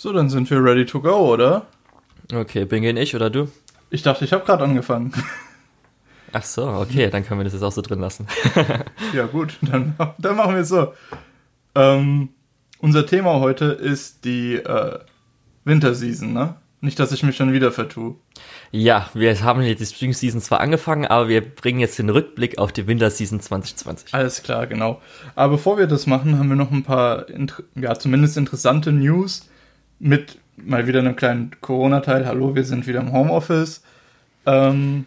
So, dann sind wir ready to go, oder? Okay, beginne ich oder du? Ich dachte, ich habe gerade angefangen. Ach so, okay, dann können wir das jetzt auch so drin lassen. ja, gut, dann, dann machen wir es so. Ähm, unser Thema heute ist die äh, Winterseason, ne? Nicht, dass ich mich schon wieder vertue. Ja, wir haben jetzt die Spring Season zwar angefangen, aber wir bringen jetzt den Rückblick auf die Winterseason 2020. Alles klar, genau. Aber bevor wir das machen, haben wir noch ein paar, ja, zumindest interessante News mit mal wieder einem kleinen Corona-Teil. Hallo, wir sind wieder im Homeoffice. Ähm,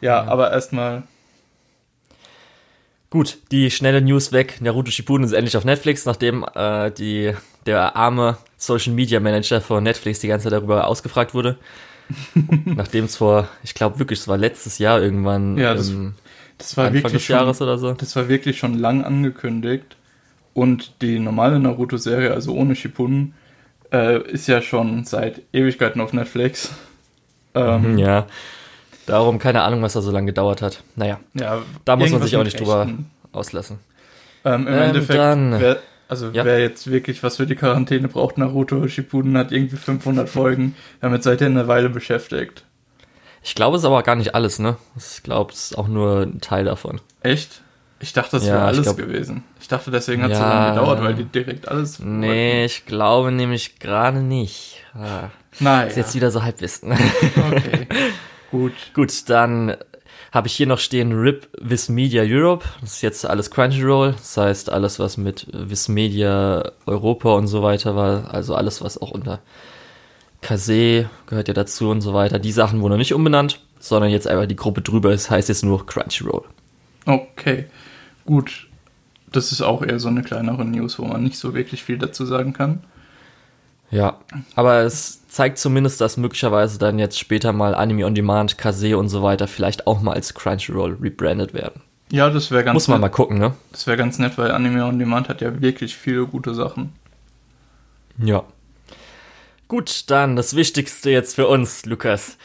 ja, ja, aber erstmal. Gut, die schnelle News weg. Naruto Shippuden ist endlich auf Netflix, nachdem äh, die, der arme Social Media Manager von Netflix die ganze Zeit darüber ausgefragt wurde. nachdem es vor, ich glaube wirklich, es war letztes Jahr irgendwann ja, das, das war Anfang des Jahres schon, oder so. Das war wirklich schon lang angekündigt. Und die normale Naruto-Serie, also ohne Shippuden, äh, ist ja schon seit Ewigkeiten auf Netflix. Ähm, ja. Darum keine Ahnung, was da so lange gedauert hat. Naja, ja, da muss man sich auch nicht drüber auslassen. Ähm, Im ähm, Endeffekt, dann, wer, also ja. wer jetzt wirklich was für die Quarantäne braucht, Naruto Shippuden hat irgendwie 500 Folgen. Damit seid ihr eine Weile beschäftigt. Ich glaube, es ist aber gar nicht alles, ne? Ich glaube, es ist auch nur ein Teil davon. Echt? Ich dachte, das ja, wäre alles glaub, gewesen. Ich dachte, deswegen hat es ja, so lange gedauert, weil die direkt alles. Nee, wollten. ich glaube nämlich gerade nicht. Ah, Nein. Ist jetzt wieder so Halbwissen. Okay. Gut. Gut, dann habe ich hier noch stehen RIP Viz Media Europe. Das ist jetzt alles Crunchyroll. Das heißt, alles, was mit Viz Media Europa und so weiter war. Also alles, was auch unter Kase gehört ja dazu und so weiter. Die Sachen wurden noch nicht umbenannt, sondern jetzt einfach die Gruppe drüber. Es das heißt jetzt nur Crunchyroll. Okay. Gut, das ist auch eher so eine kleinere News, wo man nicht so wirklich viel dazu sagen kann. Ja, aber es zeigt zumindest, dass möglicherweise dann jetzt später mal Anime on Demand, Kase und so weiter vielleicht auch mal als Crunchyroll rebrandet werden. Ja, das wäre ganz Muss man nett. mal gucken, ne? Das wäre ganz nett, weil Anime on Demand hat ja wirklich viele gute Sachen. Ja. Gut, dann das Wichtigste jetzt für uns, Lukas.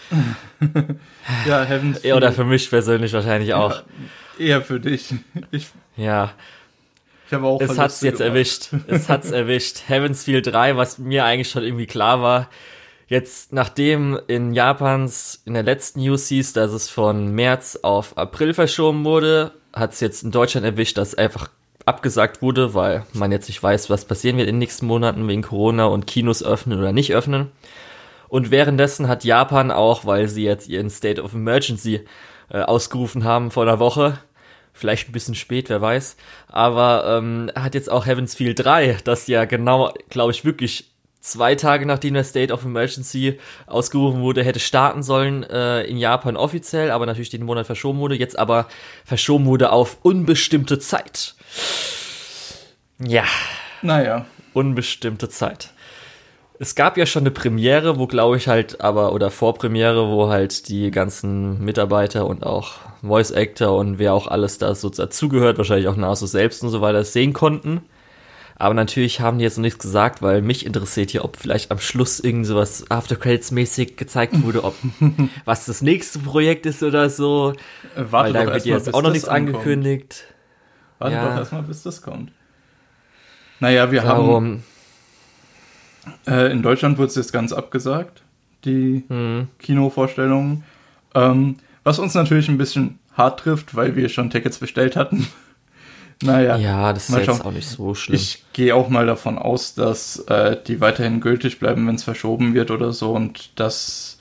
ja, Heavens. Oder für mich persönlich wahrscheinlich auch. Ja, Eher für dich. Ich, ja. Ich habe auch Es hat's jetzt gemacht. erwischt. Es hat's erwischt. Heaven's Feel 3, was mir eigentlich schon irgendwie klar war. Jetzt, nachdem in Japans in der letzten News hieß, dass es von März auf April verschoben wurde, hat es jetzt in Deutschland erwischt, dass einfach abgesagt wurde, weil man jetzt nicht weiß, was passieren wird in den nächsten Monaten wegen Corona und Kinos öffnen oder nicht öffnen. Und währenddessen hat Japan auch, weil sie jetzt ihren State of Emergency äh, ausgerufen haben vor einer Woche, vielleicht ein bisschen spät, wer weiß. Aber ähm, hat jetzt auch Heaven's Feel 3, das ja genau, glaube ich, wirklich zwei Tage nachdem der State of Emergency ausgerufen wurde, hätte starten sollen äh, in Japan offiziell, aber natürlich den Monat verschoben wurde, jetzt aber verschoben wurde auf unbestimmte Zeit. Ja. Naja. Unbestimmte Zeit. Es gab ja schon eine Premiere, wo glaube ich halt, aber, oder Vorpremiere, wo halt die ganzen Mitarbeiter und auch Voice Actor und wer auch alles da so dazugehört, wahrscheinlich auch Naso selbst und so weiter, sehen konnten. Aber natürlich haben die jetzt noch nichts gesagt, weil mich interessiert hier, ob vielleicht am Schluss irgend sowas After Credits mäßig gezeigt wurde, ob was das nächste Projekt ist oder so. Äh, warte weil da wird jetzt auch noch nichts ankommt. angekündigt. Warte ja. doch erstmal, bis das kommt. Naja, wir Darum, haben äh, in Deutschland wurde es jetzt ganz abgesagt, die mhm. Kinovorstellungen. Ähm, was uns natürlich ein bisschen hart trifft, weil wir schon Tickets bestellt hatten. naja. Ja, das ist jetzt auch nicht so schlimm. Ich gehe auch mal davon aus, dass äh, die weiterhin gültig bleiben, wenn es verschoben wird oder so und dass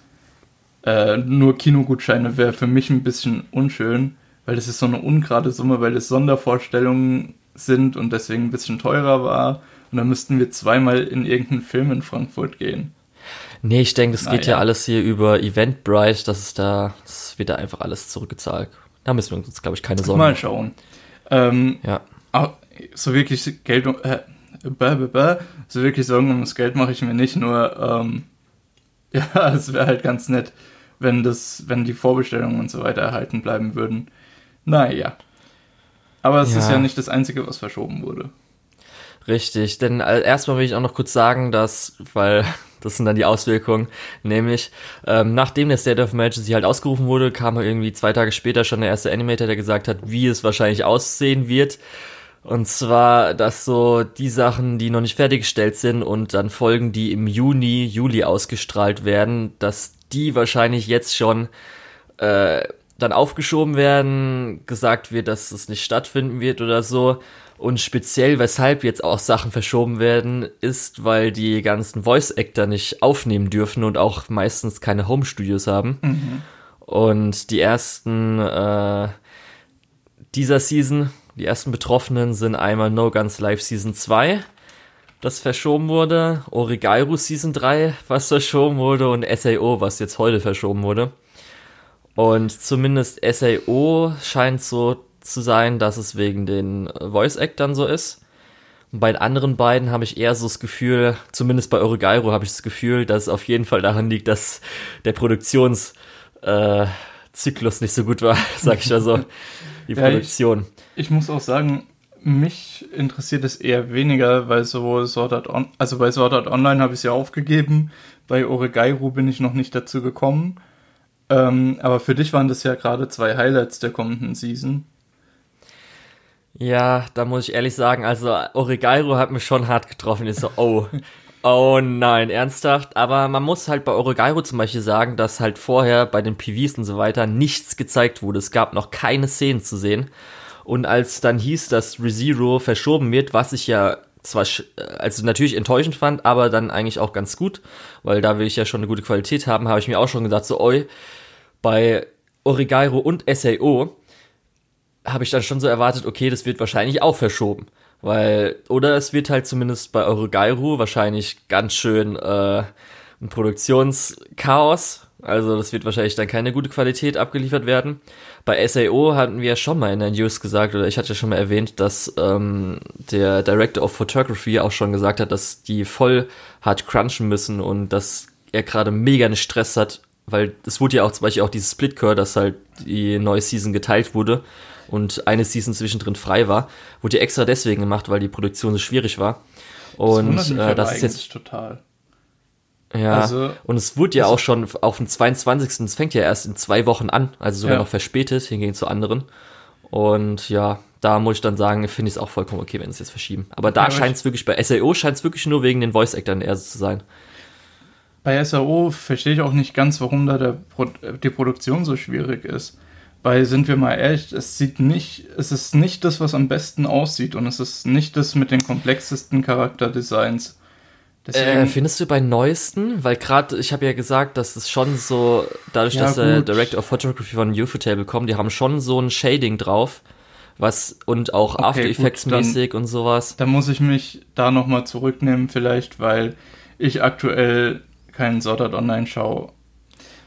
äh, nur Kinogutscheine wäre für mich ein bisschen unschön, weil das ist so eine ungerade Summe, weil es Sondervorstellungen sind und deswegen ein bisschen teurer war. Und dann müssten wir zweimal in irgendeinen Film in Frankfurt gehen. Nee, ich denke, das geht ja. ja alles hier über Eventbrite, das ist da, das wird da einfach alles zurückgezahlt. Da müssen wir uns, glaube ich, keine Sorgen Mal schauen. Ähm, ja. So wirklich Geld, äh, bäh, bäh, bäh, so wirklich Sorgen ums Geld mache ich mir nicht, nur, ähm, ja, es wäre halt ganz nett, wenn das, wenn die Vorbestellungen und so weiter erhalten bleiben würden. Naja. Aber es ja. ist ja nicht das Einzige, was verschoben wurde. Richtig, denn äh, erstmal will ich auch noch kurz sagen, dass, weil das sind dann die Auswirkungen, nämlich ähm, nachdem der State of Emergency halt ausgerufen wurde, kam irgendwie zwei Tage später schon der erste Animator, der gesagt hat, wie es wahrscheinlich aussehen wird. Und zwar, dass so die Sachen, die noch nicht fertiggestellt sind und dann Folgen, die im Juni, Juli ausgestrahlt werden, dass die wahrscheinlich jetzt schon äh, dann aufgeschoben werden, gesagt wird, dass es nicht stattfinden wird oder so. Und speziell, weshalb jetzt auch Sachen verschoben werden, ist, weil die ganzen Voice-Actor nicht aufnehmen dürfen und auch meistens keine Home-Studios haben. Mhm. Und die ersten äh, dieser Season, die ersten Betroffenen sind einmal No Guns Live Season 2, das verschoben wurde, Origairu Season 3, was verschoben wurde, und SAO, was jetzt heute verschoben wurde. Und zumindest SAO scheint so zu sein, dass es wegen den Voice Actern so ist. Und bei den anderen beiden habe ich eher so das Gefühl, zumindest bei Origairo habe ich das Gefühl, dass es auf jeden Fall daran liegt, dass der Produktionszyklus äh, nicht so gut war, sag ich da so. Die ja, Produktion. Ich, ich, muss auch sagen, mich interessiert es eher weniger, weil so Sword Art On also bei Sword Art Online habe ich es ja aufgegeben, bei Oregairu bin ich noch nicht dazu gekommen. Ähm, aber für dich waren das ja gerade zwei Highlights der kommenden Season. Ja, da muss ich ehrlich sagen, also Oregairo hat mich schon hart getroffen. Ich so, oh, oh nein, ernsthaft. Aber man muss halt bei Oregairo zum Beispiel sagen, dass halt vorher bei den PVs und so weiter nichts gezeigt wurde. Es gab noch keine Szenen zu sehen. Und als dann hieß, dass ReZero verschoben wird, was ich ja zwar also natürlich enttäuschend fand, aber dann eigentlich auch ganz gut, weil da will ich ja schon eine gute Qualität haben, habe ich mir auch schon gedacht, so, oi, bei Origairo und SAO habe ich dann schon so erwartet, okay, das wird wahrscheinlich auch verschoben. Weil, oder es wird halt zumindest bei Eurogairu wahrscheinlich ganz schön äh, ein Produktionschaos. Also das wird wahrscheinlich dann keine gute Qualität abgeliefert werden. Bei SAO hatten wir ja schon mal in der News gesagt, oder ich hatte ja schon mal erwähnt, dass ähm, der Director of Photography auch schon gesagt hat, dass die voll hart crunchen müssen und dass er gerade mega einen Stress hat, weil es wurde ja auch zum Beispiel auch dieses Splitcore, dass halt die neue Season geteilt wurde und eine Season zwischendrin frei war. Wurde ja extra deswegen gemacht, weil die Produktion so schwierig war. Und das, äh, das ist jetzt total. Ja, also, und es wurde ja auch schon auf dem 22. Es fängt ja erst in zwei Wochen an, also sogar ja. noch verspätet, hingegen zu anderen. Und ja, da muss ich dann sagen, finde ich es auch vollkommen okay, wenn es jetzt verschieben. Aber da ja, scheint es wirklich, bei SAO scheint es wirklich nur wegen den Voice-Actors eher so zu sein. Bei SAO verstehe ich auch nicht ganz, warum da Pro die Produktion so schwierig ist. Weil, sind wir mal ehrlich, es sieht nicht, es ist nicht das, was am besten aussieht und es ist nicht das mit den komplexesten Charakterdesigns. Deswegen, äh, findest du bei neuesten? Weil gerade, ich habe ja gesagt, dass es schon so, dadurch, ja, dass der Director of Photography von Ufotable kommt, die haben schon so ein Shading drauf, was und auch okay, After Effects mäßig und sowas. Da muss ich mich da nochmal zurücknehmen, vielleicht, weil ich aktuell keinen Sword Art Online schaue.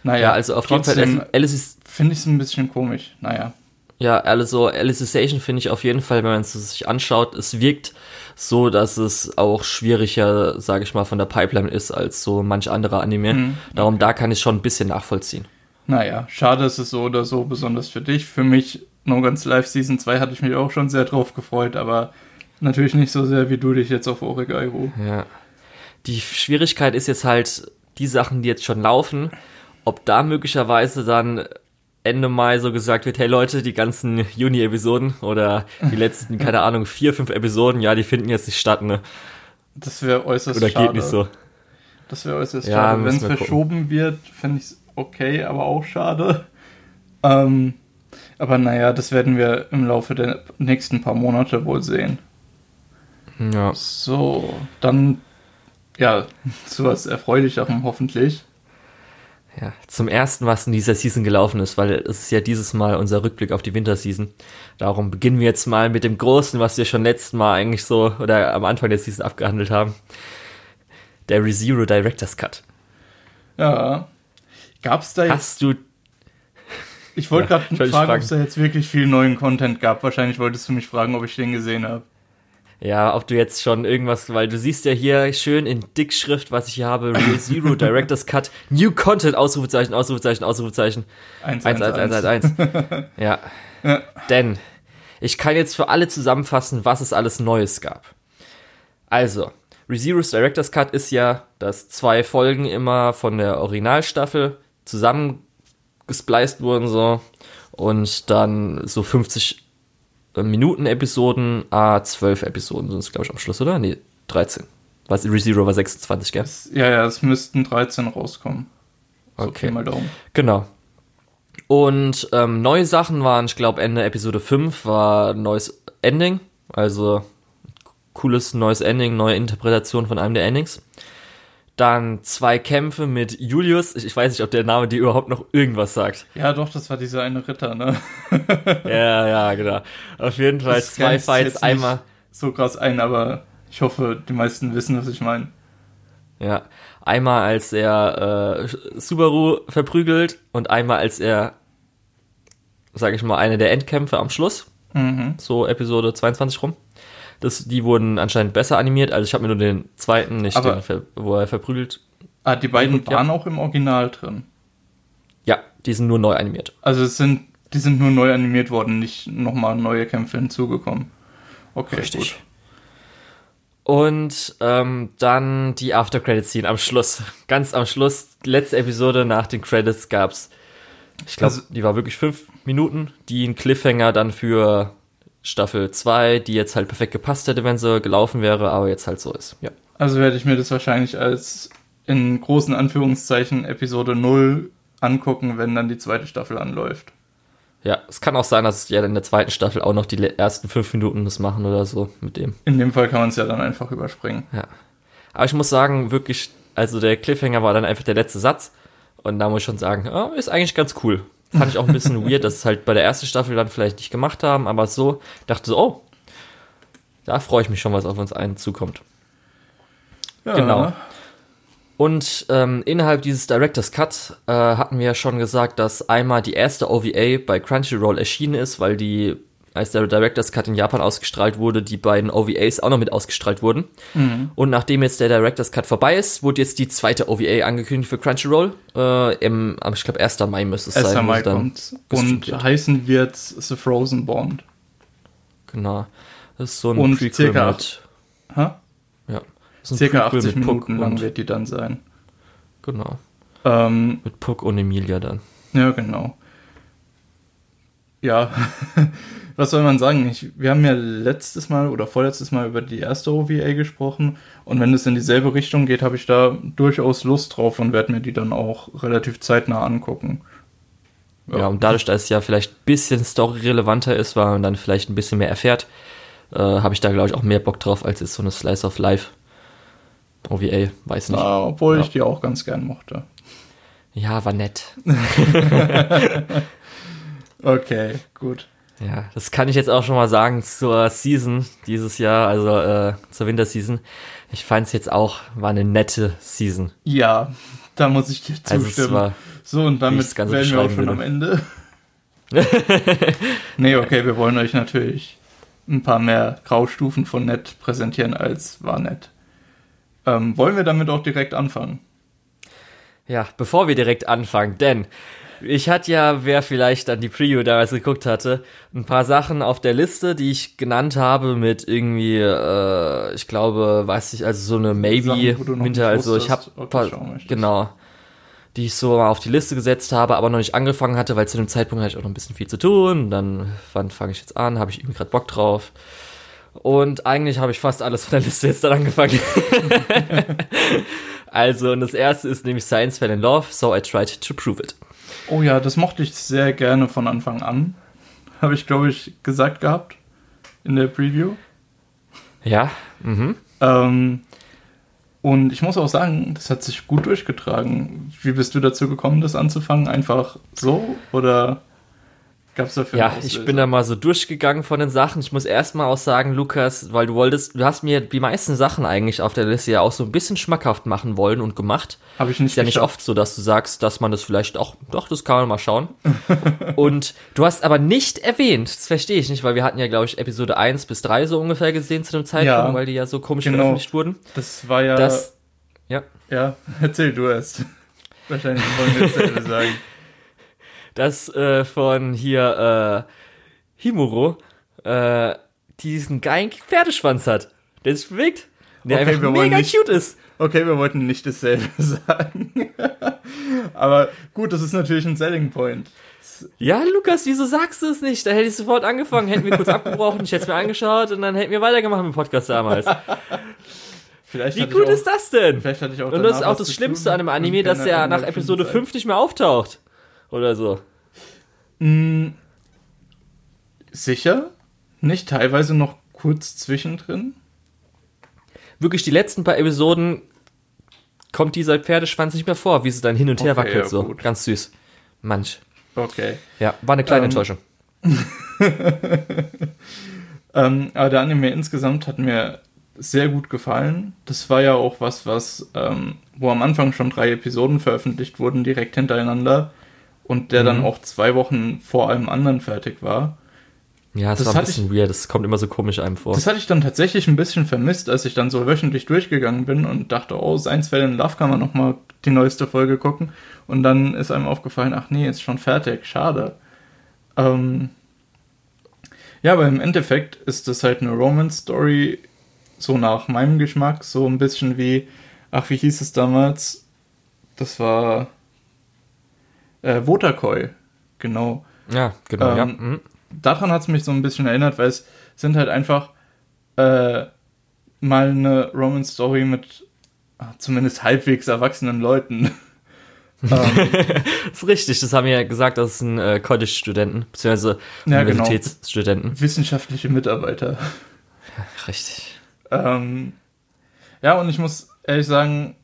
Naja, ja, also auf trotzdem, jeden Fall, Alice ist Finde ich es ein bisschen komisch. Naja. Ja, also Alicization finde ich auf jeden Fall, wenn man es sich anschaut, es wirkt so, dass es auch schwieriger, sage ich mal, von der Pipeline ist als so manch andere Anime. Mhm, Darum da kann ich schon ein bisschen nachvollziehen. Naja, schade ist es so oder so, besonders für dich. Für mich, No Guns Live Season 2 hatte ich mich auch schon sehr drauf gefreut, aber natürlich nicht so sehr wie du dich jetzt auf Oregairo. Ja. Die Schwierigkeit ist jetzt halt, die Sachen, die jetzt schon laufen, ob da möglicherweise dann Ende Mai so gesagt wird, hey Leute, die ganzen Juni-Episoden oder die letzten, keine Ahnung, vier, fünf Episoden, ja, die finden jetzt nicht statt, ne? Das wäre äußerst oder schade. Oder geht nicht so. Das wäre äußerst ja, schade. Wenn es verschoben gucken. wird, fände ich es okay, aber auch schade. Ähm, aber naja, das werden wir im Laufe der nächsten paar Monate wohl sehen. Ja. So, dann, ja, zu was Erfreulicherem hoffentlich. Ja, zum ersten, was in dieser Season gelaufen ist, weil es ist ja dieses Mal unser Rückblick auf die Winterseason. Darum beginnen wir jetzt mal mit dem Großen, was wir schon letztes Mal eigentlich so oder am Anfang der Season abgehandelt haben. Der ReZero Director's Cut. Ja. Gab's da jetzt. Hast du. Ich wollte ja, gerade fragen, ob es da jetzt wirklich viel neuen Content gab. Wahrscheinlich wolltest du mich fragen, ob ich den gesehen habe. Ja, ob du jetzt schon irgendwas, weil du siehst ja hier schön in Dickschrift, was ich hier habe, Real Zero Director's Cut, New Content, Ausrufezeichen, Ausrufezeichen, Ausrufezeichen. 1, 1, 1, 1, 1, 1. Ja. ja. Denn ich kann jetzt für alle zusammenfassen, was es alles Neues gab. Also, ReZero's Director's Cut ist ja, dass zwei Folgen immer von der Originalstaffel zusammengespleist wurden so und dann so 50 äh, Minuten-Episoden, a 12 Episoden sind es, glaube ich, am Schluss, oder? Nee, 13. Was ReZero war 26, gell? ja, ja, es müssten 13 rauskommen. So okay. Mal Daumen. Genau. Und ähm, neue Sachen waren, ich glaube, Ende Episode 5 war ein neues Ending. Also cooles neues Ending, neue Interpretation von einem der Endings. Dann zwei Kämpfe mit Julius. Ich, ich, weiß nicht, ob der Name dir überhaupt noch irgendwas sagt. Ja, doch, das war dieser eine Ritter, ne? ja, ja, genau. Auf jeden Fall das zwei Fights. Einmal. So krass ein, aber ich hoffe, die meisten wissen, was ich meine. Ja, einmal als er äh, Subaru verprügelt und einmal als er, sag ich mal, eine der Endkämpfe am Schluss. Mhm. So Episode 22 rum. Das, die wurden anscheinend besser animiert. Also ich habe mir nur den zweiten, nicht Aber den, wo er verprügelt. Ah, die beiden waren ja. auch im Original drin. Ja, die sind nur neu animiert. Also es sind, die sind nur neu animiert worden, nicht nochmal neue Kämpfe hinzugekommen. Okay, Richtig. Gut. Und ähm, dann die After Credit Scene am Schluss. Ganz am Schluss, letzte Episode nach den Credits gab's. Ich glaube, also, die war wirklich fünf Minuten, die ein Cliffhanger dann für Staffel 2, die jetzt halt perfekt gepasst hätte, wenn sie gelaufen wäre, aber jetzt halt so ist. Ja. Also werde ich mir das wahrscheinlich als in großen Anführungszeichen Episode 0 angucken, wenn dann die zweite Staffel anläuft. Ja, es kann auch sein, dass ja in der zweiten Staffel auch noch die ersten fünf Minuten das machen oder so mit dem. In dem Fall kann man es ja dann einfach überspringen. Ja. Aber ich muss sagen, wirklich, also der Cliffhanger war dann einfach der letzte Satz. Und da muss ich schon sagen, oh, ist eigentlich ganz cool. Fand ich auch ein bisschen weird, dass es halt bei der ersten Staffel dann vielleicht nicht gemacht haben, aber so dachte so, oh, da freue ich mich schon, was auf uns einen zukommt. Ja. Genau. Und ähm, innerhalb dieses Director's Cut äh, hatten wir ja schon gesagt, dass einmal die erste OVA bei Crunchyroll erschienen ist, weil die, als der Director's Cut in Japan ausgestrahlt wurde, die beiden OVAs auch noch mit ausgestrahlt wurden. Mhm. Und nachdem jetzt der Director's Cut vorbei ist, wurde jetzt die zweite OVA angekündigt für Crunchyroll. Äh, im, ich glaube, 1. Mai müsste es 1. sein. 1. Mai kommt. Und wird. heißen wird The Frozen Bond. Genau. Das ist so ein Und Prequel circa mit... Ha? Circa 80 Minuten lang wird die dann sein. Genau. Ähm, mit Puck und Emilia dann. Ja, genau. Ja, was soll man sagen? Ich, wir haben ja letztes Mal oder vorletztes Mal über die erste OVA gesprochen und wenn es in dieselbe Richtung geht, habe ich da durchaus Lust drauf und werde mir die dann auch relativ zeitnah angucken. Ja, ja und dadurch, dass es ja vielleicht ein bisschen storyrelevanter ist, weil man dann vielleicht ein bisschen mehr erfährt, äh, habe ich da, glaube ich, auch mehr Bock drauf, als jetzt so eine Slice of Life. OVA, weiß nicht. Na, obwohl ja. ich die auch ganz gern mochte. Ja, war nett. okay, gut. Ja, das kann ich jetzt auch schon mal sagen zur Season dieses Jahr, also äh, zur Winterseason. Ich fand es jetzt auch, war eine nette Season. Ja, da muss ich dir also zustimmen. Also so, und damit werden wir auch schon würde. am Ende. nee, okay, wir wollen euch natürlich ein paar mehr Graustufen von nett präsentieren als war nett. Ähm, wollen wir damit auch direkt anfangen? Ja, bevor wir direkt anfangen, denn ich hatte ja, wer vielleicht an die Preview damals geguckt hatte, ein paar Sachen auf der Liste, die ich genannt habe mit irgendwie, äh, ich glaube, weiß ich, also so eine Maybe hinter, also ich habe genau, die ich so auf die Liste gesetzt habe, aber noch nicht angefangen hatte, weil zu dem Zeitpunkt hatte ich auch noch ein bisschen viel zu tun. Dann, wann fange ich jetzt an? Habe ich irgendwie gerade Bock drauf? Und eigentlich habe ich fast alles von der Liste jetzt dann angefangen. also, und das erste ist nämlich Science Fell in Love, so I tried to prove it. Oh ja, das mochte ich sehr gerne von Anfang an. Habe ich, glaube ich, gesagt gehabt in der Preview. Ja, mhm. Ähm, und ich muss auch sagen, das hat sich gut durchgetragen. Wie bist du dazu gekommen, das anzufangen? Einfach so oder? Gab's dafür ja, ich bin da mal so durchgegangen von den Sachen. Ich muss erstmal auch sagen, Lukas, weil du wolltest, du hast mir die meisten Sachen eigentlich auf der Liste ja auch so ein bisschen schmackhaft machen wollen und gemacht. Habe ich nicht. Ist ja nicht oft so, dass du sagst, dass man das vielleicht auch, doch, das kann man mal schauen. und du hast aber nicht erwähnt, das verstehe ich nicht, weil wir hatten ja, glaube ich, Episode 1 bis 3 so ungefähr gesehen zu dem Zeitpunkt, ja, weil die ja so komisch genau. veröffentlicht wurden. Das war ja. Das, ja. Ja, erzähl du erst. Wahrscheinlich wollen wir dasselbe sagen dass äh, von hier äh, Himuro äh, diesen geilen Pferdeschwanz hat, der sich bewegt. Der okay, einfach mega nicht, cute ist. Okay, wir wollten nicht dasselbe sagen. Aber gut, das ist natürlich ein Selling Point. Ja, Lukas, wieso sagst du es nicht? Da hätte ich sofort angefangen, hätten wir kurz abgebrochen, ich hätte es mir angeschaut und dann hätten wir weitergemacht mit dem Podcast damals. Vielleicht Wie gut auch, ist das denn? Vielleicht hatte ich auch Und das ist auch das Schlimmste an einem Anime, dass er nach Episode 5 nicht mehr auftaucht. Oder so. Hm, sicher? Nicht teilweise noch kurz zwischendrin? Wirklich, die letzten paar Episoden kommt dieser Pferdeschwanz nicht mehr vor, wie sie dann hin und her okay, wackelt. Ja, so. Gut. Ganz süß. Manch. Okay. Ja, war eine kleine ähm, Enttäuschung. ähm, aber der Anime insgesamt hat mir sehr gut gefallen. Das war ja auch was, was, ähm, wo am Anfang schon drei Episoden veröffentlicht wurden, direkt hintereinander. Und der mhm. dann auch zwei Wochen vor allem anderen fertig war. Ja, das, das war ein bisschen ich, weird, das kommt immer so komisch einem vor. Das hatte ich dann tatsächlich ein bisschen vermisst, als ich dann so wöchentlich durchgegangen bin und dachte, oh, Science Fell in Love kann man nochmal die neueste Folge gucken. Und dann ist einem aufgefallen, ach nee, ist schon fertig, schade. Ähm ja, aber im Endeffekt ist das halt eine Romance-Story, so nach meinem Geschmack, so ein bisschen wie, ach, wie hieß es damals? Das war äh, Voterkoi, genau. Ja, genau, ähm, ja. Mhm. Daran hat es mich so ein bisschen erinnert, weil es sind halt einfach äh, mal eine Romance-Story mit ah, zumindest halbwegs erwachsenen Leuten. ähm, das ist richtig, das haben wir ja gesagt, das sind äh, College-Studenten, beziehungsweise ja, genau. Universitätsstudenten. Genau. Wissenschaftliche Mitarbeiter. Ja, richtig. Ähm, ja, und ich muss ehrlich sagen,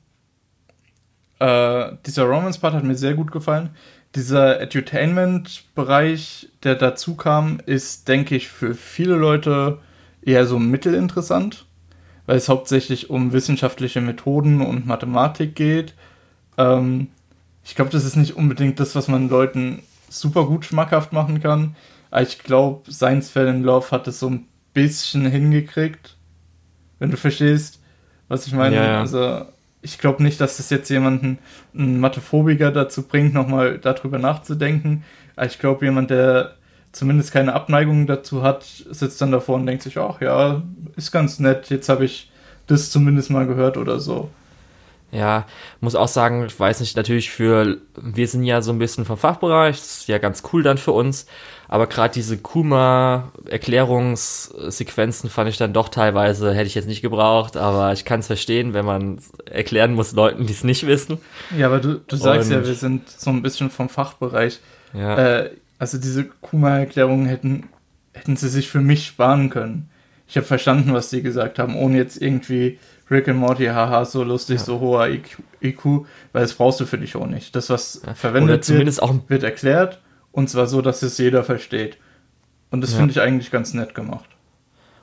äh, dieser Romance-Part hat mir sehr gut gefallen. Dieser Edutainment-Bereich, der dazu kam, ist, denke ich, für viele Leute eher so mittelinteressant, weil es hauptsächlich um wissenschaftliche Methoden und Mathematik geht. Ähm, ich glaube, das ist nicht unbedingt das, was man Leuten super gut schmackhaft machen kann. Aber ich glaube, Science Fell in Love hat es so ein bisschen hingekriegt wenn du verstehst, was ich meine. Ja, ja. Also ich glaube nicht, dass das jetzt jemanden, einen Mathephobiker dazu bringt, nochmal darüber nachzudenken. Ich glaube, jemand, der zumindest keine Abneigung dazu hat, sitzt dann davor und denkt sich, ach ja, ist ganz nett, jetzt habe ich das zumindest mal gehört oder so. Ja, muss auch sagen, ich weiß nicht, natürlich für, wir sind ja so ein bisschen vom Fachbereich, das ist ja ganz cool dann für uns, aber gerade diese Kuma-Erklärungssequenzen fand ich dann doch teilweise, hätte ich jetzt nicht gebraucht, aber ich kann es verstehen, wenn man erklären muss Leuten, die es nicht wissen. Ja, aber du, du sagst Und, ja, wir sind so ein bisschen vom Fachbereich. Ja. Äh, also diese Kuma-Erklärungen hätten, hätten sie sich für mich sparen können. Ich habe verstanden, was sie gesagt haben, ohne jetzt irgendwie Rick and Morty, haha, so lustig, ja. so hoher IQ, weil das brauchst du für dich auch nicht. Das, was ja. verwendet wird, auch wird erklärt und zwar so, dass es jeder versteht. Und das ja. finde ich eigentlich ganz nett gemacht.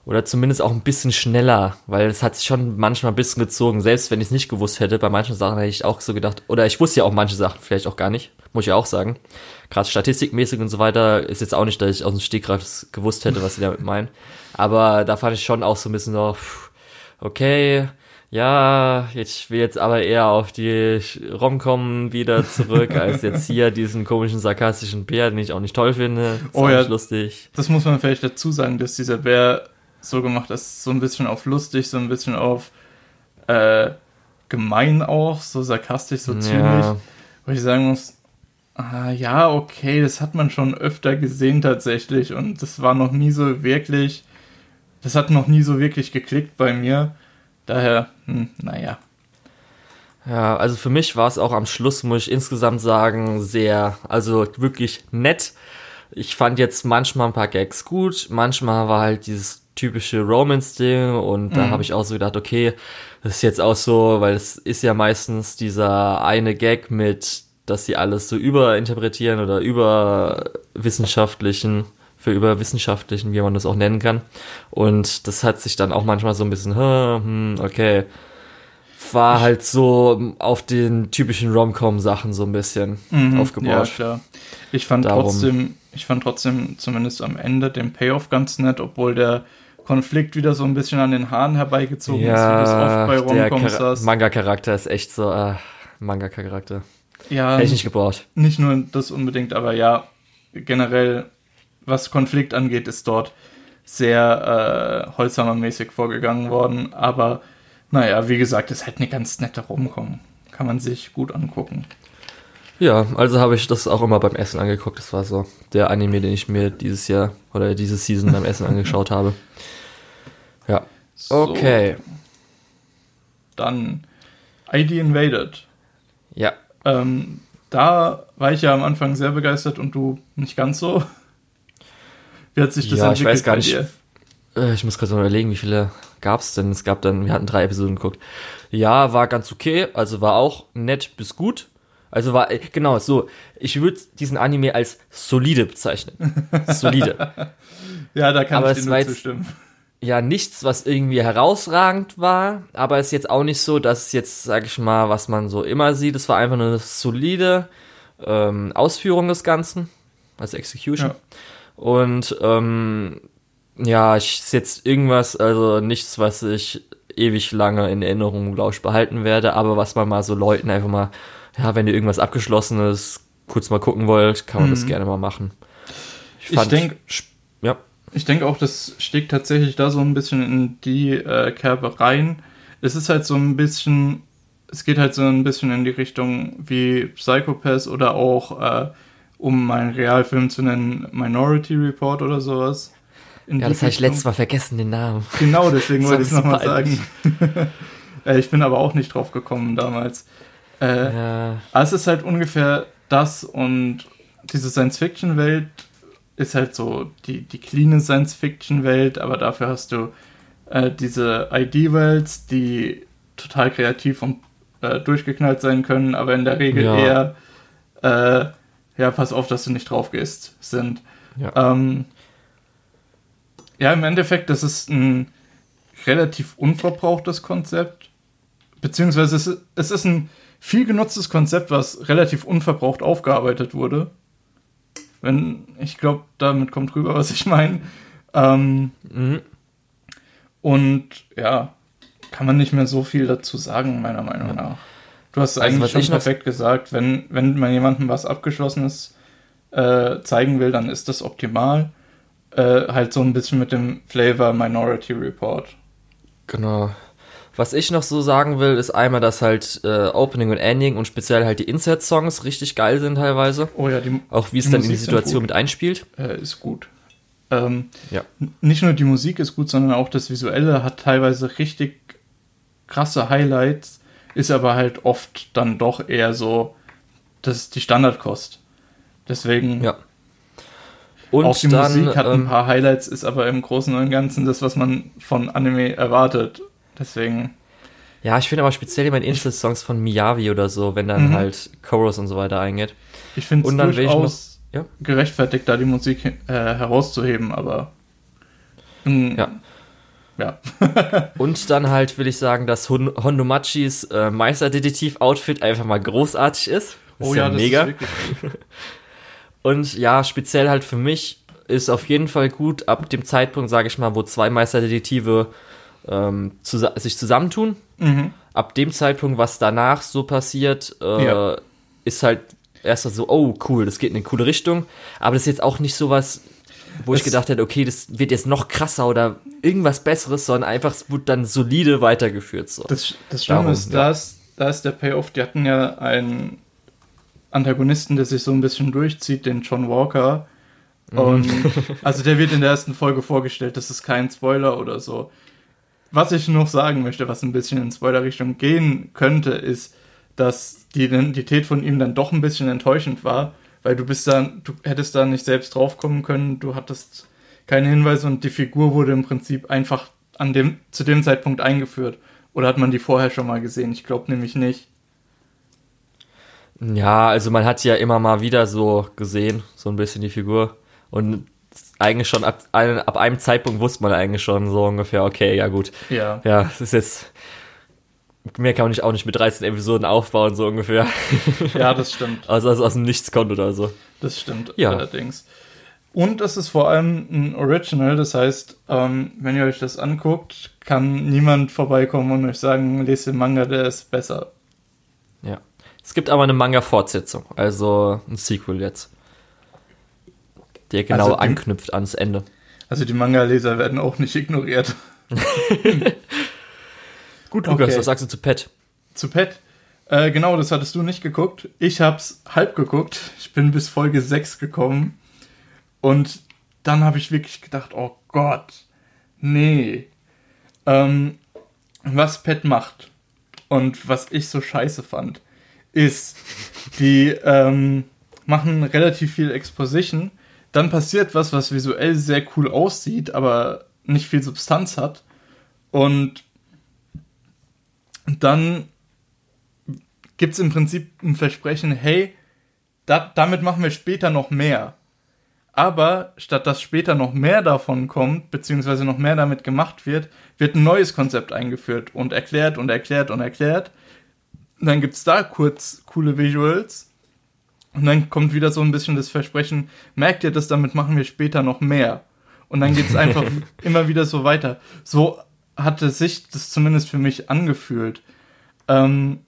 Oder zumindest auch ein bisschen schneller, weil es hat sich schon manchmal ein bisschen gezogen. Selbst wenn ich es nicht gewusst hätte, bei manchen Sachen hätte ich auch so gedacht, oder ich wusste ja auch manche Sachen vielleicht auch gar nicht, muss ich ja auch sagen. Gerade statistikmäßig und so weiter ist jetzt auch nicht, dass ich aus dem Stegreif gewusst hätte, was sie damit meinen. Aber da fand ich schon auch so ein bisschen so, pff, okay, ja, ich will jetzt aber eher auf die Romcom wieder zurück, als jetzt hier diesen komischen sarkastischen Bär, den ich auch nicht toll finde. Das oh ja, lustig. Das muss man vielleicht dazu sagen, dass dieser Bär so gemacht ist, so ein bisschen auf lustig, so ein bisschen auf äh, gemein auch, so sarkastisch, so zynisch. Ja. Wo ich sagen muss, ah, ja, okay, das hat man schon öfter gesehen tatsächlich und das war noch nie so wirklich das hat noch nie so wirklich geklickt bei mir. Daher, hm, naja. Ja, also für mich war es auch am Schluss, muss ich insgesamt sagen, sehr, also wirklich nett. Ich fand jetzt manchmal ein paar Gags gut, manchmal war halt dieses typische Romance-Ding und mhm. da habe ich auch so gedacht, okay, das ist jetzt auch so, weil es ist ja meistens dieser eine Gag mit, dass sie alles so überinterpretieren oder überwissenschaftlichen für überwissenschaftlichen, wie man das auch nennen kann. Und das hat sich dann auch manchmal so ein bisschen, hm, okay, war halt so auf den typischen Rom-Com-Sachen so ein bisschen mhm, aufgebaut. Ja, klar. Ich fand Darum. trotzdem, ich fand trotzdem zumindest am Ende den Payoff ganz nett, obwohl der Konflikt wieder so ein bisschen an den Haaren herbeigezogen ja, ist, wie das oft bei Romcoms der Manga-Charakter ist echt so, äh, Manga-Charakter. Ja. Hätte ich nicht gebraucht. Nicht nur das unbedingt, aber ja, generell was Konflikt angeht, ist dort sehr äh, Holzhammer-mäßig vorgegangen worden. Aber naja, wie gesagt, ist halt eine ganz nette Rumkommen. Kann man sich gut angucken. Ja, also habe ich das auch immer beim Essen angeguckt. Das war so der Anime, den ich mir dieses Jahr oder diese Season beim Essen angeschaut habe. Ja. Okay. So. Dann ID Invaded. Ja. Ähm, da war ich ja am Anfang sehr begeistert und du nicht ganz so. Wie hat sich das ja, entwickelt ich weiß gar nicht. Äh, ich muss gerade mal überlegen, wie viele gab es denn? Es gab dann, wir hatten drei Episoden geguckt. Ja, war ganz okay, also war auch nett bis gut. Also war, äh, genau, so, ich würde diesen Anime als solide bezeichnen. Solide. ja, da kann Aber ich dir nur zustimmen. Ja, nichts, was irgendwie herausragend war, aber es ist jetzt auch nicht so, dass es jetzt, sag ich mal, was man so immer sieht. Es war einfach eine solide ähm, Ausführung des Ganzen, also Execution. Ja. Und ähm, ja, ich ist jetzt irgendwas, also nichts, was ich ewig lange in Erinnerung, glaube ich, behalten werde, aber was man mal so Leuten einfach mal, ja, wenn ihr irgendwas Abgeschlossenes kurz mal gucken wollt, kann man mhm. das gerne mal machen. Ich, ich denke, ja. Ich denke auch, das steckt tatsächlich da so ein bisschen in die äh, Kerbe rein. Es ist halt so ein bisschen, es geht halt so ein bisschen in die Richtung wie Psychopath oder auch, äh, um meinen Realfilm zu nennen, Minority Report oder sowas ja, das habe ich letztes Mal vergessen, den Namen. Genau, deswegen wollte ich es nochmal sagen. Äh, ich bin aber auch nicht drauf gekommen damals. Äh, ja. Aber es ist halt ungefähr das und diese Science-Fiction-Welt ist halt so die, die cleane Science-Fiction-Welt, aber dafür hast du äh, diese ID-Welt, die total kreativ und äh, durchgeknallt sein können, aber in der Regel ja. eher, äh, ja, pass auf, dass du nicht drauf gehst, sind. Ja. Ähm, ja, im Endeffekt, das ist ein relativ unverbrauchtes Konzept. Beziehungsweise es, es ist ein viel genutztes Konzept, was relativ unverbraucht aufgearbeitet wurde. Wenn, ich glaube, damit kommt rüber, was ich meine. Ähm, mhm. Und ja, kann man nicht mehr so viel dazu sagen, meiner Meinung nach. Du hast also, eigentlich schon perfekt gesagt, wenn, wenn man jemandem was Abgeschlossenes äh, zeigen will, dann ist das optimal äh, halt so ein bisschen mit dem Flavor Minority Report. Genau. Was ich noch so sagen will, ist einmal, dass halt äh, Opening und Ending und speziell halt die Insert-Songs richtig geil sind teilweise. Oh ja, die Auch wie es dann Musik in die Situation mit einspielt. Äh, ist gut. Ähm, ja. Nicht nur die Musik ist gut, sondern auch das Visuelle hat teilweise richtig krasse Highlights, ist aber halt oft dann doch eher so, das ist die Standardkost. Deswegen ja. Und auch die dann, Musik hat ähm, ein paar Highlights, ist aber im Großen und Ganzen das, was man von Anime erwartet. Deswegen. Ja, ich finde aber speziell immer in Insel-Songs von Miyavi oder so, wenn dann mhm. halt Chorus und so weiter eingeht. Ich finde es durchaus noch, ja? gerechtfertigt, da die Musik äh, herauszuheben, aber. Mh, ja. Ja. und dann halt will ich sagen, dass Hon Hondomachis äh, Meisterdetektiv-Outfit einfach mal großartig ist. Das oh ist ja, ja mega. Ist Und ja, speziell halt für mich ist auf jeden Fall gut, ab dem Zeitpunkt, sage ich mal, wo zwei Meisterdetektive ähm, zu, sich zusammentun. Mhm. Ab dem Zeitpunkt, was danach so passiert, äh, ja. ist halt erst so, oh cool, das geht in eine coole Richtung. Aber das ist jetzt auch nicht so was, wo das ich gedacht hätte, okay, das wird jetzt noch krasser oder irgendwas Besseres, sondern einfach, es wird dann solide weitergeführt. So. Das, das Schlimme ist, ja. da, ist, da ist der Payoff, die hatten ja einen Antagonisten, der sich so ein bisschen durchzieht, den John Walker. Mhm. Und also der wird in der ersten Folge vorgestellt, das ist kein Spoiler oder so. Was ich noch sagen möchte, was ein bisschen in Spoiler-Richtung gehen könnte, ist, dass die Identität von ihm dann doch ein bisschen enttäuschend war, weil du bist dann, du hättest da nicht selbst draufkommen können, du hattest keine Hinweise und die Figur wurde im Prinzip einfach an dem, zu dem Zeitpunkt eingeführt. Oder hat man die vorher schon mal gesehen? Ich glaube nämlich nicht. Ja, also man hat ja immer mal wieder so gesehen, so ein bisschen die Figur. Und eigentlich schon ab, ein, ab einem Zeitpunkt wusste man eigentlich schon so ungefähr, okay, ja gut. Ja. Ja, es ist jetzt. Mehr kann man nicht auch nicht mit 13 Episoden aufbauen, so ungefähr. Ja, das stimmt. Also, also aus dem Nichts kommt oder so. Das stimmt ja. allerdings. Und es ist vor allem ein Original, das heißt, ähm, wenn ihr euch das anguckt, kann niemand vorbeikommen und euch sagen, lest den Manga, der ist besser. Ja. Es gibt aber eine Manga-Fortsetzung, also ein Sequel jetzt. Der genau also die, anknüpft ans Ende. Also die Manga-Leser werden auch nicht ignoriert. Gut, Lukas, okay. was sagst du zu Pet? Zu Pet? Äh, genau, das hattest du nicht geguckt. Ich hab's halb geguckt. Ich bin bis Folge 6 gekommen. Und dann habe ich wirklich gedacht, oh Gott, nee. Ähm, was Pet macht und was ich so scheiße fand, ist, die ähm, machen relativ viel Exposition. Dann passiert was, was visuell sehr cool aussieht, aber nicht viel Substanz hat. Und dann gibt es im Prinzip ein Versprechen, hey, da, damit machen wir später noch mehr. Aber statt dass später noch mehr davon kommt, beziehungsweise noch mehr damit gemacht wird, wird ein neues Konzept eingeführt und erklärt und erklärt und erklärt. Und dann gibt es da kurz coole Visuals. Und dann kommt wieder so ein bisschen das Versprechen, merkt ihr das, damit machen wir später noch mehr. Und dann geht es einfach immer wieder so weiter. So hatte sich das zumindest für mich angefühlt. Ähm,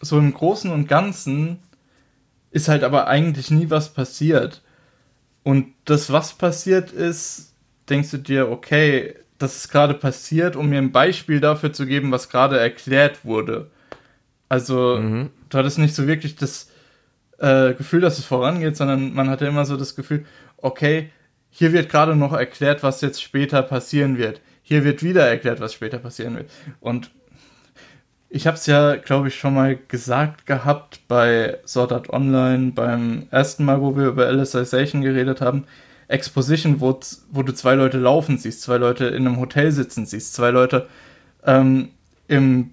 so im Großen und Ganzen ist halt aber eigentlich nie was passiert. Und das, was passiert ist, denkst du dir, okay, das ist gerade passiert, um mir ein Beispiel dafür zu geben, was gerade erklärt wurde. Also, mhm. du hattest nicht so wirklich das äh, Gefühl, dass es vorangeht, sondern man hatte immer so das Gefühl, okay, hier wird gerade noch erklärt, was jetzt später passieren wird. Hier wird wieder erklärt, was später passieren wird. Und ich habe es ja, glaube ich, schon mal gesagt gehabt bei Sword Art Online, beim ersten Mal, wo wir über Alicization geredet haben. Exposition, wo, wo du zwei Leute laufen siehst, zwei Leute in einem Hotel sitzen siehst, zwei Leute ähm, im,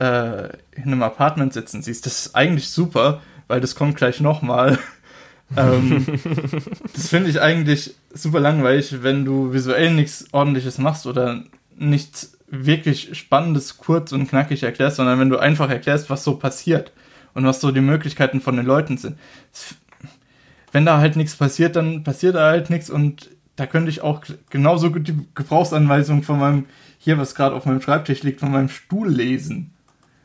äh, in einem Apartment sitzen siehst. Das ist eigentlich super, weil das kommt gleich nochmal. ähm, das finde ich eigentlich super langweilig, wenn du visuell nichts ordentliches machst oder nichts wirklich Spannendes kurz und knackig erklärst, sondern wenn du einfach erklärst, was so passiert und was so die Möglichkeiten von den Leuten sind. Wenn da halt nichts passiert, dann passiert da halt nichts und da könnte ich auch genauso gut die Gebrauchsanweisung von meinem, hier was gerade auf meinem Schreibtisch liegt, von meinem Stuhl lesen.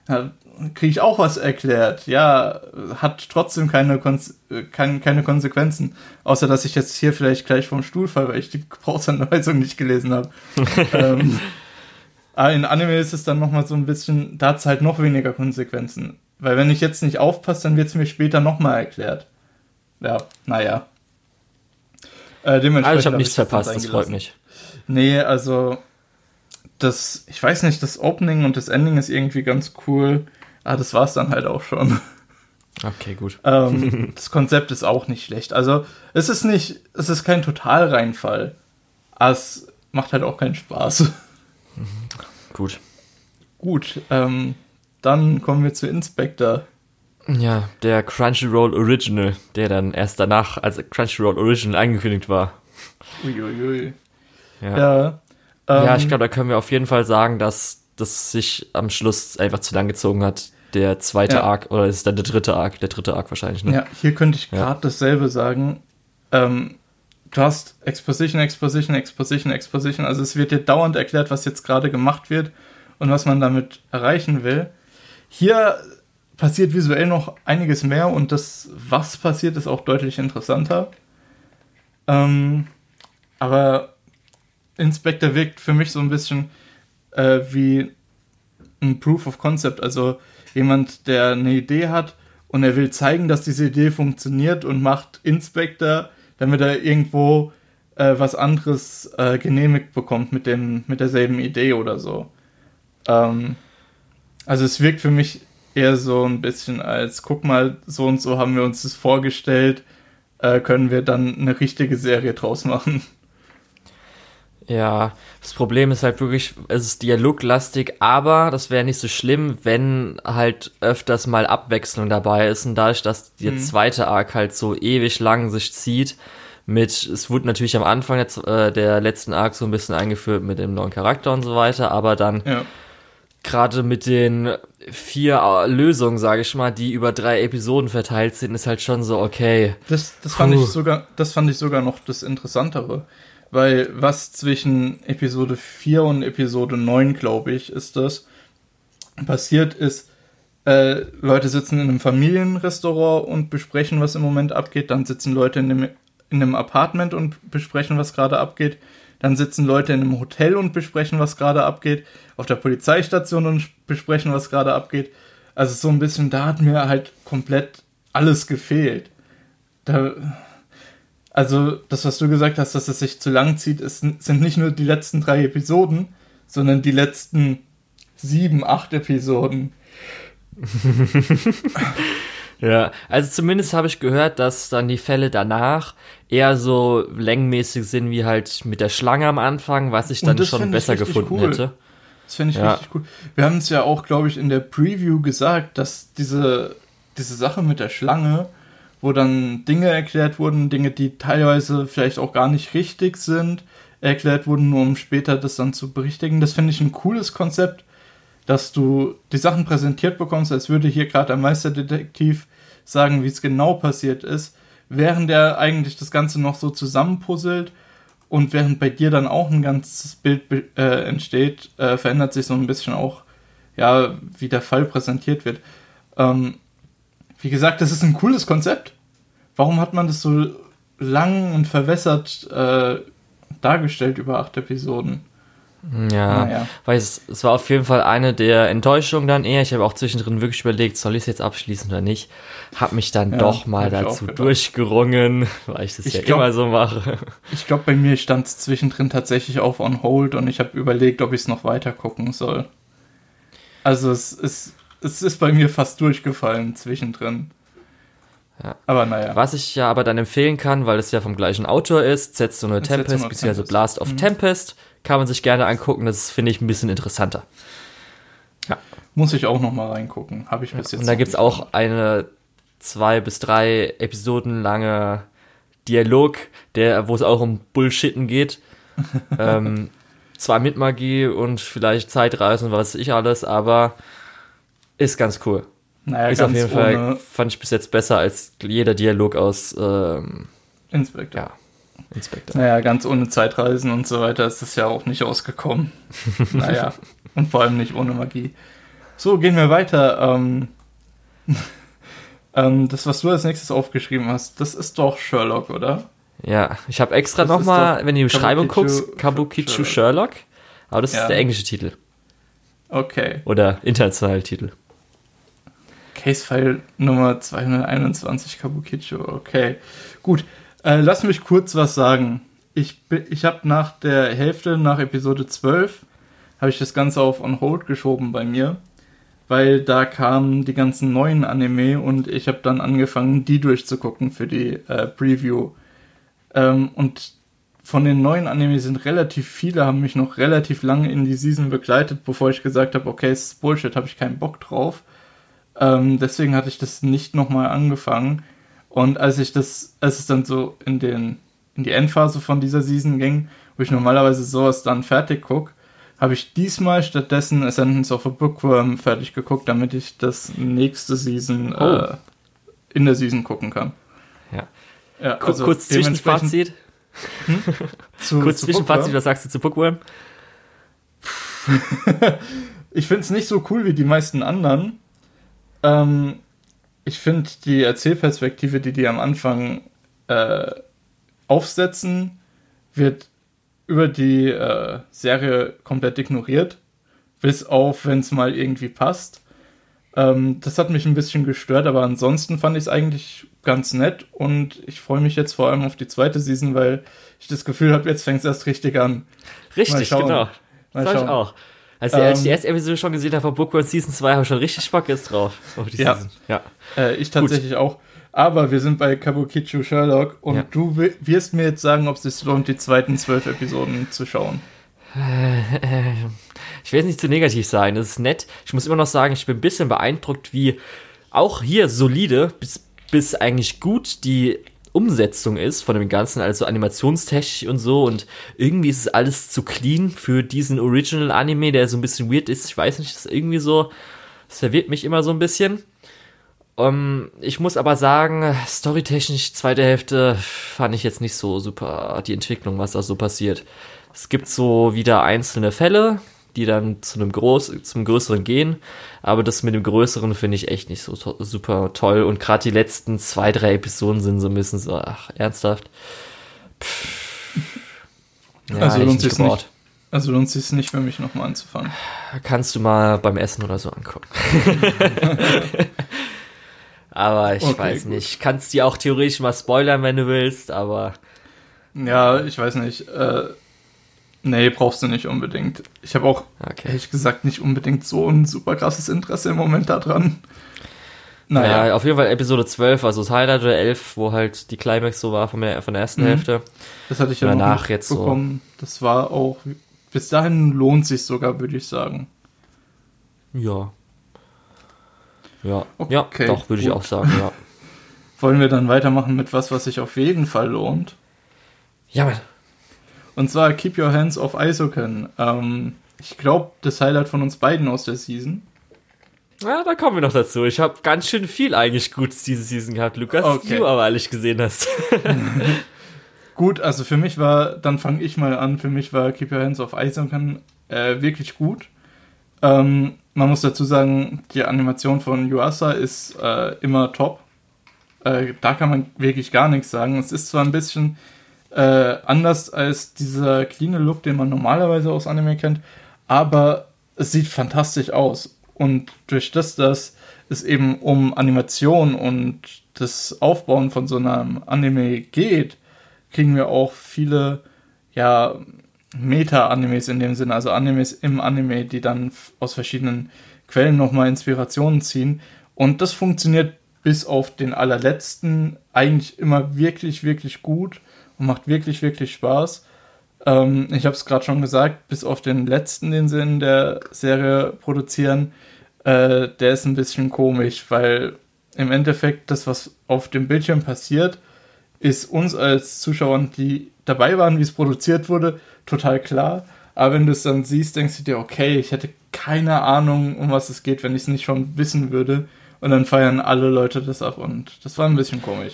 Da kriege ich auch was erklärt. Ja, hat trotzdem keine, Konse keine, keine Konsequenzen. Außer, dass ich jetzt hier vielleicht gleich vom Stuhl falle, weil ich die Gebrauchsanweisung nicht gelesen habe. ähm, aber ah, in Anime ist es dann nochmal so ein bisschen, da hat es halt noch weniger Konsequenzen. Weil wenn ich jetzt nicht aufpasse, dann wird es mir später nochmal erklärt. Ja, naja. Äh, dementsprechend also ich habe nichts verpasst, das freut mich. Nee, also das, ich weiß nicht, das Opening und das Ending ist irgendwie ganz cool. Ah, das war's dann halt auch schon. Okay, gut. ähm, das Konzept ist auch nicht schlecht. Also, es ist nicht, es ist kein Totalreinfall. Aber es macht halt auch keinen Spaß. Gut. Gut, ähm, dann kommen wir zu Inspector. Ja, der Crunchyroll Original, der dann erst danach als Crunchyroll Original angekündigt war. Uiuiui. Ja, ja, ähm, ja ich glaube, da können wir auf jeden Fall sagen, dass das sich am Schluss einfach zu lang gezogen hat. Der zweite ja. Arc, oder ist dann der dritte Arc? Der dritte Arc wahrscheinlich, ne? Ja, hier könnte ich gerade ja. dasselbe sagen. Ähm, du hast Exposition, Exposition, Exposition, Exposition. Also es wird dir dauernd erklärt, was jetzt gerade gemacht wird und was man damit erreichen will. Hier passiert visuell noch einiges mehr und das, was passiert, ist auch deutlich interessanter. Ähm, aber Inspector wirkt für mich so ein bisschen äh, wie ein Proof of Concept. Also jemand, der eine Idee hat und er will zeigen, dass diese Idee funktioniert und macht Inspector damit er irgendwo äh, was anderes äh, genehmigt bekommt mit, dem, mit derselben Idee oder so. Ähm, also es wirkt für mich eher so ein bisschen als, guck mal, so und so haben wir uns das vorgestellt, äh, können wir dann eine richtige Serie draus machen. Ja, das Problem ist halt wirklich, es ist dialoglastig, aber das wäre nicht so schlimm, wenn halt öfters mal Abwechslung dabei ist und dadurch, dass der mhm. zweite Arc halt so ewig lang sich zieht, mit, es wurde natürlich am Anfang jetzt, äh, der letzten Arc so ein bisschen eingeführt mit dem neuen Charakter und so weiter, aber dann ja. gerade mit den vier äh, Lösungen, sage ich mal, die über drei Episoden verteilt sind, ist halt schon so okay. Das, das fand ich sogar, das fand ich sogar noch das Interessantere. Weil was zwischen Episode 4 und Episode 9, glaube ich, ist das, passiert ist, äh, Leute sitzen in einem Familienrestaurant und besprechen, was im Moment abgeht. Dann sitzen Leute in, dem, in einem Apartment und besprechen, was gerade abgeht. Dann sitzen Leute in einem Hotel und besprechen, was gerade abgeht. Auf der Polizeistation und besprechen, was gerade abgeht. Also so ein bisschen, da hat mir halt komplett alles gefehlt. Da, also das, was du gesagt hast, dass es sich zu lang zieht, ist, sind nicht nur die letzten drei Episoden, sondern die letzten sieben, acht Episoden. ja, also zumindest habe ich gehört, dass dann die Fälle danach eher so längenmäßig sind wie halt mit der Schlange am Anfang, was ich dann schon besser gefunden cool. hätte. Das finde ich ja. richtig cool. Wir haben es ja auch, glaube ich, in der Preview gesagt, dass diese, diese Sache mit der Schlange, wo dann Dinge erklärt wurden, Dinge, die teilweise vielleicht auch gar nicht richtig sind, erklärt wurden, nur um später das dann zu berichtigen. Das finde ich ein cooles Konzept, dass du die Sachen präsentiert bekommst, als würde hier gerade ein Meisterdetektiv sagen, wie es genau passiert ist, während er eigentlich das Ganze noch so zusammenpuzzelt und während bei dir dann auch ein ganzes Bild äh, entsteht, äh, verändert sich so ein bisschen auch, ja, wie der Fall präsentiert wird. Ähm, wie gesagt, das ist ein cooles Konzept. Warum hat man das so lang und verwässert äh, dargestellt über acht Episoden? Ja, naja. weil es, es war auf jeden Fall eine der Enttäuschungen dann eher. Ich habe auch zwischendrin wirklich überlegt, soll ich es jetzt abschließen oder nicht. Hab mich dann ja, doch mal dazu durchgerungen, weil ich das ich ja glaub, immer so mache. Ich glaube, bei mir stand es zwischendrin tatsächlich auf on hold und ich habe überlegt, ob ich es noch weiter gucken soll. Also es ist, es ist bei mir fast durchgefallen zwischendrin. Ja. Aber naja. Was ich ja aber dann empfehlen kann, weil es ja vom gleichen Autor ist, Setsuno Tempest, beziehungsweise Blast of mhm. Tempest, kann man sich gerne angucken. Das finde ich ein bisschen interessanter. Ja. Muss ich auch noch mal reingucken. Habe ich bis jetzt. Und da gibt es auch eine zwei bis drei Episoden lange Dialog, der, wo es auch um Bullshitten geht. ähm, zwar mit Magie und vielleicht Zeitreisen, was ich alles, aber ist ganz cool. Naja, ist auf jeden Fall, fand ich bis jetzt besser als jeder Dialog aus ähm, Inspector. Ja, Inspector. Naja, ganz ohne Zeitreisen und so weiter ist das ja auch nicht ausgekommen. naja, und vor allem nicht ohne Magie. So, gehen wir weiter. Ähm, ähm, das, was du als nächstes aufgeschrieben hast, das ist doch Sherlock, oder? Ja, ich habe extra nochmal, wenn du die Beschreibung guckst, Kabukicho Sherlock. Sherlock. Aber das ja. ist der englische Titel. Okay. Oder internationale Titel. Case-File Nummer 221 Kabukicho. Okay. Gut. Äh, lass mich kurz was sagen. Ich, ich habe nach der Hälfte, nach Episode 12, habe ich das Ganze auf On Hold geschoben bei mir, weil da kamen die ganzen neuen Anime und ich habe dann angefangen, die durchzugucken für die äh, Preview. Ähm, und von den neuen Anime sind relativ viele, haben mich noch relativ lange in die Season begleitet, bevor ich gesagt habe, okay, es ist Bullshit, habe ich keinen Bock drauf. Ähm, deswegen hatte ich das nicht nochmal angefangen. Und als ich das, als es dann so in den, in die Endphase von dieser Season ging, wo ich normalerweise sowas dann fertig gucke, habe ich diesmal stattdessen Ascendance of a Bookworm fertig geguckt, damit ich das nächste Season oh. äh, in der Season gucken kann. Ja. ja also kurz Zwischenfazit. Hm? Zu, kurz zu Zwischenfazit, was sagst du zu Bookworm? ich finde es nicht so cool wie die meisten anderen. Ähm, ich finde die Erzählperspektive, die die am Anfang äh, aufsetzen, wird über die äh, Serie komplett ignoriert. Bis auf, wenn es mal irgendwie passt. Ähm, das hat mich ein bisschen gestört, aber ansonsten fand ich es eigentlich ganz nett und ich freue mich jetzt vor allem auf die zweite Season, weil ich das Gefühl habe, jetzt fängt es erst richtig an. Richtig, genau. Mal schauen. ich auch. Als, ähm, als ich die erste Episode schon gesehen habe von Bookworm Season 2, habe ich schon richtig Bock jetzt drauf. ja, Season. ja. Äh, ich tatsächlich Gut. auch. Aber wir sind bei Kabukicho Sherlock und ja. du wirst mir jetzt sagen, ob es sich lohnt, die zweiten zwölf Episoden zu schauen. Ich will jetzt nicht zu negativ sein, das ist nett. Ich muss immer noch sagen, ich bin ein bisschen beeindruckt, wie auch hier solide bis, bis eigentlich gut die Umsetzung ist von dem Ganzen, also animationstechnisch und so. Und irgendwie ist es alles zu clean für diesen Original Anime, der so ein bisschen weird ist. Ich weiß nicht, das ist irgendwie so, das verwirrt mich immer so ein bisschen. Um, ähm, ich muss aber sagen, storytechnisch, zweite Hälfte fand ich jetzt nicht so super, die Entwicklung, was da so passiert. Es gibt so wieder einzelne Fälle, die dann zu einem groß, zum größeren gehen. Aber das mit dem größeren finde ich echt nicht so to super toll. Und gerade die letzten zwei, drei Episoden sind so ein bisschen so, ach, ernsthaft. Ja, also lohnt sich nicht. Also lohnt sich nicht für mich nochmal anzufangen. Kannst du mal beim Essen oder so angucken. aber ich okay, weiß gut. nicht. Kannst dir auch theoretisch mal spoilern, wenn du willst, aber. Ja, ich weiß nicht. Äh, nee, brauchst du nicht unbedingt. Ich habe auch, okay. ehrlich gesagt, nicht unbedingt so ein super krasses Interesse im Moment daran. Naja. Ja, auf jeden Fall Episode 12, also das Highlight oder 11, wo halt die Climax so war von der, von der ersten mhm. Hälfte. Das hatte ich ja danach jetzt bekommen. So. Das war auch, bis dahin lohnt sich sogar, würde ich sagen. Ja. Ja, okay, ja doch, würde ich auch sagen, ja. Wollen wir dann weitermachen mit was, was sich auf jeden Fall lohnt? Ja, Mann. Und zwar Keep Your Hands Off Isoken. Ähm, ich glaube, das Highlight von uns beiden aus der Season. Ja, da kommen wir noch dazu. Ich habe ganz schön viel eigentlich Gutes diese Season gehabt, Lukas, okay. du aber ehrlich gesehen hast. gut, also für mich war, dann fange ich mal an, für mich war Keep Your Hands Off Isoken äh, wirklich gut. Ähm, man muss dazu sagen, die Animation von Yuasa ist äh, immer top. Äh, da kann man wirklich gar nichts sagen. Es ist zwar ein bisschen äh, anders als dieser clean Look, den man normalerweise aus Anime kennt, aber es sieht fantastisch aus. Und durch das, dass es eben um Animation und das Aufbauen von so einem Anime geht, kriegen wir auch viele, ja, Meta-Animes in dem Sinne, also Animes im Anime, die dann aus verschiedenen Quellen nochmal Inspirationen ziehen. Und das funktioniert bis auf den allerletzten eigentlich immer wirklich, wirklich gut und macht wirklich, wirklich Spaß. Ähm, ich habe es gerade schon gesagt, bis auf den letzten, den sie in der Serie produzieren, äh, der ist ein bisschen komisch, weil im Endeffekt das, was auf dem Bildschirm passiert, ist uns als Zuschauern, die dabei waren, wie es produziert wurde, total klar. Aber wenn du es dann siehst, denkst du dir, okay, ich hätte keine Ahnung, um was es geht, wenn ich es nicht schon wissen würde. Und dann feiern alle Leute das ab und das war ein bisschen komisch.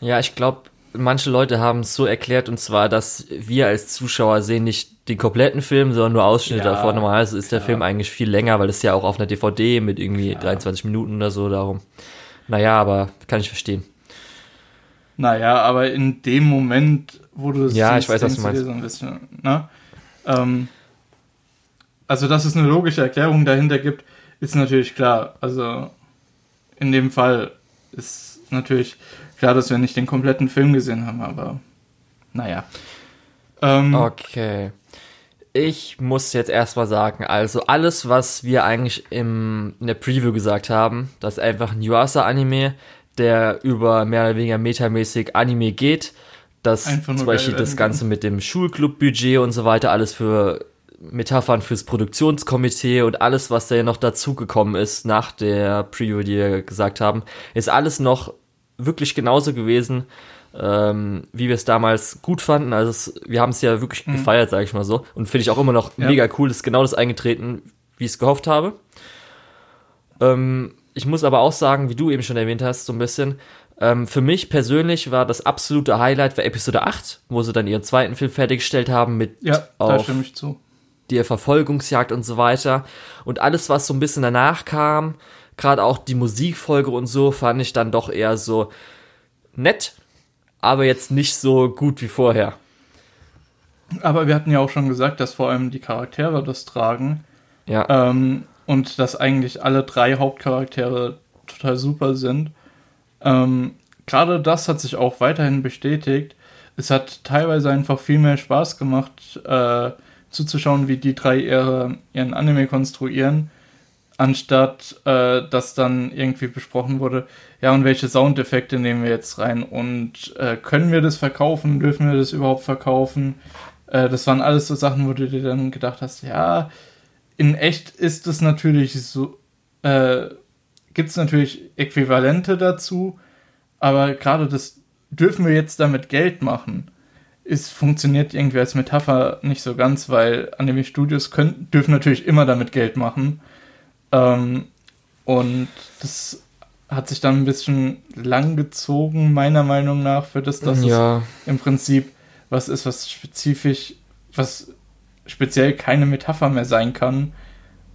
Ja, ich glaube, manche Leute haben es so erklärt und zwar, dass wir als Zuschauer sehen nicht den kompletten Film, sondern nur Ausschnitte ja, davon. Normalerweise ist der ja. Film eigentlich viel länger, weil es ja auch auf einer DVD mit irgendwie ja. 23 Minuten oder so darum. Naja, aber kann ich verstehen. Naja, aber in dem Moment, wo du es Ja, siehst, ich weiß, was du meinst. So ein bisschen, ne? ähm, also, dass es eine logische Erklärung dahinter gibt, ist natürlich klar. Also, in dem Fall ist natürlich klar, dass wir nicht den kompletten Film gesehen haben, aber naja. Ähm, okay. Ich muss jetzt erstmal sagen, also alles, was wir eigentlich im, in der Preview gesagt haben, das ist einfach ein Yuasa-Anime, der über mehr oder weniger metamäßig Anime geht, dass zum Beispiel das Ganze mit dem Schulclub-Budget und so weiter, alles für Metaphern fürs Produktionskomitee und alles, was da ja noch dazugekommen ist nach der Preview, die wir gesagt haben, ist alles noch wirklich genauso gewesen, ähm, wie wir es damals gut fanden. Also es, wir haben es ja wirklich mhm. gefeiert, sage ich mal so. Und finde ich auch immer noch ja. mega cool, ist genau das eingetreten, wie ich es gehofft habe. Ähm, ich muss aber auch sagen, wie du eben schon erwähnt hast, so ein bisschen, ähm, für mich persönlich war das absolute Highlight für Episode 8, wo sie dann ihren zweiten Film fertiggestellt haben mit ja, zu. der Verfolgungsjagd und so weiter. Und alles, was so ein bisschen danach kam, gerade auch die Musikfolge und so, fand ich dann doch eher so nett, aber jetzt nicht so gut wie vorher. Aber wir hatten ja auch schon gesagt, dass vor allem die Charaktere das tragen. Ja. Ähm, und dass eigentlich alle drei Hauptcharaktere total super sind. Ähm, Gerade das hat sich auch weiterhin bestätigt. Es hat teilweise einfach viel mehr Spaß gemacht, äh, zuzuschauen, wie die drei ihre, ihren Anime konstruieren anstatt äh, dass dann irgendwie besprochen wurde, ja, und welche Soundeffekte nehmen wir jetzt rein und äh, können wir das verkaufen, dürfen wir das überhaupt verkaufen? Äh, das waren alles so Sachen, wo du dir dann gedacht hast, ja, in echt ist es natürlich so, äh, gibt es natürlich Äquivalente dazu, aber gerade das dürfen wir jetzt damit Geld machen. Es funktioniert irgendwie als Metapher nicht so ganz, weil Anime Studios dürfen natürlich immer damit Geld machen ähm, und das hat sich dann ein bisschen lang gezogen, meiner Meinung nach, für das, dass ja. es im Prinzip was ist, was spezifisch, was speziell keine Metapher mehr sein kann.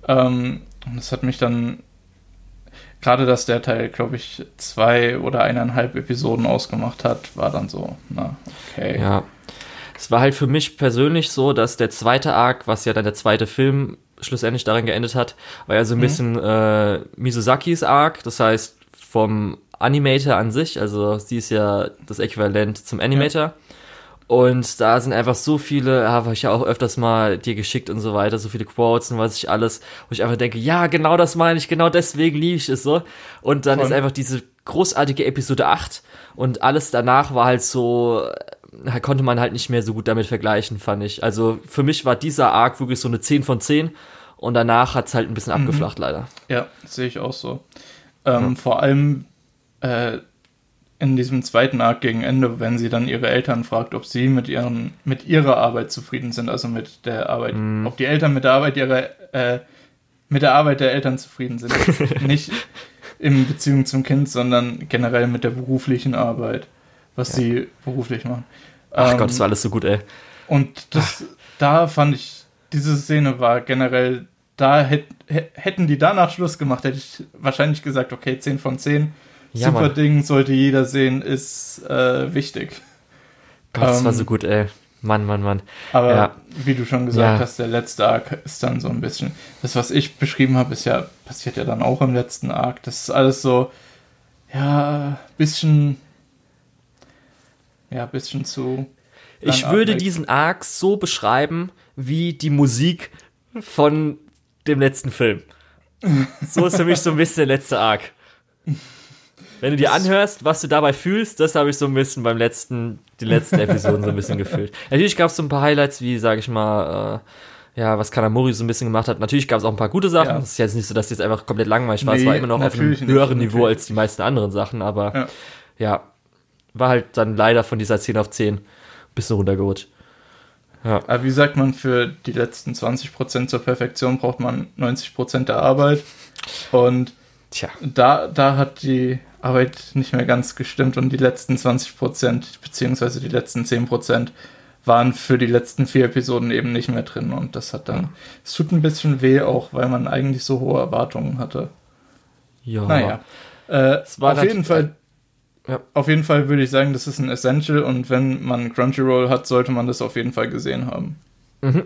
Ähm, und das hat mich dann, gerade dass der Teil, glaube ich, zwei oder eineinhalb Episoden ausgemacht hat, war dann so, na, okay. Ja. Es war halt für mich persönlich so, dass der zweite Arc, was ja dann der zweite Film schlussendlich darin geendet hat, war ja so ein mhm. bisschen äh, Misuzakis Arc, das heißt vom Animator an sich, also sie ist ja das Äquivalent zum Animator. Ja. Und da sind einfach so viele, habe ich ja auch öfters mal dir geschickt und so weiter, so viele Quotes und was ich alles, wo ich einfach denke, ja, genau das meine ich, genau deswegen liebe ich es so. Und dann Voll. ist einfach diese großartige Episode 8 und alles danach war halt so, konnte man halt nicht mehr so gut damit vergleichen, fand ich. Also für mich war dieser Arc wirklich so eine 10 von 10 und danach hat es halt ein bisschen mhm. abgeflacht, leider. Ja, sehe ich auch so. Ähm, ja. Vor allem äh, in diesem zweiten Arc gegen Ende, wenn sie dann ihre Eltern fragt, ob sie mit ihren mit ihrer Arbeit zufrieden sind, also mit der Arbeit, mm. ob die Eltern mit der Arbeit ihrer äh, mit der Arbeit der Eltern zufrieden sind, nicht in Beziehung zum Kind, sondern generell mit der beruflichen Arbeit, was ja. sie beruflich machen. Ach ähm, Gott, das war alles so gut, ey. Und das, da fand ich, diese Szene war generell, da hätt, hätten die danach Schluss gemacht, hätte ich wahrscheinlich gesagt, okay, 10 von 10 ja, Super Mann. Ding, sollte jeder sehen, ist äh, wichtig. Gott, das war so ähm, gut, ey. Mann, Mann, Mann. Aber ja. wie du schon gesagt ja. hast, der letzte Arc ist dann so ein bisschen. Das, was ich beschrieben habe, ist ja, passiert ja dann auch im letzten Arc. Das ist alles so, ja, bisschen. Ja, bisschen zu. Ich würde weg. diesen Arc so beschreiben wie die Musik von dem letzten Film. So ist für mich so ein bisschen der letzte Arc. Wenn du dir anhörst, was du dabei fühlst, das habe ich so ein bisschen beim letzten, die letzten Episoden so ein bisschen gefühlt. Natürlich gab es so ein paar Highlights, wie, sage ich mal, äh, ja, was Kanamori so ein bisschen gemacht hat. Natürlich gab es auch ein paar gute Sachen. Ja. Es ist jetzt nicht so, dass jetzt einfach komplett langweilig war. Nee, es war immer noch auf einem höheren nicht, Niveau als die meisten anderen Sachen, aber ja. ja. War halt dann leider von dieser 10 auf 10 ein bisschen runtergerutscht. Ja. Aber wie sagt man, für die letzten 20% zur Perfektion braucht man 90% der Arbeit. Und Tja. Da, da hat die Arbeit nicht mehr ganz gestimmt und die letzten 20 Prozent, beziehungsweise die letzten 10 Prozent, waren für die letzten vier Episoden eben nicht mehr drin und das hat dann, es tut ein bisschen weh auch, weil man eigentlich so hohe Erwartungen hatte. Ja. Naja. Äh, auf jeden Fall, ja. auf jeden Fall würde ich sagen, das ist ein Essential und wenn man Crunchyroll hat, sollte man das auf jeden Fall gesehen haben. Mhm.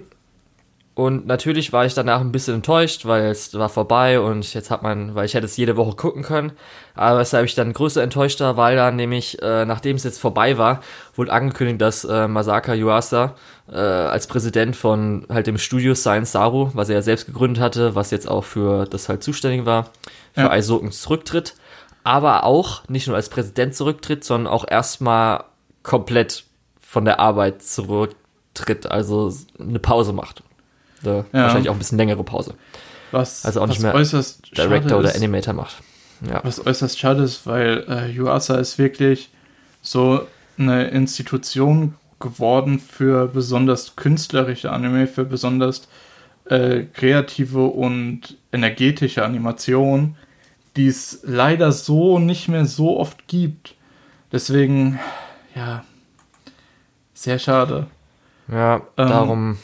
Und natürlich war ich danach ein bisschen enttäuscht, weil es war vorbei und jetzt hat man, weil ich hätte es jede Woche gucken können. Aber weshalb ich dann größer enttäuschter, weil dann nämlich, äh, nachdem es jetzt vorbei war, wurde angekündigt, dass äh, Masaka Yuasa äh, als Präsident von halt dem Studio Science Saru, was er ja selbst gegründet hatte, was jetzt auch für das halt zuständig war, für ja. Aizoken zurücktritt. Aber auch nicht nur als Präsident zurücktritt, sondern auch erstmal komplett von der Arbeit zurücktritt, also eine Pause macht. Ja. Wahrscheinlich auch ein bisschen längere Pause. Was, also auch nicht mehr Director oder Animator macht. Ja. Was äußerst schade ist, weil äh, Yuasa ist wirklich so eine Institution geworden für besonders künstlerische Anime, für besonders äh, kreative und energetische Animation, die es leider so nicht mehr so oft gibt. Deswegen, ja, sehr schade. Ja, ähm, darum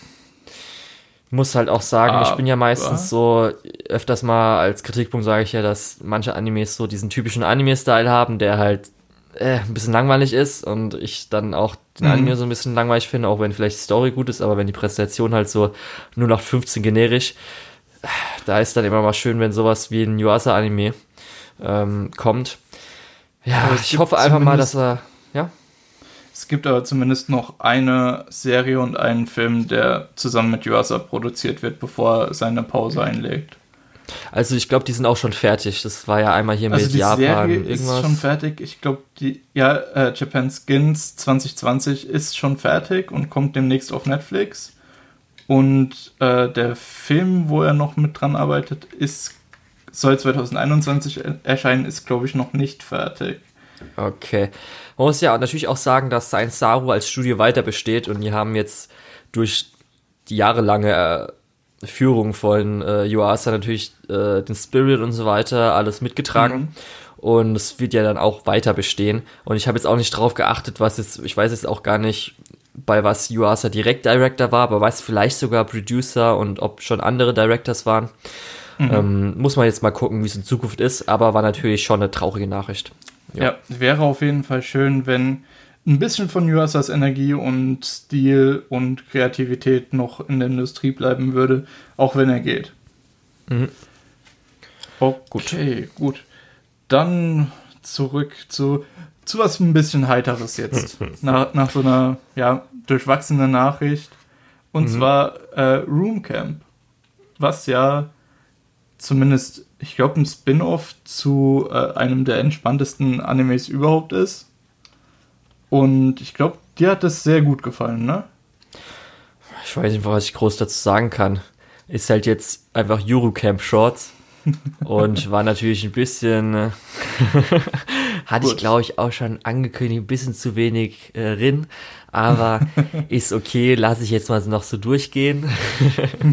muss halt auch sagen, ah, ich bin ja meistens so, öfters mal als Kritikpunkt sage ich ja, dass manche Animes so diesen typischen Anime-Style haben, der halt äh, ein bisschen langweilig ist und ich dann auch den mhm. Anime so ein bisschen langweilig finde, auch wenn vielleicht die Story gut ist, aber wenn die Präsentation halt so nur nach 15 generisch, da ist dann immer mal schön, wenn sowas wie ein Yuasa-Anime ähm, kommt. Ja, ich hoffe einfach mal, dass er, ja. Es gibt aber zumindest noch eine Serie und einen Film, der zusammen mit Yuasa produziert wird, bevor er seine Pause einlegt. Also ich glaube, die sind auch schon fertig. Das war ja einmal hier also mit die Japan Serie irgendwas. ist schon fertig. Ich glaube, die ja äh, Japan Skins 2020 ist schon fertig und kommt demnächst auf Netflix. Und äh, der Film, wo er noch mit dran arbeitet, ist soll 2021 erscheinen, ist glaube ich noch nicht fertig. Okay. Man muss ja natürlich auch sagen, dass Science Saru als Studio weiter besteht und die haben jetzt durch die jahrelange äh, Führung von äh, Yuasa natürlich äh, den Spirit und so weiter alles mitgetragen. Mhm. Und es wird ja dann auch weiter bestehen. Und ich habe jetzt auch nicht drauf geachtet, was jetzt, ich weiß jetzt auch gar nicht, bei was Yuasa direkt Director war, aber weiß vielleicht sogar Producer und ob schon andere Directors waren. Mhm. Ähm, muss man jetzt mal gucken, wie es in Zukunft ist, aber war natürlich schon eine traurige Nachricht. Ja. ja, wäre auf jeden Fall schön, wenn ein bisschen von Yuasas Energie und Stil und Kreativität noch in der Industrie bleiben würde, auch wenn er geht. Mhm. Okay, gut. gut. Dann zurück zu, zu was ein bisschen heiteres jetzt. nach, nach so einer ja, durchwachsenen Nachricht. Und mhm. zwar äh, Room Camp. Was ja zumindest, ich glaube, ein Spin-off zu äh, einem der entspanntesten Animes überhaupt ist. Und ich glaube, dir hat das sehr gut gefallen, ne? Ich weiß nicht, was ich groß dazu sagen kann. Ist halt jetzt einfach Eurocamp Shorts. und war natürlich ein bisschen, äh, hatte ich glaube ich auch schon angekündigt, ein bisschen zu wenig äh, Rin, aber ist okay, lasse ich jetzt mal noch so durchgehen.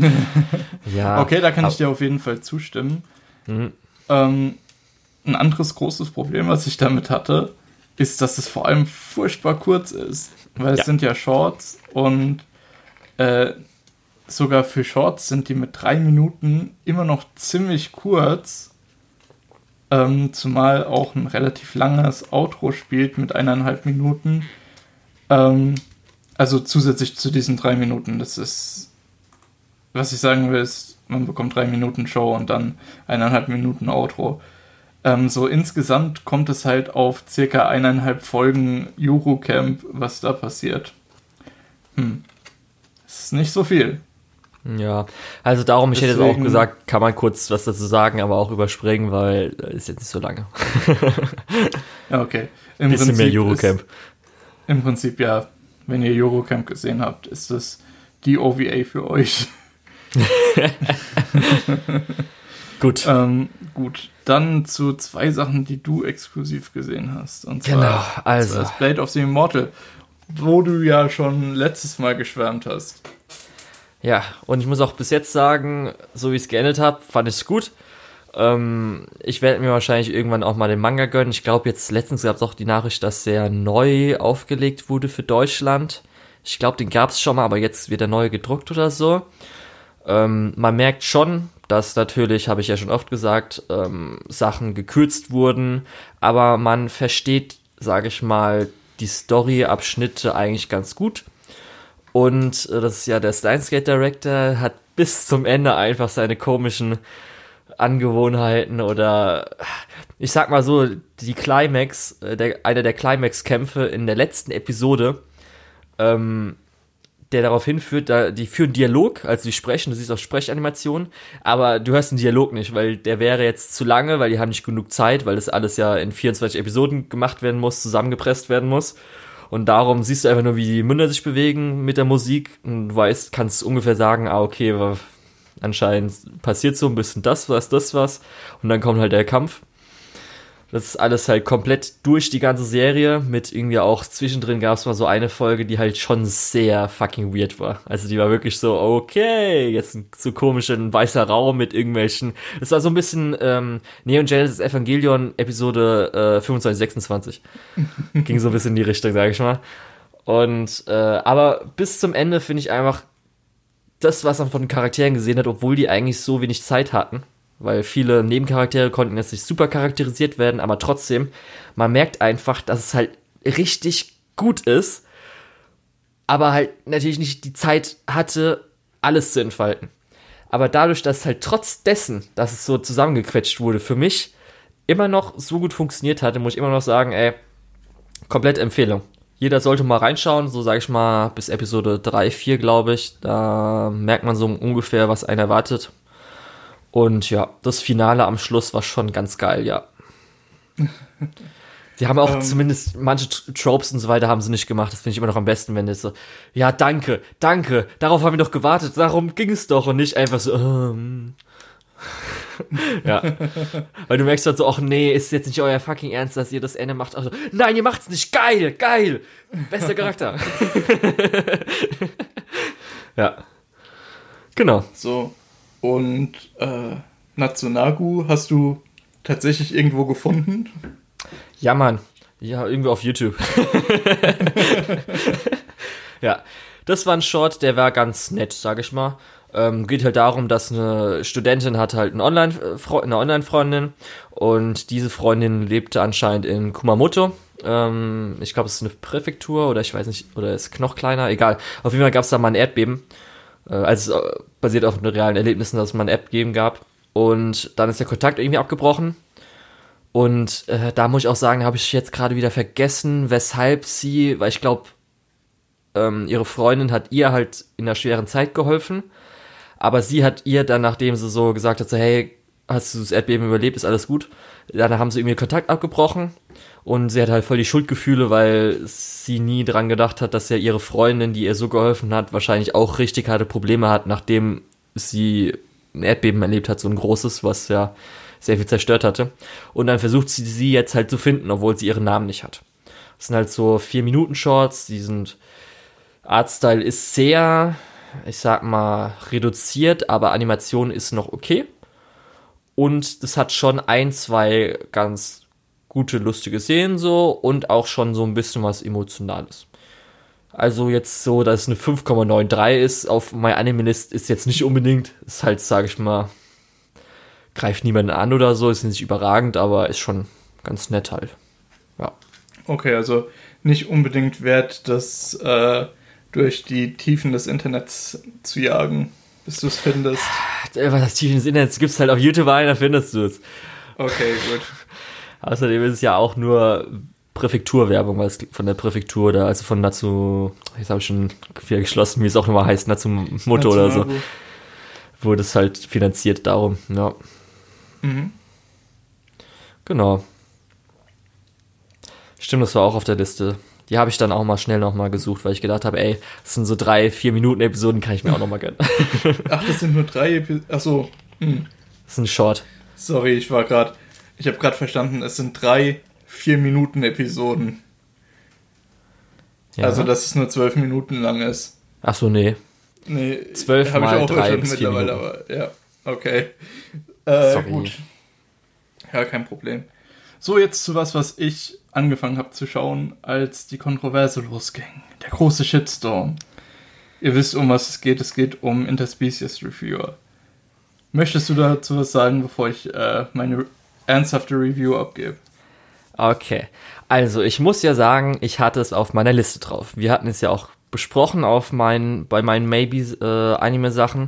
ja. Okay, da kann ich dir auf jeden Fall zustimmen. Mhm. Ähm, ein anderes großes Problem, was ich damit hatte, ist, dass es vor allem furchtbar kurz ist. Weil es ja. sind ja Shorts und äh, sogar für Shorts sind die mit drei Minuten immer noch ziemlich kurz. Ähm, zumal auch ein relativ langes Outro spielt mit eineinhalb Minuten. Ähm, also zusätzlich zu diesen drei Minuten. Das ist, was ich sagen will, ist, man bekommt drei Minuten Show und dann eineinhalb Minuten Outro. Ähm, so insgesamt kommt es halt auf circa eineinhalb Folgen Eurocamp, was da passiert. Hm. Das ist nicht so viel. Ja, also darum, ich Deswegen, hätte jetzt auch gesagt, kann man kurz was dazu sagen, aber auch überspringen, weil ist jetzt nicht so lange. ja, okay. Im Bisschen Prinzip mehr Eurocamp. Ist, Im Prinzip ja, wenn ihr Eurocamp gesehen habt, ist das die OVA für euch. gut. Ähm, gut, dann zu zwei Sachen, die du exklusiv gesehen hast. Und zwar genau, also. das Blade of the Immortal, wo du ja schon letztes Mal geschwärmt hast. Ja, und ich muss auch bis jetzt sagen, so wie ich es geendet habe, fand ich es gut. Ähm, ich werde mir wahrscheinlich irgendwann auch mal den Manga gönnen. Ich glaube, jetzt letztens gab es auch die Nachricht, dass der neu aufgelegt wurde für Deutschland. Ich glaube, den gab es schon mal, aber jetzt wird er neu gedruckt oder so. Ähm, man merkt schon, dass natürlich, habe ich ja schon oft gesagt, ähm, Sachen gekürzt wurden, aber man versteht, sage ich mal, die Story-Abschnitte eigentlich ganz gut. Und äh, das ist ja der Steinsgate Director, hat bis zum Ende einfach seine komischen Angewohnheiten oder ich sag mal so, die Climax, äh, der, einer der Climax-Kämpfe in der letzten Episode, ähm, der darauf hinführt, da, die führen Dialog, also die sprechen, du siehst auch Sprechanimationen, aber du hörst den Dialog nicht, weil der wäre jetzt zu lange, weil die haben nicht genug Zeit, weil das alles ja in 24 Episoden gemacht werden muss, zusammengepresst werden muss. Und darum siehst du einfach nur, wie die Münder sich bewegen mit der Musik und weißt, kannst ungefähr sagen, ah, okay, anscheinend passiert so ein bisschen das, was, das, was. Und dann kommt halt der Kampf. Das ist alles halt komplett durch die ganze Serie. Mit irgendwie auch zwischendrin gab es mal so eine Folge, die halt schon sehr fucking weird war. Also die war wirklich so, okay, jetzt ein so komischer weißer Raum mit irgendwelchen. Das war so ein bisschen ähm, Neon Genesis Evangelion Episode äh, 25, 26. Ging so ein bisschen in die Richtung, sag ich mal. Und äh, aber bis zum Ende finde ich einfach das, was man von den Charakteren gesehen hat, obwohl die eigentlich so wenig Zeit hatten weil viele Nebencharaktere konnten jetzt nicht super charakterisiert werden, aber trotzdem, man merkt einfach, dass es halt richtig gut ist, aber halt natürlich nicht die Zeit hatte, alles zu entfalten. Aber dadurch, dass es halt trotz dessen, dass es so zusammengequetscht wurde, für mich immer noch so gut funktioniert hatte, muss ich immer noch sagen, ey, komplett Empfehlung. Jeder sollte mal reinschauen, so sage ich mal bis Episode 3, 4, glaube ich. Da merkt man so ungefähr, was einen erwartet. Und ja, das Finale am Schluss war schon ganz geil, ja. Sie haben auch ähm. zumindest manche Tropes und so weiter haben sie nicht gemacht. Das finde ich immer noch am besten, wenn es so, ja, danke, danke, darauf haben wir doch gewartet, darum ging es doch und nicht einfach so, ähm. ja. Weil du merkst halt so, ach nee, ist jetzt nicht euer fucking Ernst, dass ihr das Ende macht. Also, nein, ihr macht's nicht. Geil, geil. Bester Charakter. ja. Genau. So, und äh, Natsunagu hast du tatsächlich irgendwo gefunden? Ja, Mann. Ja, irgendwo auf YouTube. ja, das war ein Short, der war ganz nett, sag ich mal. Ähm, geht halt darum, dass eine Studentin hat halt eine Online-Freundin eine Online und diese Freundin lebte anscheinend in Kumamoto Ähm, ich glaube, es ist eine Präfektur oder ich weiß nicht, oder ist noch kleiner, egal. Auf jeden Fall gab es da mal ein Erdbeben. Äh, also äh, basiert auf realen Erlebnissen, dass es mal ein Erdbeben gab. Und dann ist der Kontakt irgendwie abgebrochen. Und äh, da muss ich auch sagen, habe ich jetzt gerade wieder vergessen, weshalb sie, weil ich glaube, ähm, ihre Freundin hat ihr halt in einer schweren Zeit geholfen. Aber sie hat ihr dann, nachdem sie so gesagt hat, so, hey, hast du das Erdbeben überlebt, ist alles gut. Dann haben sie irgendwie Kontakt abgebrochen und sie hat halt voll die Schuldgefühle, weil sie nie dran gedacht hat, dass ja ihre Freundin, die ihr so geholfen hat, wahrscheinlich auch richtig harte Probleme hat, nachdem sie ein Erdbeben erlebt hat, so ein großes, was ja sehr viel zerstört hatte. Und dann versucht sie sie jetzt halt zu finden, obwohl sie ihren Namen nicht hat. Das sind halt so vier Minuten Shorts, die sind Artstyle ist sehr, ich sag mal, reduziert, aber Animation ist noch okay. Und das hat schon ein, zwei ganz gute, lustige Szenen so und auch schon so ein bisschen was Emotionales. Also jetzt so, dass es eine 5,93 ist auf My Anime List ist jetzt nicht unbedingt, ist halt, sage ich mal, greift niemanden an oder so, ist nicht überragend, aber ist schon ganz nett halt. Ja. Okay, also nicht unbedingt wert, das äh, durch die Tiefen des Internets zu jagen, bis du es findest. Was das Tiefen des Internets gibt's halt auf YouTube ein, da findest du es. Okay, gut. Außerdem ist es ja auch nur Präfekturwerbung, weil es von der Präfektur oder also von Natsu, jetzt habe ich schon wieder geschlossen, wie es auch nochmal heißt, Natsu Motto oder so. Wurde es halt finanziert darum, ja. Mhm. Genau. Stimmt, das war auch auf der Liste. Die habe ich dann auch mal schnell nochmal gesucht, weil ich gedacht habe, ey, das sind so drei, vier Minuten Episoden, kann ich mir auch nochmal gönnen. Ach, das sind nur drei Episoden. Achso. Hm. Das ist ein Short. Sorry, ich war gerade. Ich habe gerade verstanden, es sind drei, vier Minuten Episoden. Ja. Also, dass es nur zwölf Minuten lang ist. Ach so, nee. Nee, zwölf mal ich auch drei bis mittlerweile, aber ja, okay. Äh, Sorry. Gut. Ja, kein Problem. So, jetzt zu was, was ich angefangen habe zu schauen, als die Kontroverse losging. Der große Shitstorm. Ihr wisst, um was es geht. Es geht um Interspecies Reviewer. Möchtest du dazu was sagen, bevor ich äh, meine ernsthafte Review abgebe? Okay. Also, ich muss ja sagen, ich hatte es auf meiner Liste drauf. Wir hatten es ja auch besprochen auf mein, bei meinen Maybe äh.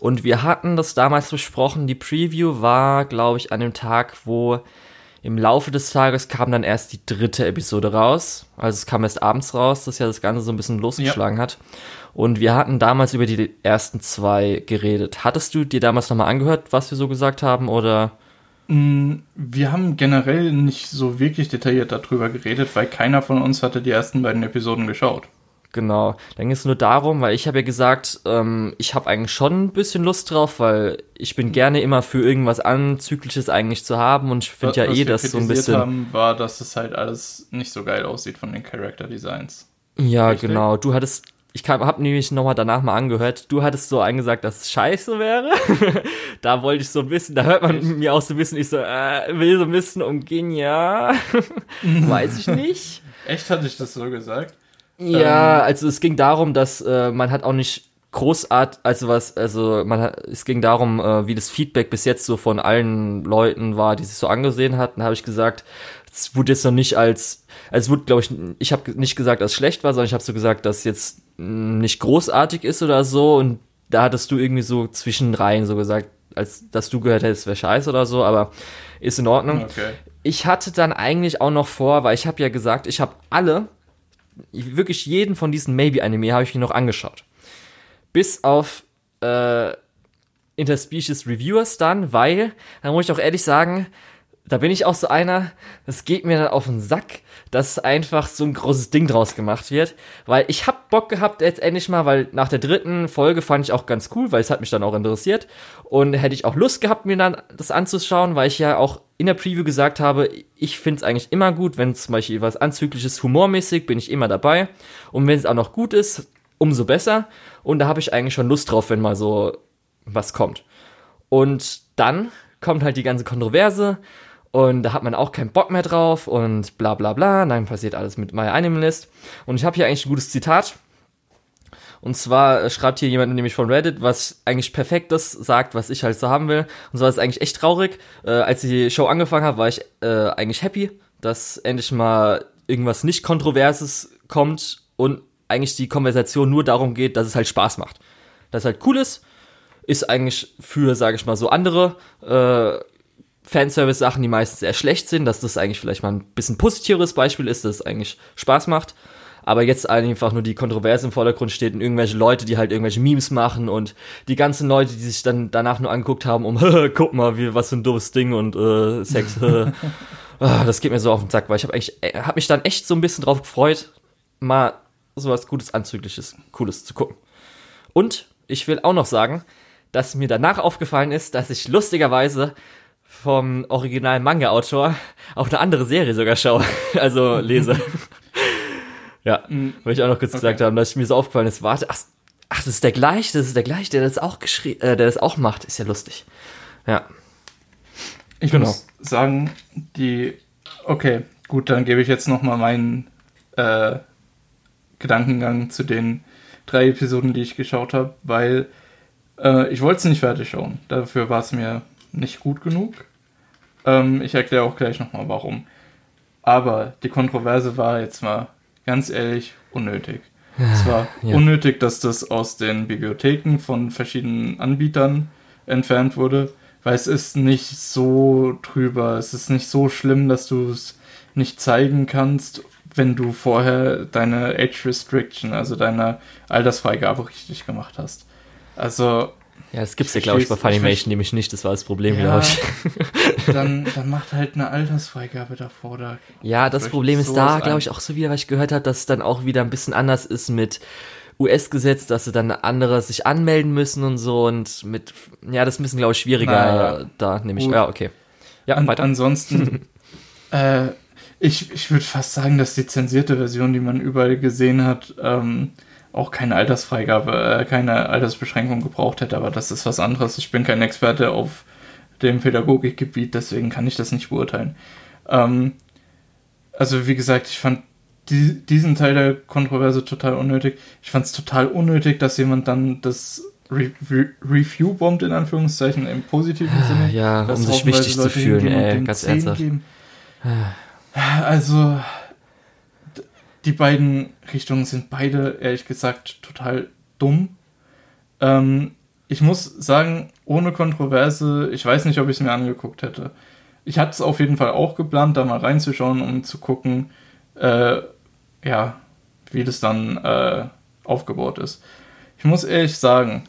Und wir hatten das damals besprochen. Die Preview war, glaube ich, an dem Tag, wo im Laufe des Tages kam dann erst die dritte Episode raus. Also es kam erst abends raus, dass ja das Ganze so ein bisschen losgeschlagen ja. hat. Und wir hatten damals über die ersten zwei geredet. Hattest du dir damals nochmal angehört, was wir so gesagt haben, oder? Mm, wir haben generell nicht so wirklich detailliert darüber geredet, weil keiner von uns hatte die ersten beiden Episoden geschaut. Genau. Dann ging es nur darum, weil ich habe ja gesagt, ähm, ich habe eigentlich schon ein bisschen Lust drauf, weil ich bin gerne immer für irgendwas Anzügliches eigentlich zu haben und ich finde ja eh, dass so ein bisschen. haben, war, dass es halt alles nicht so geil aussieht von den Character Designs. Ja, Richtig? genau. Du hattest ich habe nämlich nochmal danach mal angehört, du hattest so angesagt, dass es scheiße wäre. da wollte ich so ein bisschen, da hört man Echt? mir auch so ein bisschen, ich so, äh, will so ein bisschen umgehen, ja. Weiß ich nicht. Echt hatte ich das so gesagt? Ja, ähm, also es ging darum, dass äh, man hat auch nicht großart, also was, also man hat, es ging darum, äh, wie das Feedback bis jetzt so von allen Leuten war, die sich so angesehen hatten, habe ich gesagt, es wurde jetzt noch nicht als, also es wurde, glaube ich, ich habe nicht gesagt, dass es schlecht war, sondern ich habe so gesagt, dass jetzt nicht großartig ist oder so. Und da hattest du irgendwie so zwischen rein so gesagt, als dass du gehört hättest, wäre scheiße oder so, aber ist in Ordnung. Okay. Ich hatte dann eigentlich auch noch vor, weil ich habe ja gesagt, ich habe alle, wirklich jeden von diesen Maybe-Anime habe ich mir noch angeschaut. Bis auf äh, Interspecies Reviewers dann, weil, da muss ich auch ehrlich sagen, da bin ich auch so einer, das geht mir dann auf den Sack, dass einfach so ein großes Ding draus gemacht wird, weil ich hab Bock gehabt jetzt endlich mal, weil nach der dritten Folge fand ich auch ganz cool, weil es hat mich dann auch interessiert. Und hätte ich auch Lust gehabt, mir dann das anzuschauen, weil ich ja auch in der Preview gesagt habe, ich finde es eigentlich immer gut, wenn zum Beispiel was Anzügliches humormäßig, bin ich immer dabei. Und wenn es auch noch gut ist, umso besser. Und da habe ich eigentlich schon Lust drauf, wenn mal so was kommt. Und dann kommt halt die ganze Kontroverse und da hat man auch keinen Bock mehr drauf und bla bla bla. Und dann passiert alles mit My Animalist. Und ich habe hier eigentlich ein gutes Zitat. Und zwar äh, schreibt hier jemand nämlich von Reddit, was eigentlich perfektes sagt, was ich halt so haben will. Und zwar ist es eigentlich echt traurig. Äh, als die Show angefangen hat, war ich äh, eigentlich happy, dass endlich mal irgendwas nicht Kontroverses kommt und eigentlich die Konversation nur darum geht, dass es halt Spaß macht. Dass es halt cool ist, ist eigentlich für, sage ich mal, so andere äh, Fanservice-Sachen, die meistens sehr schlecht sind, dass das eigentlich vielleicht mal ein bisschen positiveres Beispiel ist, dass es eigentlich Spaß macht. Aber jetzt einfach nur die Kontroverse im Vordergrund steht und irgendwelche Leute, die halt irgendwelche Memes machen und die ganzen Leute, die sich dann danach nur angeguckt haben, um, guck mal, wie, was für ein doofes Ding und äh, Sex. Äh. das geht mir so auf den Sack, weil ich habe eigentlich, äh, hab mich dann echt so ein bisschen drauf gefreut, mal sowas Gutes, Anzügliches, Cooles zu gucken. Und ich will auch noch sagen, dass mir danach aufgefallen ist, dass ich lustigerweise vom originalen Manga-Autor auch eine andere Serie sogar schaue, also lese. ja, mhm. wollte ich auch noch kurz okay. gesagt haben, dass mir so aufgefallen ist, warte, ach, ach, das ist der gleiche, das ist der gleiche, der das auch geschrieben, äh, der das auch macht, ist ja lustig. Ja. Ich genau. muss sagen, die, okay, gut, dann gebe ich jetzt noch mal meinen äh, Gedankengang zu den drei Episoden, die ich geschaut habe, weil äh, ich wollte es nicht fertig schauen. Dafür war es mir nicht gut genug. Ähm, ich erkläre auch gleich nochmal warum. Aber die Kontroverse war jetzt mal ganz ehrlich unnötig. Es war ja. unnötig, dass das aus den Bibliotheken von verschiedenen Anbietern entfernt wurde, weil es ist nicht so drüber, es ist nicht so schlimm, dass du es nicht zeigen kannst, wenn du vorher deine Age Restriction, also deine Altersfreigabe richtig gemacht hast. Also. Ja, das gibt's ja, glaube ich, bei Funimation nämlich nicht. Das war das Problem, ja, glaube ich. dann, dann macht halt eine Altersfreigabe davor. Da ja, das Problem ist da, glaube ich, auch so wieder, was ich gehört habe, dass es dann auch wieder ein bisschen anders ist mit US-Gesetz, dass sie dann andere sich anmelden müssen und so und mit, ja, das ist ein bisschen, glaube ich, schwieriger naja, da, nämlich, ja, okay. Ja, An, weiter. Ansonsten, äh, ich, ich würde fast sagen, dass die zensierte Version, die man überall gesehen hat, ähm, auch keine Altersfreigabe, äh, keine Altersbeschränkung gebraucht hätte, aber das ist was anderes. Ich bin kein Experte auf dem Pädagogikgebiet, deswegen kann ich das nicht beurteilen. Ähm, also wie gesagt, ich fand die, diesen Teil der Kontroverse total unnötig. Ich fand es total unnötig, dass jemand dann das Re Re Review bombt, in Anführungszeichen, im positiven ah, Sinne. Ja, um sich wichtig zu fühlen, ey, ganz ernsthaft. Also, die beiden Richtungen sind beide, ehrlich gesagt, total dumm. Ähm, ich muss sagen, ohne Kontroverse, ich weiß nicht, ob ich es mir angeguckt hätte. Ich hatte es auf jeden Fall auch geplant, da mal reinzuschauen, um zu gucken, äh, ja, wie das dann äh, aufgebaut ist. Ich muss ehrlich sagen,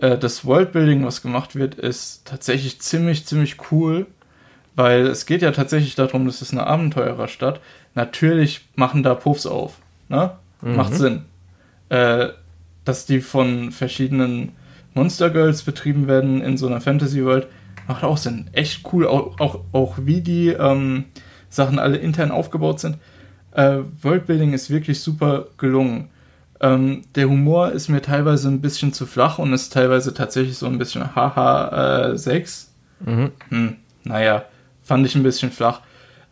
äh, das Worldbuilding, was gemacht wird, ist tatsächlich ziemlich, ziemlich cool, weil es geht ja tatsächlich darum, das ist eine Abenteurerstadt natürlich machen da Puffs auf. Ne? Mhm. Macht Sinn. Äh, dass die von verschiedenen Monster Girls betrieben werden in so einer Fantasy World, macht auch Sinn. Echt cool, auch, auch, auch wie die ähm, Sachen alle intern aufgebaut sind. Äh, Worldbuilding ist wirklich super gelungen. Ähm, der Humor ist mir teilweise ein bisschen zu flach und ist teilweise tatsächlich so ein bisschen haha äh, 6. Mhm. Hm, naja, fand ich ein bisschen flach.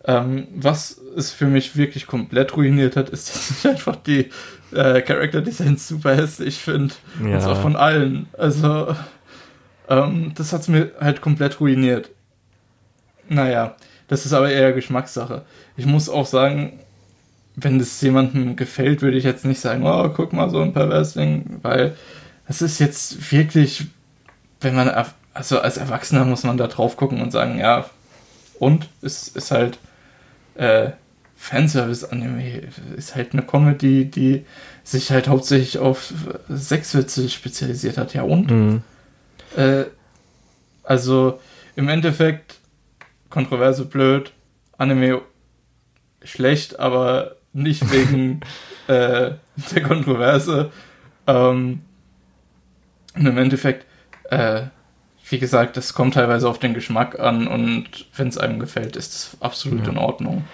Ähm, was es für mich wirklich komplett ruiniert hat, ist, dass ich einfach die äh, Character Designs super hässlich finde. Ja. Und zwar von allen. Also, ähm, das hat es mir halt komplett ruiniert. Naja, das ist aber eher Geschmackssache. Ich muss auch sagen, wenn das jemandem gefällt, würde ich jetzt nicht sagen, oh, guck mal, so ein pervers Ding, weil es ist jetzt wirklich, wenn man, also als Erwachsener muss man da drauf gucken und sagen, ja, und es ist halt äh, Fanservice-Anime ist halt eine Comedy, die sich halt hauptsächlich auf Sexwitze spezialisiert hat. Ja, und? Mhm. Äh, also im Endeffekt kontroverse blöd, Anime schlecht, aber nicht wegen äh, der Kontroverse. Ähm, und im Endeffekt, äh, wie gesagt, das kommt teilweise auf den Geschmack an und wenn es einem gefällt, ist es absolut ja. in Ordnung.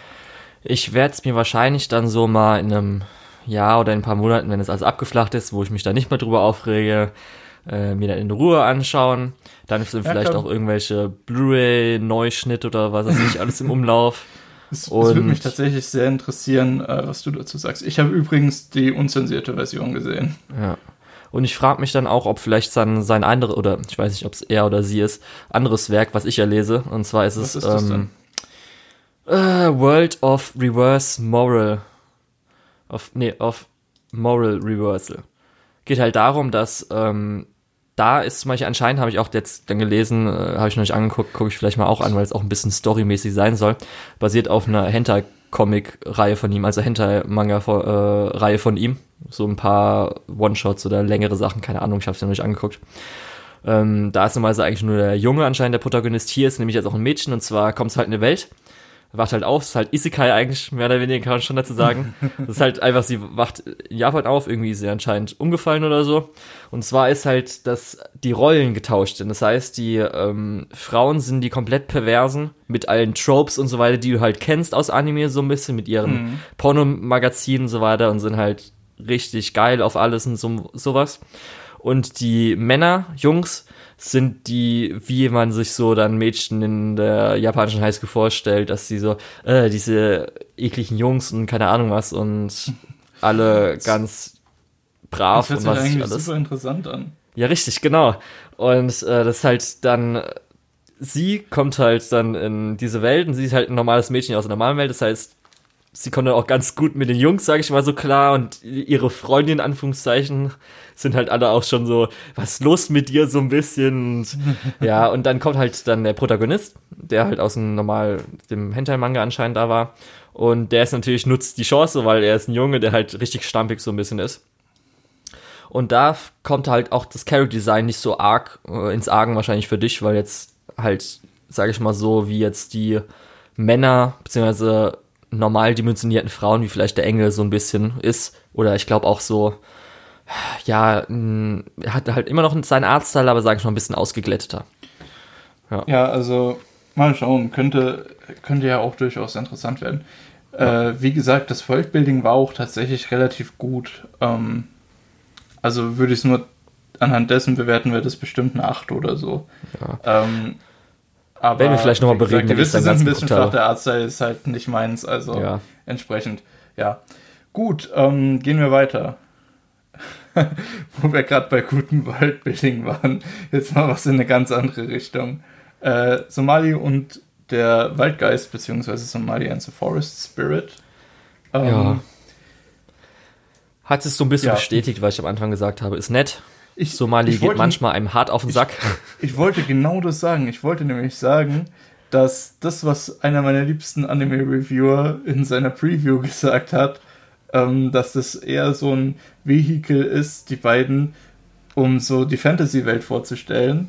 Ich werde es mir wahrscheinlich dann so mal in einem Jahr oder in ein paar Monaten, wenn es alles abgeflacht ist, wo ich mich da nicht mehr drüber aufrege, äh, mir dann in Ruhe anschauen. Dann sind ja, vielleicht klar. auch irgendwelche Blu-ray-Neuschnitt oder was weiß ich, alles im Umlauf. Es, würde mich tatsächlich sehr interessieren, äh, was du dazu sagst. Ich habe übrigens die unzensierte Version gesehen. Ja. Und ich frage mich dann auch, ob vielleicht sein, sein andere, oder ich weiß nicht, ob es er oder sie ist, anderes Werk, was ich ja lese. Und zwar ist was es ist ähm, Uh, World of Reverse Moral. Of, nee, of Moral Reversal. Geht halt darum, dass ähm, da ist zum Beispiel anscheinend, habe ich auch jetzt dann gelesen, äh, habe ich noch nicht angeguckt, gucke ich vielleicht mal auch an, weil es auch ein bisschen storymäßig sein soll. Basiert auf einer Hentai-Comic-Reihe von ihm, also Hentai-Manga-Reihe von ihm. So ein paar One-Shots oder längere Sachen, keine Ahnung, ich habe es noch nicht angeguckt. Ähm, da ist normalerweise eigentlich nur der Junge anscheinend der Protagonist. Hier ist nämlich jetzt auch ein Mädchen und zwar kommt es halt in eine Welt, wacht halt auf, ist halt Isekai eigentlich, mehr oder weniger kann man schon dazu sagen. Das ist halt einfach, sie wacht in Japan auf, irgendwie ist sie anscheinend umgefallen oder so. Und zwar ist halt, dass die Rollen getauscht sind. Das heißt, die ähm, Frauen sind die komplett perversen mit allen Tropes und so weiter, die du halt kennst aus Anime so ein bisschen, mit ihren mhm. Pornomagazinen und so weiter und sind halt richtig geil auf alles und so, sowas. Und die Männer, Jungs, sind die, wie man sich so dann Mädchen in der japanischen Highschool vorstellt, dass sie so, äh, diese ekligen Jungs und keine Ahnung was und alle ganz brav das und was eigentlich alles. super interessant an. Ja, richtig, genau. Und äh, das ist halt dann, sie kommt halt dann in diese Welt und sie ist halt ein normales Mädchen aus der normalen Welt. Das heißt, sie kommt dann auch ganz gut mit den Jungs, sage ich mal so klar, und ihre Freundin, in Anführungszeichen, sind halt alle auch schon so, was ist los mit dir so ein bisschen? Und, ja, und dann kommt halt dann der Protagonist, der halt aus dem normal, dem Hentai-Manga anscheinend da war. Und der ist natürlich, nutzt die Chance, weil er ist ein Junge, der halt richtig stampig so ein bisschen ist. Und da kommt halt auch das Character Design nicht so arg äh, ins Argen wahrscheinlich für dich, weil jetzt halt, sage ich mal so, wie jetzt die Männer, beziehungsweise normal dimensionierten Frauen, wie vielleicht der Engel so ein bisschen ist. Oder ich glaube auch so, ja, er hat halt immer noch seinen Artstyle, aber sage ich mal ein bisschen ausgeglätteter. Ja. ja, also mal schauen, könnte, könnte ja auch durchaus interessant werden. Ja. Äh, wie gesagt, das Worldbuilding war auch tatsächlich relativ gut. Ähm, also würde ich es nur anhand dessen bewerten, wäre das bestimmt eine 8 oder so. Ja. Ähm, aber Werden wir vielleicht nochmal bereden. Die Witze sind ein bisschen flach, der Artstyle ist halt nicht meins, also ja. entsprechend, ja. Gut, ähm, gehen wir weiter. Wo wir gerade bei gutem Waldbuilding waren, jetzt mal was in eine ganz andere Richtung. Äh, Somali und der Waldgeist, beziehungsweise Somali and the Forest Spirit. Ähm, ja. Hat es so ein bisschen ja. bestätigt, was ich am Anfang gesagt habe. Ist nett, ich, Somali ich wollte, geht manchmal einem hart auf den Sack. Ich, ich, wollte genau das sagen. Ich wollte nämlich sagen, dass das, was einer meiner liebsten Anime-Reviewer in seiner Preview gesagt hat, ähm, dass das eher so ein Vehikel ist, die beiden, um so die Fantasy-Welt vorzustellen,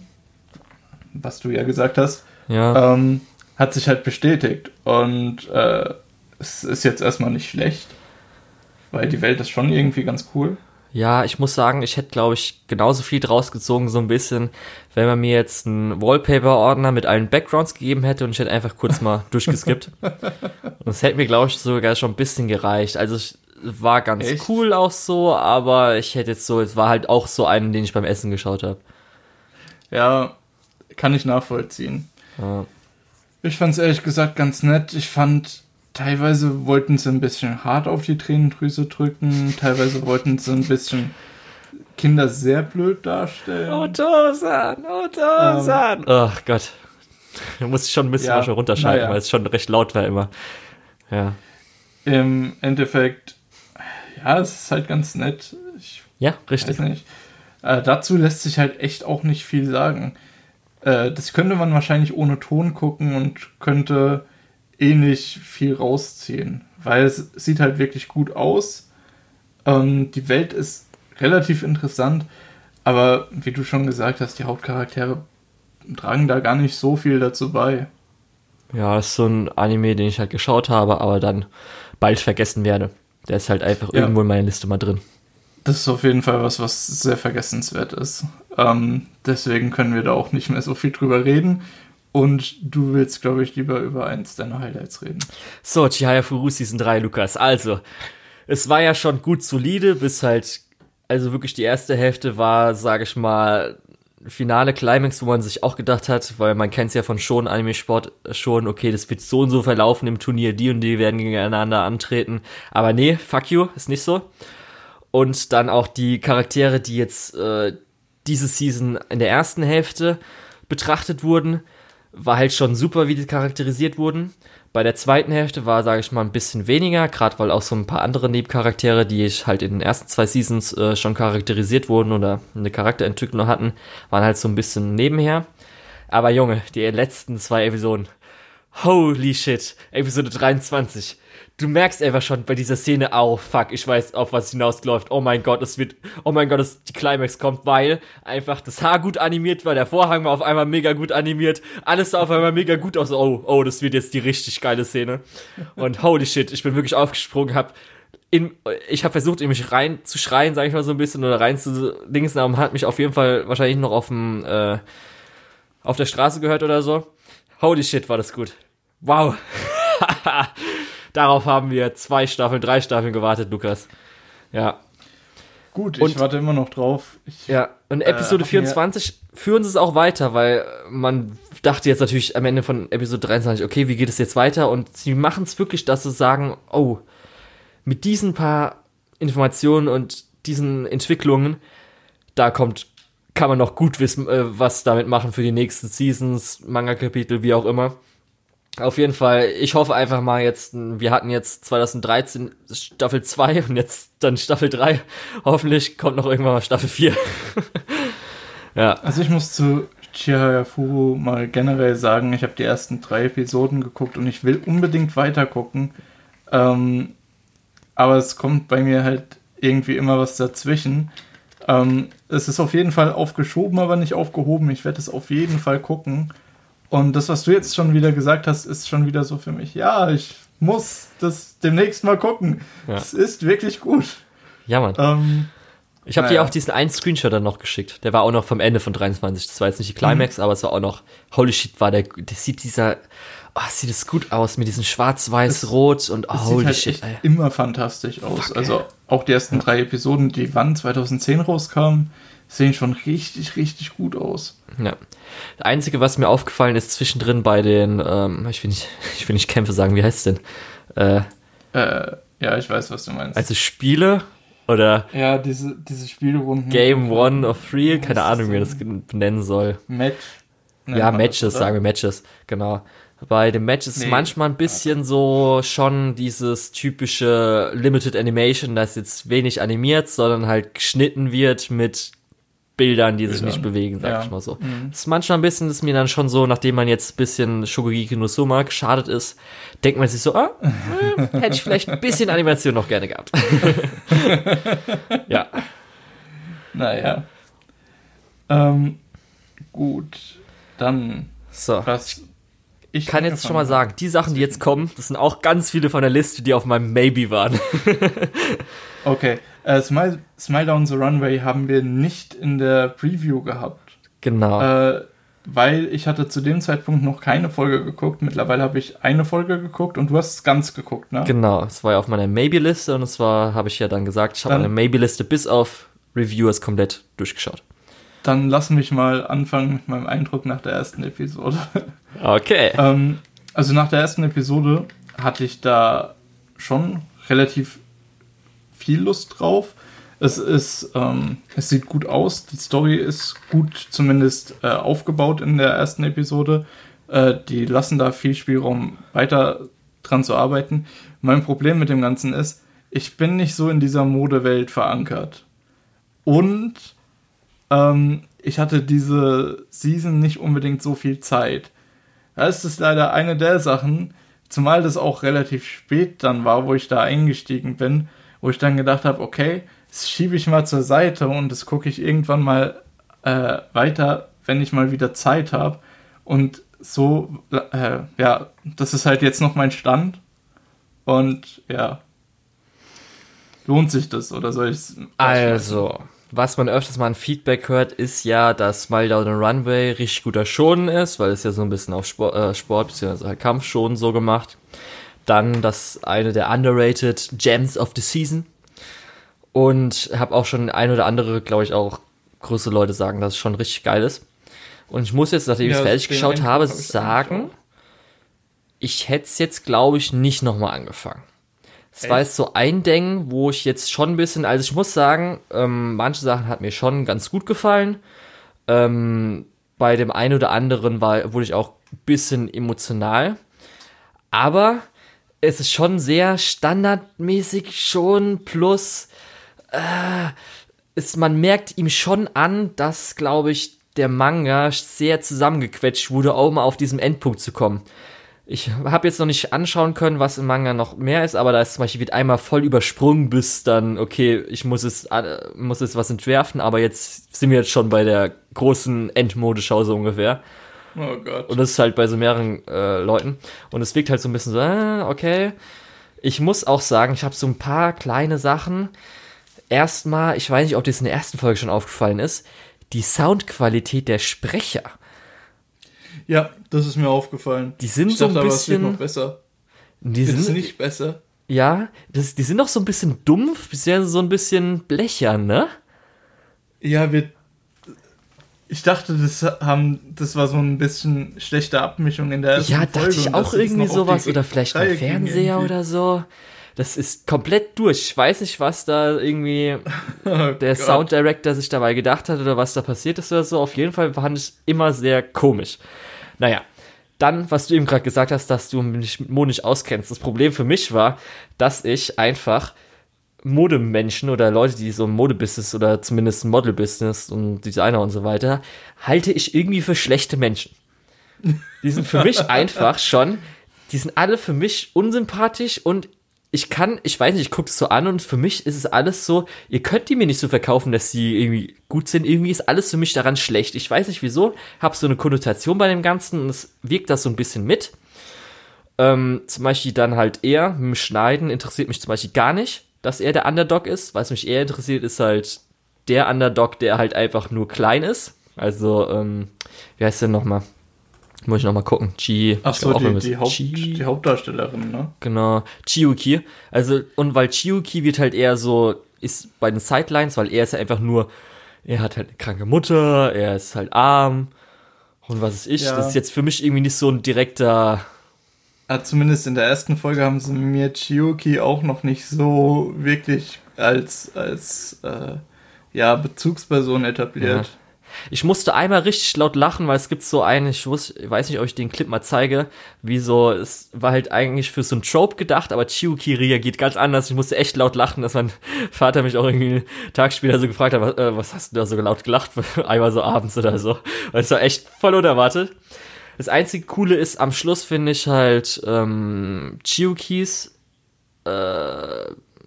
was du ja gesagt hast, ja. Ähm, hat sich halt bestätigt. Und äh, es ist jetzt erstmal nicht schlecht, weil die Welt ist schon irgendwie ganz cool. Ja, ich muss sagen, ich hätte, glaube ich, genauso viel draus gezogen, so ein bisschen, wenn man mir jetzt einen Wallpaper-Ordner mit allen Backgrounds gegeben hätte und ich hätte einfach kurz mal durchgeskippt. Und es hätte mir, glaube ich, sogar schon ein bisschen gereicht. Also es war ganz Echt? cool auch so, aber ich hätte jetzt so, es war halt auch so einen, den ich beim Essen geschaut habe. Ja, kann ich nachvollziehen. Ja. Ich fand es ehrlich gesagt ganz nett. Ich fand teilweise wollten sie ein bisschen hart auf die Tränendrüse drücken, teilweise wollten sie ein bisschen Kinder sehr blöd darstellen. Otosan, Otosan. Ähm, oh Gott. Da muss ich schon ein bisschen ja, schon runterschalten, ja. weil es schon recht laut war immer. Ja. Im Endeffekt, ja, es ist halt ganz nett. Ich ja, richtig. Äh, dazu lässt sich halt echt auch nicht viel sagen. Äh, das könnte man wahrscheinlich ohne Ton gucken und könnte eh nicht viel rausziehen, weil es sieht halt wirklich gut aus. Ähm, die Welt ist relativ interessant, aber wie du schon gesagt hast, die Hauptcharaktere tragen da gar nicht so viel dazu bei. Ja, ist so ein Anime, den ich halt geschaut habe, aber dann bald vergessen werde. Der ist halt einfach ja. irgendwo in meiner Liste mal drin. Das ist auf jeden Fall was, was sehr vergessenswert ist. Ähm, deswegen können wir da auch nicht mehr so viel drüber reden. Und du willst, glaube ich, lieber über eins deiner Highlights reden. So, Chihaya Furu Season 3, Lukas. Also, es war ja schon gut solide, bis halt, also wirklich die erste Hälfte war, sage ich mal, finale Climax, wo man sich auch gedacht hat, weil man kennt es ja von schon Anime-Sport schon, okay, das wird so und so verlaufen im Turnier, die und die werden gegeneinander antreten. Aber nee, fuck you, ist nicht so. Und dann auch die Charaktere, die jetzt äh, diese Season in der ersten Hälfte betrachtet wurden, war halt schon super, wie die charakterisiert wurden. Bei der zweiten Hälfte war, sage ich mal, ein bisschen weniger, gerade weil auch so ein paar andere Nebencharaktere, die ich halt in den ersten zwei Seasons äh, schon charakterisiert wurden oder eine Charakterentwicklung hatten, waren halt so ein bisschen nebenher. Aber Junge, die letzten zwei Episoden. Holy shit, Episode 23 du merkst einfach schon bei dieser Szene, oh fuck, ich weiß, auf was hinausläuft. Oh mein Gott, es wird, oh mein Gott, es, die Climax kommt, weil einfach das Haar gut animiert war, der Vorhang war auf einmal mega gut animiert, alles sah auf einmal mega gut aus. Oh, oh, das wird jetzt die richtig geile Szene. Und holy shit, ich bin wirklich aufgesprungen, hab in, ich habe versucht, in mich rein zu schreien, sag ich mal so ein bisschen, oder rein zu dingsen, aber hat mich auf jeden Fall wahrscheinlich noch auf dem, äh, auf der Straße gehört oder so. Holy shit, war das gut. Wow. Darauf haben wir zwei Staffeln, drei Staffeln gewartet, Lukas. Ja. Gut, und, ich warte immer noch drauf. Ich, ja, und Episode äh, 24 führen sie es auch weiter, weil man dachte jetzt natürlich am Ende von Episode 23, okay, wie geht es jetzt weiter? Und sie machen es wirklich, dass sie sagen, oh, mit diesen paar Informationen und diesen Entwicklungen, da kommt, kann man noch gut wissen, äh, was damit machen für die nächsten Seasons, Manga-Kapitel, wie auch immer. Auf jeden Fall, ich hoffe einfach mal jetzt, wir hatten jetzt 2013 Staffel 2 und jetzt dann Staffel 3. Hoffentlich kommt noch irgendwann mal Staffel 4. ja. Also ich muss zu Chihaya Furu mal generell sagen, ich habe die ersten drei Episoden geguckt und ich will unbedingt weiter gucken. Ähm, aber es kommt bei mir halt irgendwie immer was dazwischen. Ähm, es ist auf jeden Fall aufgeschoben, aber nicht aufgehoben. Ich werde es auf jeden Fall gucken. Und das, was du jetzt schon wieder gesagt hast, ist schon wieder so für mich. Ja, ich muss das demnächst mal gucken. Es ja. ist wirklich gut. Ja, Mann. Ähm, ich habe naja. dir auch diesen einen Screenshot dann noch geschickt. Der war auch noch vom Ende von 23. Das war jetzt nicht die Climax, mhm. aber es war auch noch, holy shit, war der, der sieht dieser, oh, sieht es gut aus mit diesem schwarz-weiß-rot und oh, holy halt shit. Ey. immer fantastisch aus. Fuck, also auch die ersten drei Episoden, die wann 2010 rauskamen, sehen schon richtig, richtig gut aus. Ja. Das Einzige, was mir aufgefallen ist zwischendrin bei den, ähm, ich will nicht, ich will nicht Kämpfe sagen, wie heißt es denn? Äh, äh, ja, ich weiß, was du meinst. Also Spiele oder ja, diese, diese Spielrunden. Game One of Three, keine Ahnung, wie man das benennen soll. Match. Ja, Matches, das, sagen wir Matches, genau. Bei den Matches nee. manchmal ein bisschen so schon dieses typische Limited Animation, das jetzt wenig animiert, sondern halt geschnitten wird mit Bildern, die sich nicht bewegen, sag ja. ich mal so. Mhm. Das ist manchmal ein bisschen, ist mir dann schon so, nachdem man jetzt ein bisschen Shogugeki no Soma geschadet ist, denkt man sich so, ah, äh, hätte ich vielleicht ein bisschen Animation noch gerne gehabt. ja. Naja. Ähm, gut, dann. So. Was ich kann jetzt schon mal sagen, die Sachen, die jetzt kommen, das sind auch ganz viele von der Liste, die auf meinem Maybe waren. okay. Äh, Smile, Smile Down the Runway haben wir nicht in der Preview gehabt. Genau. Äh, weil ich hatte zu dem Zeitpunkt noch keine Folge geguckt. Mittlerweile habe ich eine Folge geguckt und du hast es ganz geguckt, ne? Genau, es war ja auf meiner Maybe-Liste und es war, habe ich ja dann gesagt, ich habe meine Maybe-Liste bis auf Reviewers komplett durchgeschaut. Dann lass mich mal anfangen mit meinem Eindruck nach der ersten Episode. Okay. ähm, also nach der ersten Episode hatte ich da schon relativ viel Lust drauf. Es ist, ähm, es sieht gut aus. Die Story ist gut zumindest äh, aufgebaut in der ersten Episode. Äh, die lassen da viel Spielraum weiter dran zu arbeiten. Mein Problem mit dem Ganzen ist, ich bin nicht so in dieser Modewelt verankert. Und ähm, ich hatte diese Season nicht unbedingt so viel Zeit. Das ist leider eine der Sachen, zumal das auch relativ spät dann war, wo ich da eingestiegen bin, wo ich dann gedacht habe, okay, das schiebe ich mal zur Seite und das gucke ich irgendwann mal äh, weiter, wenn ich mal wieder Zeit habe. Und so, äh, ja, das ist halt jetzt noch mein Stand. Und ja, lohnt sich das oder soll ich es? Also, was man öfters mal ein Feedback hört, ist ja, dass Smile Down the Runway richtig guter Schonen ist, weil es ja so ein bisschen auf Sport, äh, Sport bzw. Halt Kampfschonen so gemacht. Dann das eine der underrated Gems of the Season. Und habe auch schon ein oder andere, glaube ich, auch größere Leute sagen, dass es schon richtig geil ist. Und ich muss jetzt, nachdem ja, ich es fertig geschaut habe, hab sagen, ich hätte es jetzt, glaube ich, nicht nochmal angefangen. Es war jetzt so ein Ding, wo ich jetzt schon ein bisschen, also ich muss sagen, ähm, manche Sachen hat mir schon ganz gut gefallen. Ähm, bei dem einen oder anderen war, wurde ich auch bisschen emotional. Aber es ist schon sehr standardmäßig schon, plus äh, ist, man merkt ihm schon an, dass, glaube ich, der Manga sehr zusammengequetscht wurde, um auf diesem Endpunkt zu kommen. Ich habe jetzt noch nicht anschauen können, was im Manga noch mehr ist, aber da ist zum Beispiel wird einmal voll übersprungen, bis dann, okay, ich muss es, äh, muss es was entwerfen, aber jetzt sind wir jetzt schon bei der großen Endmodeschau so ungefähr. Oh Gott. Und das ist halt bei so mehreren äh, Leuten. Und es wirkt halt so ein bisschen so, äh, okay. Ich muss auch sagen, ich habe so ein paar kleine Sachen. Erstmal, ich weiß nicht, ob das in der ersten Folge schon aufgefallen ist, die Soundqualität der Sprecher. Ja, das ist mir aufgefallen. Die sind ich so dachte, ein bisschen aber, noch besser. Die ist sind nicht besser. Ja, das, die sind noch so ein bisschen dumpf, bisher so ein bisschen blechern, ne? Ja, wir ich dachte, das haben, das war so ein bisschen schlechte Abmischung in der ersten Ja, dachte Folge ich auch irgendwie sowas oder vielleicht ein Fernseher oder so. Das ist komplett durch. Ich weiß nicht, was da irgendwie oh der Gott. Sound Director sich dabei gedacht hat oder was da passiert ist oder so. Auf jeden Fall fand ich immer sehr komisch. Naja, dann, was du eben gerade gesagt hast, dass du mich mit Mo nicht auskennst. Das Problem für mich war, dass ich einfach Modemenschen oder Leute, die so im Modebusiness oder zumindest Modelbusiness und Designer und so weiter, halte ich irgendwie für schlechte Menschen. Die sind für mich einfach schon, die sind alle für mich unsympathisch und ich kann, ich weiß nicht, ich gucke es so an und für mich ist es alles so, ihr könnt die mir nicht so verkaufen, dass sie irgendwie gut sind. Irgendwie ist alles für mich daran schlecht. Ich weiß nicht wieso, habe so eine Konnotation bei dem Ganzen und es wirkt das so ein bisschen mit. Ähm, zum Beispiel dann halt eher, mit dem Schneiden interessiert mich zum Beispiel gar nicht dass er der Underdog ist. Was mich eher interessiert, ist halt der Underdog, der halt einfach nur klein ist. Also, ähm, wie heißt der nochmal? Muss ich nochmal gucken. Chi. Ach so, die, die, Haupt, die Hauptdarstellerin, ne? Genau. Chiuki. Also, und weil Chiuki wird halt eher so, ist bei den Sidelines, weil er ist ja einfach nur, er hat halt eine kranke Mutter, er ist halt arm und was ist ich. Ja. Das ist jetzt für mich irgendwie nicht so ein direkter ja, zumindest in der ersten Folge haben sie mir Chiyuki auch noch nicht so wirklich als, als äh, ja, Bezugsperson etabliert. Ja. Ich musste einmal richtig laut lachen, weil es gibt so einen, ich, wusste, weiß nicht, ob ich den Clip mal zeige, wie so, es war halt eigentlich für so ein Trope gedacht, aber Chiyuki reagiert ganz anders. Ich musste echt laut lachen, dass mein Vater mich auch irgendwie einen Tag später so gefragt hat, was, äh, was hast du da so laut gelacht? einmal so abends oder so. Weil es war echt voll unerwartet. Das einzige Coole ist, am Schluss finde ich halt ähm, Chiukis äh,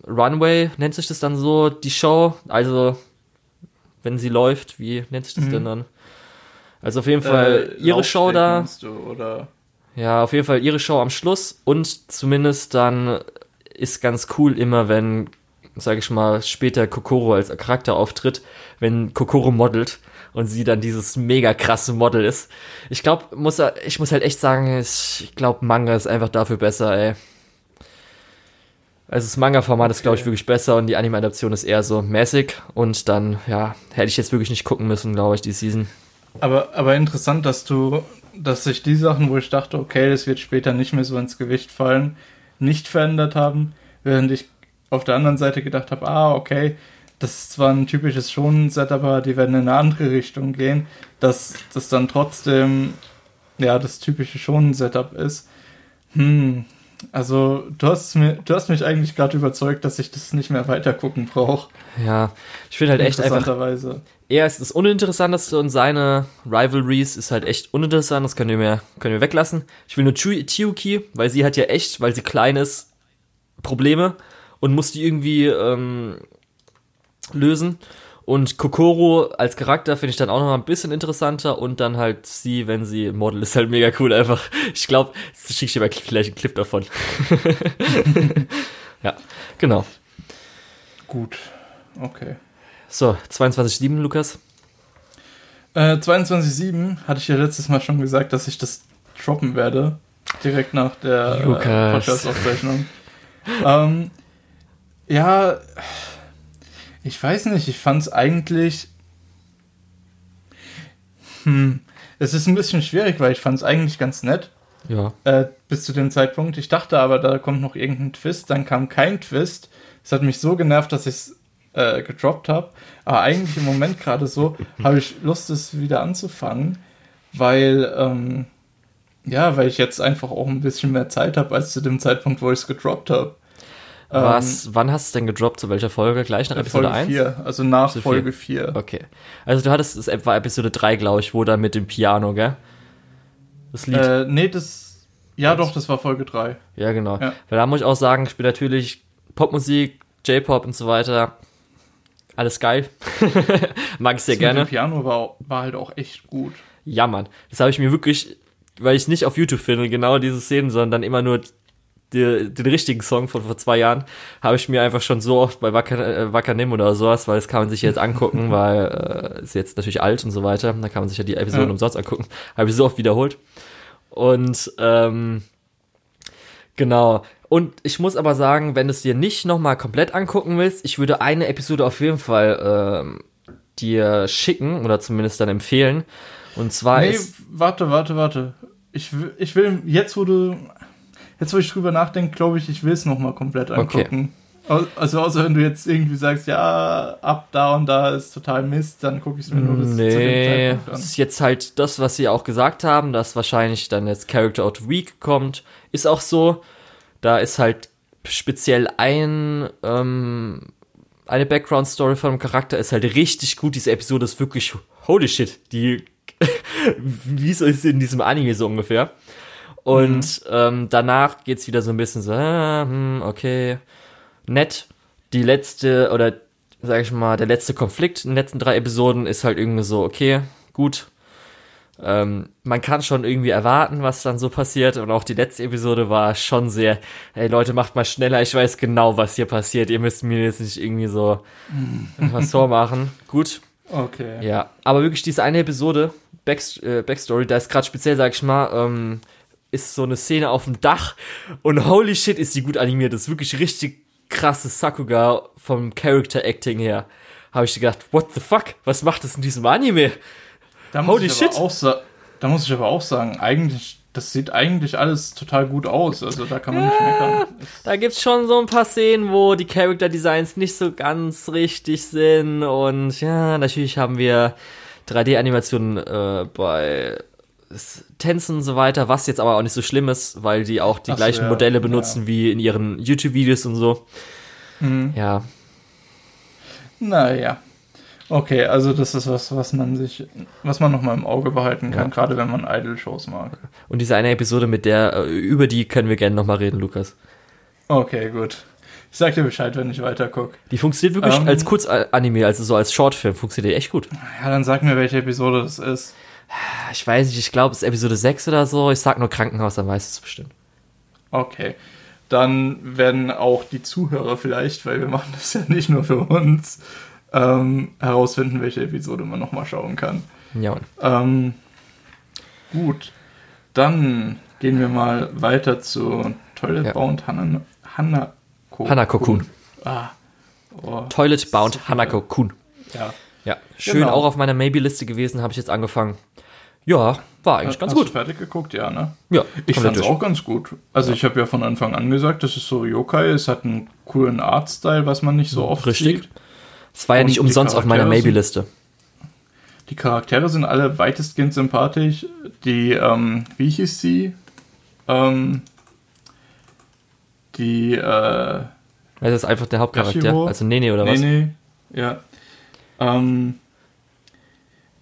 Runway, nennt sich das dann so, die Show. Also, wenn sie läuft, wie nennt sich das mhm. denn dann? Also auf jeden Fall äh, ihre Show da. Du, oder? Ja, auf jeden Fall ihre Show am Schluss und zumindest dann ist ganz cool immer, wenn, sage ich mal, später Kokoro als Charakter auftritt, wenn Kokoro modelt und sie dann dieses mega krasse Model ist. Ich glaube, muss ich muss halt echt sagen, ich glaube Manga ist einfach dafür besser, ey. Also das Manga-Format ist, glaube ich, wirklich besser und die Anime-Adaption ist eher so mäßig und dann, ja, hätte ich jetzt wirklich nicht gucken müssen, glaube ich, die Season. Aber, aber interessant, dass du, dass sich die Sachen, wo ich dachte, okay, das wird später nicht mehr so ins Gewicht fallen, nicht verändert haben, während ich auf der anderen Seite gedacht habe, ah, okay, das ist zwar ein typisches Schonen-Setup, aber die werden in eine andere Richtung gehen, dass das dann trotzdem ja das typische Schonen-Setup ist. Hm, also du hast mir, du hast mich eigentlich gerade überzeugt, dass ich das nicht mehr weiter gucken brauche. Ja, ich finde halt echt einfach. Er ist das Uninteressanteste und seine Rivalries ist halt echt uninteressant. Das können wir, mehr, können wir weglassen. Ich will nur Chiuki, weil sie hat ja echt, weil sie klein ist, Probleme und muss die irgendwie ähm, lösen. Und Kokoro als Charakter finde ich dann auch noch ein bisschen interessanter und dann halt sie, wenn sie Model ist halt mega cool einfach. Ich glaube, schicke ich dir mal gleich einen Clip davon. ja, genau. Gut, okay. So, 22.7, Lukas. Äh, 22.7 hatte ich ja letztes Mal schon gesagt, dass ich das droppen werde. Direkt nach der äh, Podcast-Aufzeichnung. ähm, ja, ich weiß nicht, ich fand es eigentlich. Hm, es ist ein bisschen schwierig, weil ich fand es eigentlich ganz nett. Ja. Äh, bis zu dem Zeitpunkt. Ich dachte aber, da kommt noch irgendein Twist. Dann kam kein Twist. Es hat mich so genervt, dass ich es äh, gedroppt habe. Aber eigentlich im Moment gerade so habe ich Lust, es wieder anzufangen, weil ähm, Ja, weil ich jetzt einfach auch ein bisschen mehr Zeit habe als zu dem Zeitpunkt, wo ich es gedroppt habe. Was, ähm, wann hast du denn gedroppt? Zu welcher Folge? Gleich nach Episode Folge 1? 4, also nach Episode Folge 4. 4. Okay. Also du hattest es etwa Episode 3, glaube ich, wo dann mit dem Piano, gell? Das Lied. Äh, nee, das. Ja, Was? doch, das war Folge 3. Ja, genau. Ja. Weil da muss ich auch sagen, ich spiele natürlich Popmusik, J-Pop und so weiter. Alles geil. Mag ich sehr das gerne. Das Piano war, war halt auch echt gut. Ja, Mann. Das habe ich mir wirklich, weil ich nicht auf YouTube finde, genau diese Szenen, sondern dann immer nur die, den richtigen Song von vor zwei Jahren habe ich mir einfach schon so oft bei Wacker, äh, oder sowas, weil das kann man sich jetzt angucken, weil äh, ist jetzt natürlich alt und so weiter. Da kann man sich ja die Episoden ja. umsonst angucken. Habe ich so oft wiederholt. Und ähm, genau. Und ich muss aber sagen, wenn du es dir nicht nochmal komplett angucken willst, ich würde eine Episode auf jeden Fall ähm, dir schicken oder zumindest dann empfehlen. Und zwar nee, ist. Warte, warte, warte. Ich will, ich will, jetzt wo du jetzt wo ich drüber nachdenke, glaube ich, ich will es nochmal komplett angucken. Okay. Also außer wenn du jetzt irgendwie sagst, ja, ab da und da ist total Mist, dann gucke ich es mir nur bis nee, zu dem Zeitpunkt an. Das ist jetzt halt das, was sie auch gesagt haben, dass wahrscheinlich dann jetzt Character of the Week kommt. Ist auch so. Da ist halt speziell ein, ähm, eine Background-Story von dem Charakter ist halt richtig gut. Diese Episode ist wirklich holy shit. Die, wie es ist in diesem Anime so ungefähr. Und mhm. ähm, danach geht's wieder so ein bisschen so, ah, hm, okay, nett. Die letzte, oder sag ich mal, der letzte Konflikt in den letzten drei Episoden ist halt irgendwie so, okay, gut. Ähm, man kann schon irgendwie erwarten, was dann so passiert. Und auch die letzte Episode war schon sehr, hey Leute, macht mal schneller, ich weiß genau, was hier passiert. Ihr müsst mir jetzt nicht irgendwie so was vormachen. Gut. Okay. Ja, aber wirklich diese eine Episode, Back, äh, Backstory, da ist gerade speziell, sag ich mal, ähm, ist so eine Szene auf dem Dach und holy shit ist die gut animiert. Das ist wirklich richtig krasses Sakuga vom Character Acting her. Habe ich gedacht, what the fuck? Was macht das in diesem Anime? Da holy shit. da muss ich aber auch sagen, eigentlich, das sieht eigentlich alles total gut aus. Also da kann man ja, nicht meckern. Da gibt's schon so ein paar Szenen, wo die Character Designs nicht so ganz richtig sind. Und ja, natürlich haben wir 3D-Animationen äh, bei Tänzen und so weiter, was jetzt aber auch nicht so schlimm ist, weil die auch die Ach gleichen ja, Modelle benutzen ja. wie in ihren YouTube-Videos und so. Mhm. Ja. Naja. Okay, also das ist was, was man sich, was man nochmal im Auge behalten kann, ja. gerade wenn man Idol-Shows mag. Und diese eine Episode mit der, äh, über die können wir gerne nochmal reden, Lukas. Okay, gut. Ich sag dir Bescheid, wenn ich weiter gucke. Die funktioniert wirklich ähm, als Kurzanime, also so als Shortfilm, funktioniert die echt gut. Ja, dann sag mir, welche Episode das ist ich weiß nicht, ich glaube, es ist Episode 6 oder so. Ich sag nur Krankenhaus, dann weißt du es bestimmt. Okay. Dann werden auch die Zuhörer vielleicht, weil wir machen das ja nicht nur für uns, ähm, herausfinden, welche Episode man nochmal schauen kann. Ja. Ähm, gut. Dann gehen wir mal weiter zu Toilet ja. Bound Hanna, Hanako. Hanako Kun. Ah. Oh, Toilet Bound Hanako Kun. Ja. Ja, schön genau. auch auf meiner Maybe-Liste gewesen, habe ich jetzt angefangen. Ja, war eigentlich ganz Hast gut. Du fertig geguckt, ja, ne? Ja. Ich fand es auch ganz gut. Also ja. ich habe ja von Anfang an gesagt, das ist so Yokai, es hat einen coolen Artstyle, was man nicht so oft Richtig. sieht. Es war ja nicht umsonst auf meiner Maybe-Liste. Die Charaktere sind alle weitestgehend sympathisch. Die, ähm, wie hieß sie? Ähm, die, äh. Das ist einfach der Hauptcharakter. Yashiro? Also Nene oder was? Nene, ja. Ähm,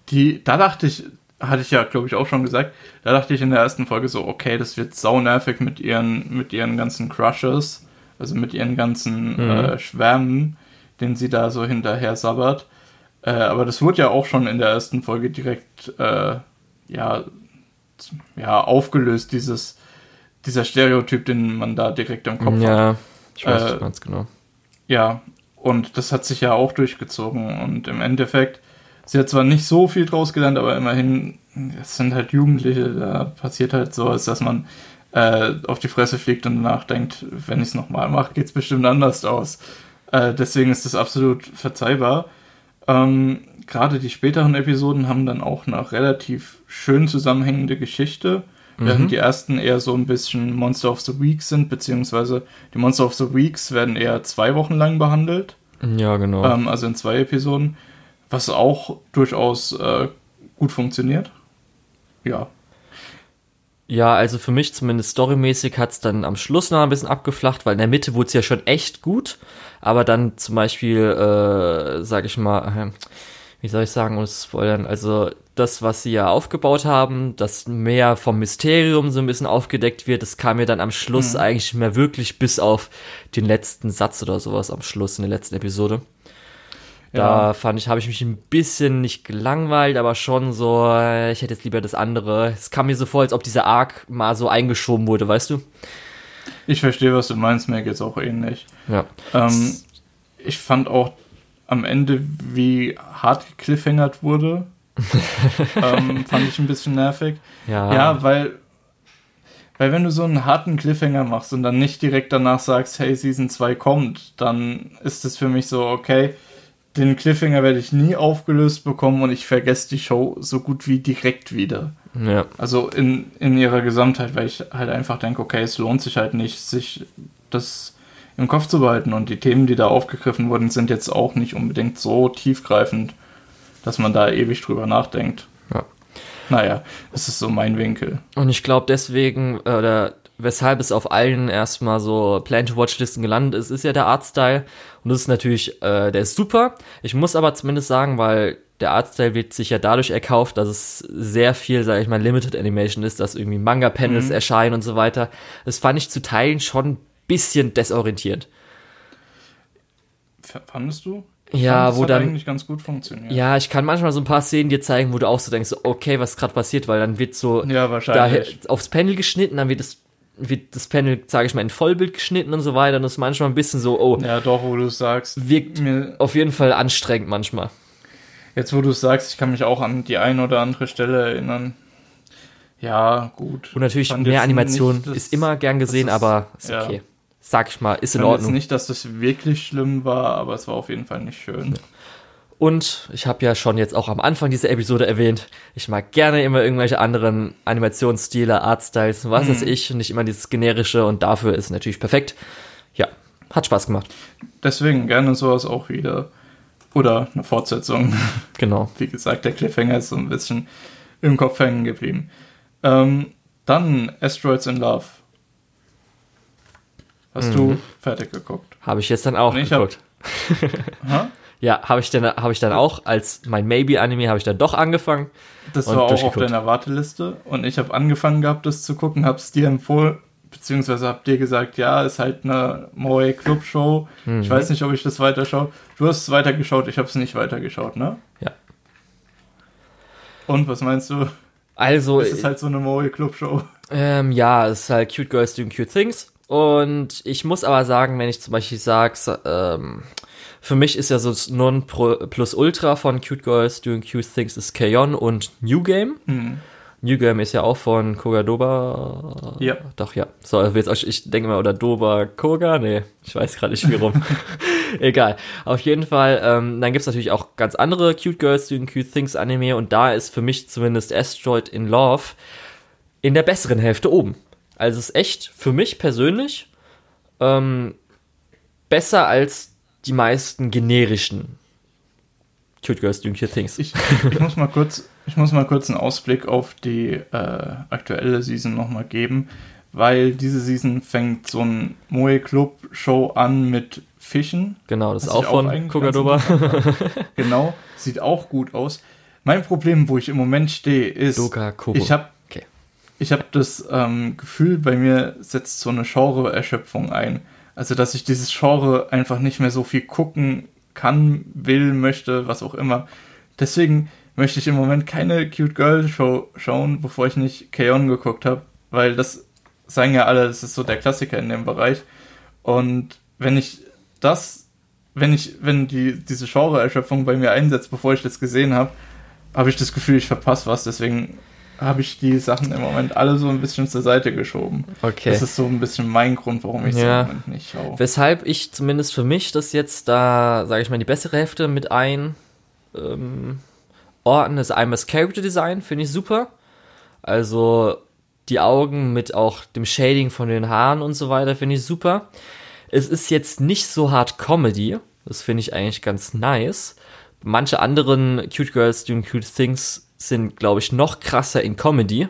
die, da dachte ich, hatte ich ja, glaube ich, auch schon gesagt, da dachte ich in der ersten Folge so, okay, das wird sau nervig mit ihren, mit ihren ganzen Crushes, also mit ihren ganzen mhm. äh, Schwärmen, den sie da so hinterher sabbert. Äh, aber das wurde ja auch schon in der ersten Folge direkt, äh, ja, ja, aufgelöst, dieses, dieser Stereotyp, den man da direkt im Kopf ja, hat. Ja, ich weiß äh, ganz genau. Ja, und das hat sich ja auch durchgezogen. Und im Endeffekt, sie hat zwar nicht so viel draus gelernt, aber immerhin, es sind halt Jugendliche, da passiert halt so, dass man äh, auf die Fresse fliegt und danach denkt, wenn ich es nochmal mache, geht es bestimmt anders aus. Äh, deswegen ist das absolut verzeihbar. Ähm, Gerade die späteren Episoden haben dann auch eine relativ schön zusammenhängende Geschichte. Während mhm. die ersten eher so ein bisschen Monster of the Week sind, beziehungsweise die Monster of the Weeks werden eher zwei Wochen lang behandelt. Ja, genau. Ähm, also in zwei Episoden, was auch durchaus äh, gut funktioniert. Ja. Ja, also für mich zumindest storymäßig hat's dann am Schluss noch ein bisschen abgeflacht, weil in der Mitte wurde es ja schon echt gut, aber dann zum Beispiel, äh, sag ich mal, äh, wie soll ich sagen, ohne spoilern, also das, was sie ja aufgebaut haben, dass mehr vom Mysterium so ein bisschen aufgedeckt wird, das kam mir dann am Schluss mhm. eigentlich mehr wirklich bis auf den letzten Satz oder sowas am Schluss in der letzten Episode. Da ja. fand ich, habe ich mich ein bisschen nicht gelangweilt, aber schon so, äh, ich hätte jetzt lieber das andere. Es kam mir so vor, als ob dieser Arc mal so eingeschoben wurde, weißt du? Ich verstehe, was du meinst, mir geht's auch ähnlich. Ja. Ähm, ich fand auch am Ende, wie hart gekliffhängert wurde, ähm, fand ich ein bisschen nervig. Ja. Ja, weil, weil wenn du so einen harten Cliffhanger machst und dann nicht direkt danach sagst, hey, Season 2 kommt, dann ist es für mich so, okay, den Cliffhanger werde ich nie aufgelöst bekommen und ich vergesse die Show so gut wie direkt wieder. Ja. Also in, in ihrer Gesamtheit, weil ich halt einfach denke, okay, es lohnt sich halt nicht, sich das im Kopf zu behalten. Und die Themen, die da aufgegriffen wurden, sind jetzt auch nicht unbedingt so tiefgreifend, dass man da ewig drüber nachdenkt. Ja. Naja, es ist so mein Winkel. Und ich glaube deswegen, oder weshalb es auf allen erstmal so Plan-to-Watch-Listen gelandet ist, ist ja der Artstyle. Und das ist natürlich, äh, der ist super. Ich muss aber zumindest sagen, weil der Artstyle wird sich ja dadurch erkauft, dass es sehr viel, sage ich mal, Limited Animation ist, dass irgendwie Manga-Panels mhm. erscheinen und so weiter. Das fand ich zu Teilen schon ein bisschen desorientierend. Fandest du? Ja, fand, wo dann eigentlich ganz gut funktioniert. Ja, ich kann manchmal so ein paar Szenen dir zeigen, wo du auch so denkst, okay, was gerade passiert, weil dann wird so ja, wahrscheinlich. Da aufs Panel geschnitten, dann wird es wird das Panel, sage ich mal, in Vollbild geschnitten und so weiter. Und das ist manchmal ein bisschen so, oh. Ja, doch, wo du sagst. Wirkt mir auf jeden Fall anstrengend manchmal. Jetzt, wo du es sagst, ich kann mich auch an die eine oder andere Stelle erinnern. Ja, gut. Und natürlich mehr Animation ist immer gern gesehen, ist, aber ist ja. okay. Sag ich mal, ist in Ordnung. Jetzt nicht, dass das wirklich schlimm war, aber es war auf jeden Fall nicht schön. Und ich habe ja schon jetzt auch am Anfang dieser Episode erwähnt, ich mag gerne immer irgendwelche anderen Animationsstile, Artstyles, was mhm. weiß ich, nicht immer dieses generische und dafür ist es natürlich perfekt. Ja, hat Spaß gemacht. Deswegen gerne sowas auch wieder. Oder eine Fortsetzung. Genau. Wie gesagt, der Cliffhanger ist so ein bisschen im Kopf hängen geblieben. Ähm, dann Asteroids in Love. Hast mhm. du fertig geguckt? Habe ich jetzt dann auch geguckt. Hab, Ja, habe ich dann habe ich dann auch als mein Maybe Anime habe ich dann doch angefangen. Das war auch auf deiner Warteliste und ich habe angefangen gehabt, das zu gucken, habe es dir empfohlen, beziehungsweise hab dir gesagt, ja, ist halt eine Moe Club Show. Mhm. Ich weiß nicht, ob ich das weiterschaue. Du hast es weitergeschaut, ich habe es nicht weitergeschaut, ne? Ja. Und was meinst du? Also es ist halt so eine Moe Club Show. Ähm, ja, es ist halt Cute Girls doing Cute Things. Und ich muss aber sagen, wenn ich zum Beispiel sage, ähm, für mich ist ja so das Non-Plus-Ultra von Cute Girls Doing Cute Things ist Kayon und New Game. Mhm. New Game ist ja auch von Koga Doba. Ja. Doch, ja. So, ich denke mal, oder Doba Koga? Nee, ich weiß gerade nicht, wie rum. Egal. Auf jeden Fall, ähm, dann gibt's natürlich auch ganz andere Cute Girls Doing Cute Things Anime und da ist für mich zumindest Asteroid in Love in der besseren Hälfte oben. Also es ist echt für mich persönlich ähm, besser als die meisten generischen Cute Girls Doing Cute Things. Ich, ich, muss mal kurz, ich muss mal kurz einen Ausblick auf die äh, aktuelle Season nochmal geben, weil diese Season fängt so ein Moe Club Show an mit Fischen. Genau, das ist auch von Kogadoba. genau, sieht auch gut aus. Mein Problem, wo ich im Moment stehe, ist, ich habe. Ich habe das ähm, Gefühl, bei mir setzt so eine Genre-Erschöpfung ein. Also, dass ich dieses Genre einfach nicht mehr so viel gucken kann, will, möchte, was auch immer. Deswegen möchte ich im Moment keine Cute Girl Show schauen, bevor ich nicht K-On! geguckt habe, weil das sagen ja alle, das ist so der Klassiker in dem Bereich. Und wenn ich das, wenn ich, wenn die, diese Genre-Erschöpfung bei mir einsetzt, bevor ich das gesehen habe, habe ich das Gefühl, ich verpasse was. Deswegen habe ich die Sachen im Moment alle so ein bisschen zur Seite geschoben. Okay. Das ist so ein bisschen mein Grund, warum ich ja. im Moment nicht schaue. Weshalb ich zumindest für mich das jetzt da, sage ich mal, die bessere Hälfte mit ein ähm, ordnen, ist einmal das Character Design, finde ich super. Also die Augen mit auch dem Shading von den Haaren und so weiter, finde ich super. Es ist jetzt nicht so hart Comedy, das finde ich eigentlich ganz nice. Manche anderen Cute Girls Doing Cute Things sind, glaube ich, noch krasser in Comedy.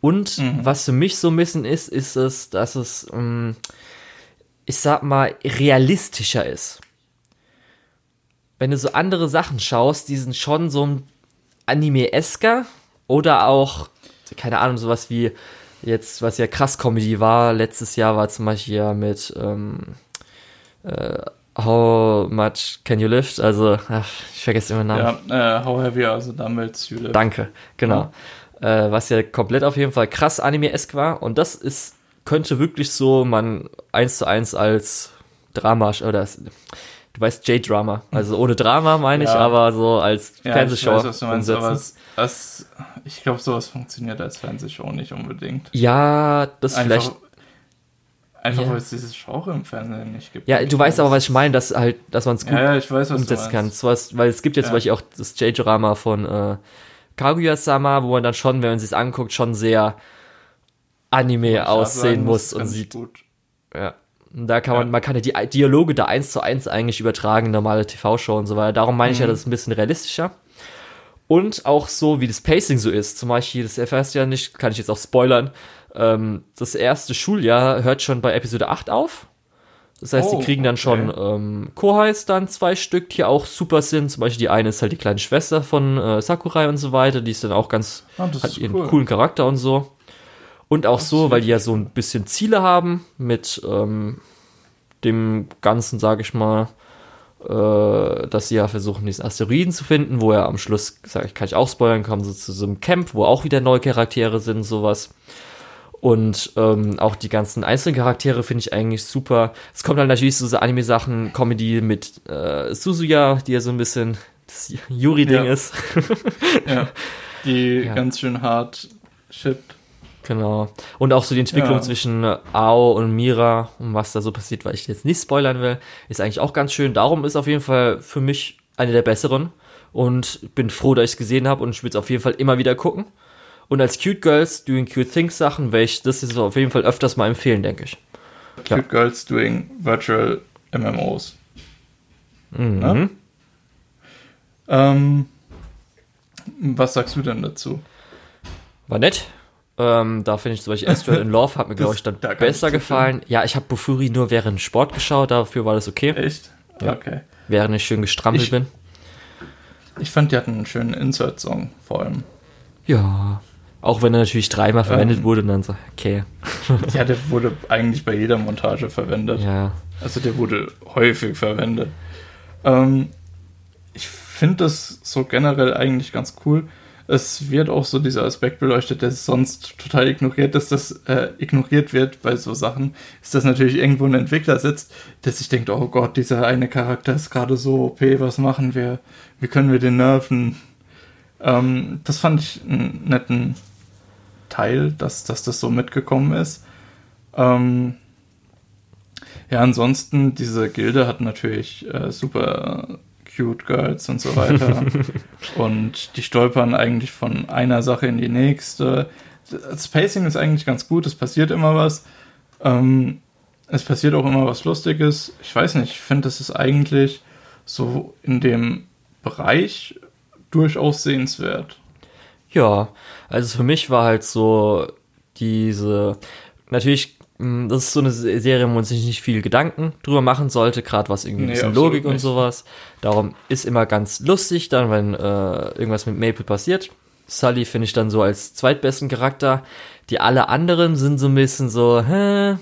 Und mhm. was für mich so ein bisschen ist, ist es, dass es, ähm, ich sag mal, realistischer ist. Wenn du so andere Sachen schaust, die sind schon so ein Anime-esker oder auch, keine Ahnung, sowas wie jetzt, was ja krass Comedy war, letztes Jahr war zum Beispiel ja mit ähm, äh, How much can you lift? Also, ach, ich vergesse immer den Namen. Ja, äh, How heavy are the dumbbells you lift? Danke, genau. Ja. Äh, was ja komplett auf jeden Fall krass Anime-esk war. Und das ist, könnte wirklich so man eins zu eins als Drama oder du weißt J-Drama. Also ohne Drama meine ja. ich, aber so als ja, Fernsehshow. Ich, weiß, meinst, es, es, ich glaube, sowas funktioniert als Fernsehshow nicht unbedingt. Ja, das Einfach, vielleicht Einfach ja. weil es dieses Genre im Fernsehen nicht gibt. Ja, du weißt aber, was ich meine, dass halt, dass man es gut ja, ja, ich weiß, was umsetzen kann. Was, weil es gibt jetzt ja. zum Beispiel auch das J-Drama von äh, Kaguya-sama, wo man dann schon, wenn man sich anguckt, schon sehr Anime aussehen sagen, muss und sieht. Gut. Ja. Und da kann man, man kann ja die Dialoge da eins zu eins eigentlich übertragen, normale TV-Show und so weiter. Darum meine ich ja, mhm. das ist ein bisschen realistischer. Und auch so, wie das Pacing so ist. Zum Beispiel, das erfährst du ja nicht, kann ich jetzt auch spoilern, ähm, das erste Schuljahr hört schon bei Episode 8 auf. Das heißt, oh, die kriegen dann okay. schon ähm, Kohais dann zwei Stück, die auch super sind. Zum Beispiel die eine ist halt die kleine Schwester von äh, Sakurai und so weiter. Die ist dann auch ganz, ah, hat ihren cool. coolen Charakter und so. Und auch das so, weil die ja so ein bisschen Ziele haben mit ähm, dem Ganzen, sage ich mal, äh, dass sie ja versuchen, diesen Asteroiden zu finden, wo er am Schluss, sag ich, kann ich auch spoilern, kommen sie zu so einem Camp, wo auch wieder neue Charaktere sind, sowas. Und ähm, auch die ganzen einzelnen Charaktere finde ich eigentlich super. Es kommt halt natürlich so, so Anime-Sachen, Comedy mit äh, Suzuya, die ja so ein bisschen das Yuri-Ding ja. ist. ja, die ja. ganz schön hart shippt. Genau. Und auch so die Entwicklung ja. zwischen Ao und Mira und was da so passiert, weil ich jetzt nicht spoilern will, ist eigentlich auch ganz schön. Darum ist auf jeden Fall für mich eine der besseren. Und bin froh, dass ich es gesehen habe und ich will es auf jeden Fall immer wieder gucken. Und als Cute Girls Doing Cute Things Sachen werde ich das ist auf jeden Fall öfters mal empfehlen, denke ich. Cute ja. Girls Doing Virtual MMOs. Mhm. Ähm, was sagst du denn dazu? War nett. Ähm, da finde ich zum Beispiel Astral in Love hat mir, glaube ich, dann da besser gefallen. Ja, ich habe Bufuri nur während Sport geschaut, dafür war das okay. Echt? Ja. Okay. Während ich schön gestrampelt ich, bin. Ich fand, die hatten einen schönen Insert-Song vor allem. Ja. Auch wenn er natürlich dreimal ähm, verwendet wurde und dann so, okay. ja, der wurde eigentlich bei jeder Montage verwendet. Ja. Also der wurde häufig verwendet. Ähm, ich finde das so generell eigentlich ganz cool. Es wird auch so dieser Aspekt beleuchtet, der sonst total ignoriert, dass das äh, ignoriert wird bei so Sachen. Ist das natürlich irgendwo ein Entwickler sitzt, der sich denkt, oh Gott, dieser eine Charakter ist gerade so OP, was machen wir? Wie können wir den nerven? Ähm, das fand ich einen netten Teil, dass, dass das so mitgekommen ist. Ähm, ja, ansonsten, diese Gilde hat natürlich äh, super cute Girls und so weiter. und die stolpern eigentlich von einer Sache in die nächste. Das Pacing ist eigentlich ganz gut, es passiert immer was. Ähm, es passiert auch immer was Lustiges. Ich weiß nicht, ich finde, das ist eigentlich so in dem Bereich durchaus sehenswert. Ja, also für mich war halt so diese, natürlich, hm, das ist so eine Serie, wo man sich nicht viel Gedanken drüber machen sollte, gerade was irgendwie ein bisschen nee, Logik nicht. und sowas. Darum ist immer ganz lustig dann, wenn äh, irgendwas mit Maple passiert. Sully finde ich dann so als zweitbesten Charakter. Die alle anderen sind so ein bisschen so, hä?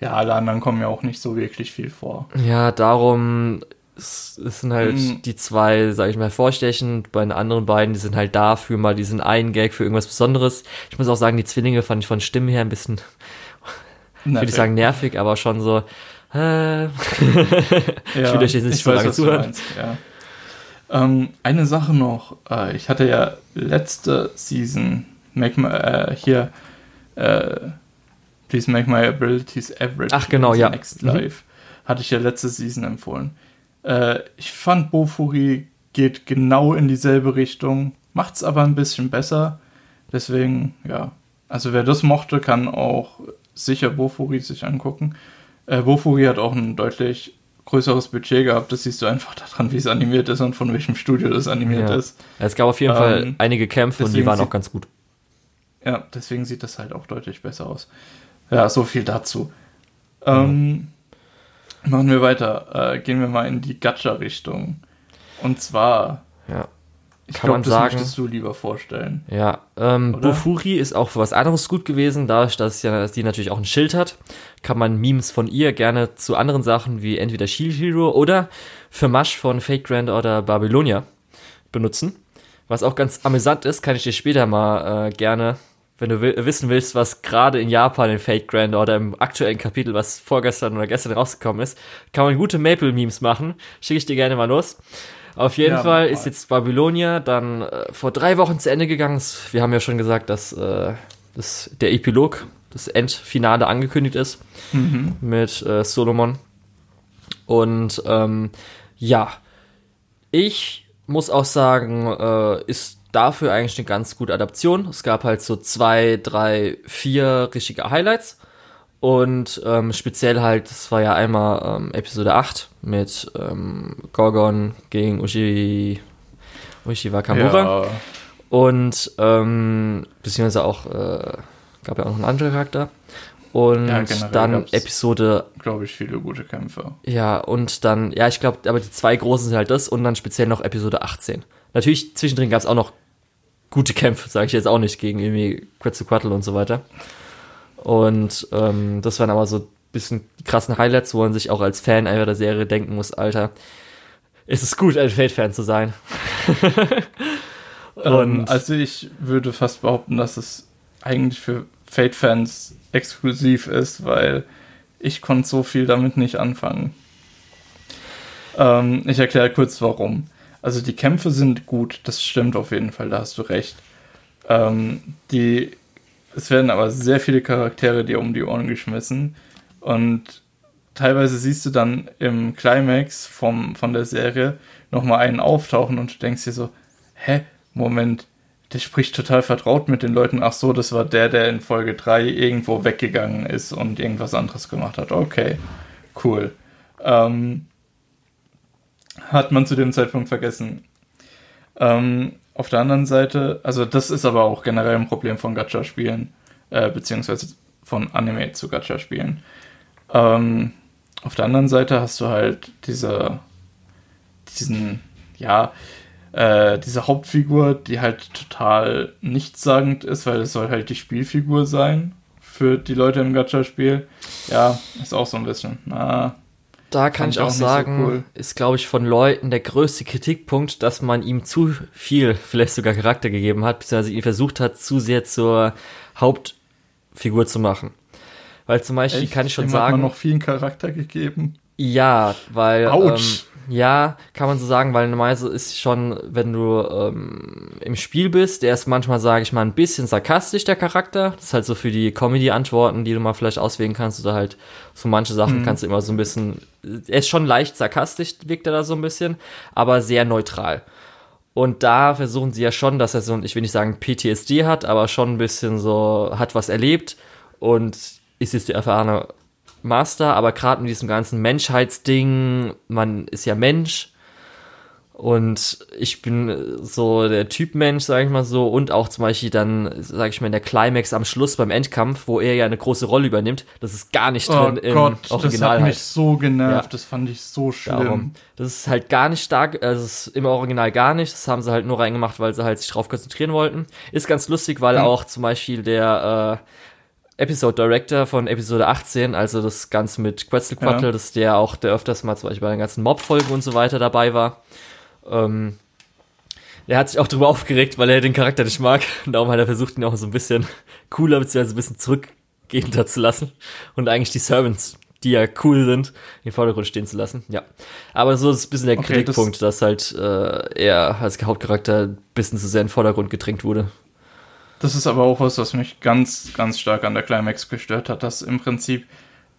Ja, alle anderen kommen ja auch nicht so wirklich viel vor. Ja, darum es, es sind halt mhm. die zwei, sag ich mal, vorstechend. Bei den anderen beiden, die sind halt da für mal diesen einen Gag für irgendwas Besonderes. Ich muss auch sagen, die Zwillinge fand ich von Stimmen her ein bisschen, würde ich sagen, nervig, aber schon so, äh, ich will euch jetzt nicht so lange zuhören. ja. ähm, eine Sache noch, äh, ich hatte ja letzte Season, make my, äh, hier, äh, Please Make My Abilities Average. Ach genau, ja. Next Life. Mhm. Hatte ich ja letzte Season empfohlen. Äh, ich fand Bofuri geht genau in dieselbe Richtung, macht es aber ein bisschen besser. Deswegen, ja. Also wer das mochte, kann auch sicher Bofuri sich angucken. Äh, Bofuri hat auch ein deutlich größeres Budget gehabt. Das siehst du einfach daran, wie es animiert ist und von welchem Studio das animiert ja. ist. Es gab auf jeden ähm, Fall einige Kämpfe und die waren auch ganz gut. Ja, deswegen sieht das halt auch deutlich besser aus. Ja, so viel dazu. Ähm, machen wir weiter. Äh, gehen wir mal in die Gacha-Richtung. Und zwar. Ja. Ich glaube, das sagen, möchtest du lieber vorstellen. Ja, ähm, Bofuri ist auch für was anderes gut gewesen, dadurch, dass, ja, dass die natürlich auch ein Schild hat, kann man Memes von ihr gerne zu anderen Sachen wie entweder Shield Hero oder für Mash von Fake Grand oder Babylonia benutzen. Was auch ganz amüsant ist, kann ich dir später mal äh, gerne, wenn du wissen willst, was gerade in Japan in Fate Grand oder im aktuellen Kapitel, was vorgestern oder gestern rausgekommen ist, kann man gute Maple-Memes machen. Schicke ich dir gerne mal los. Auf jeden ja, Fall ist jetzt Babylonia dann äh, vor drei Wochen zu Ende gegangen. Wir haben ja schon gesagt, dass, äh, dass der Epilog, das Endfinale angekündigt ist mhm. mit äh, Solomon. Und ähm, ja, ich muss auch sagen, äh, ist dafür eigentlich eine ganz gute Adaption. Es gab halt so zwei, drei, vier richtige Highlights. Und ähm, speziell halt, das war ja einmal ähm, Episode 8 mit ähm, Gorgon gegen Ushi, Ushiwa Kamura. Ja. Und ähm, beziehungsweise auch, äh, gab ja auch noch einen anderen Charakter. Und ja, dann Episode. Glaube ich, viele gute Kämpfe. Ja, und dann, ja, ich glaube, aber die zwei großen sind halt das und dann speziell noch Episode 18. Natürlich, zwischendrin gab es auch noch gute Kämpfe, sage ich jetzt auch nicht, gegen irgendwie Quetzalcoatl und so weiter. Und ähm, das waren aber so ein bisschen die krassen Highlights, wo man sich auch als Fan einfach der Serie denken muss, Alter, ist es gut, ein Fate-Fan zu sein. Und ähm, also ich würde fast behaupten, dass es eigentlich für Fate-Fans exklusiv ist, weil ich konnte so viel damit nicht anfangen. Ähm, ich erkläre kurz warum. Also die Kämpfe sind gut, das stimmt auf jeden Fall, da hast du recht. Ähm, die es werden aber sehr viele Charaktere dir um die Ohren geschmissen. Und teilweise siehst du dann im Climax vom, von der Serie nochmal einen auftauchen und du denkst dir so, hä, Moment, der spricht total vertraut mit den Leuten. Ach so, das war der, der in Folge 3 irgendwo weggegangen ist und irgendwas anderes gemacht hat. Okay, cool. Ähm, hat man zu dem Zeitpunkt vergessen. Ähm, auf der anderen Seite, also das ist aber auch generell ein Problem von Gacha-Spielen, äh, beziehungsweise von Anime zu Gacha-Spielen. Ähm, auf der anderen Seite hast du halt diese, diesen, ja, äh, diese Hauptfigur, die halt total nichtssagend ist, weil es soll halt die Spielfigur sein für die Leute im Gacha-Spiel. Ja, ist auch so ein bisschen, na, da kann ich auch, sagen, so cool. ist, glaube ich, von Leuten der größte Kritikpunkt, dass man ihm zu viel, vielleicht sogar Charakter gegeben hat, beziehungsweise ihn versucht hat, zu sehr zur Hauptfigur zu machen. Weil zum Beispiel Echt? kann ich schon Dem sagen. Hat man noch vielen Charakter gegeben? Ja, weil. Autsch. Ähm, ja, kann man so sagen, weil normalerweise ist schon, wenn du ähm, im Spiel bist, der ist manchmal, sage ich mal, ein bisschen sarkastisch, der Charakter. Das ist halt so für die Comedy-Antworten, die du mal vielleicht auswählen kannst oder halt so manche Sachen mhm. kannst du immer so ein bisschen, er ist schon leicht sarkastisch, wirkt er da so ein bisschen, aber sehr neutral. Und da versuchen sie ja schon, dass er so, ich will nicht sagen PTSD hat, aber schon ein bisschen so, hat was erlebt und ist jetzt der erfahrene Master, aber gerade mit diesem ganzen Menschheitsding, man ist ja Mensch und ich bin so der Typ Mensch, sag ich mal so, und auch zum Beispiel dann, sag ich mal, in der Climax am Schluss beim Endkampf, wo er ja eine große Rolle übernimmt, das ist gar nicht oh drin im Gott, Original. Das hat mich so genervt, ja. das fand ich so schlimm. Darum. Das ist halt gar nicht stark, also ist im Original gar nicht, das haben sie halt nur reingemacht, weil sie halt sich drauf konzentrieren wollten. Ist ganz lustig, weil mhm. auch zum Beispiel der, äh, Episode Director von Episode 18, also das Ganze mit Quetzalcoatl, ja. dass der auch, der öfters mal zum Beispiel bei den ganzen Mob-Folgen und so weiter dabei war. Ähm, der hat sich auch darüber aufgeregt, weil er den Charakter nicht mag. Und darum hat er versucht, ihn auch so ein bisschen cooler bzw. ein bisschen zurückgehender zu lassen. Und eigentlich die Servants, die ja cool sind, in den Vordergrund stehen zu lassen. Ja. Aber so ist ein bisschen der okay, Kritikpunkt, das dass halt äh, er als Hauptcharakter ein bisschen zu sehr in den Vordergrund gedrängt wurde. Das ist aber auch was, was mich ganz, ganz stark an der Climax gestört hat, dass im Prinzip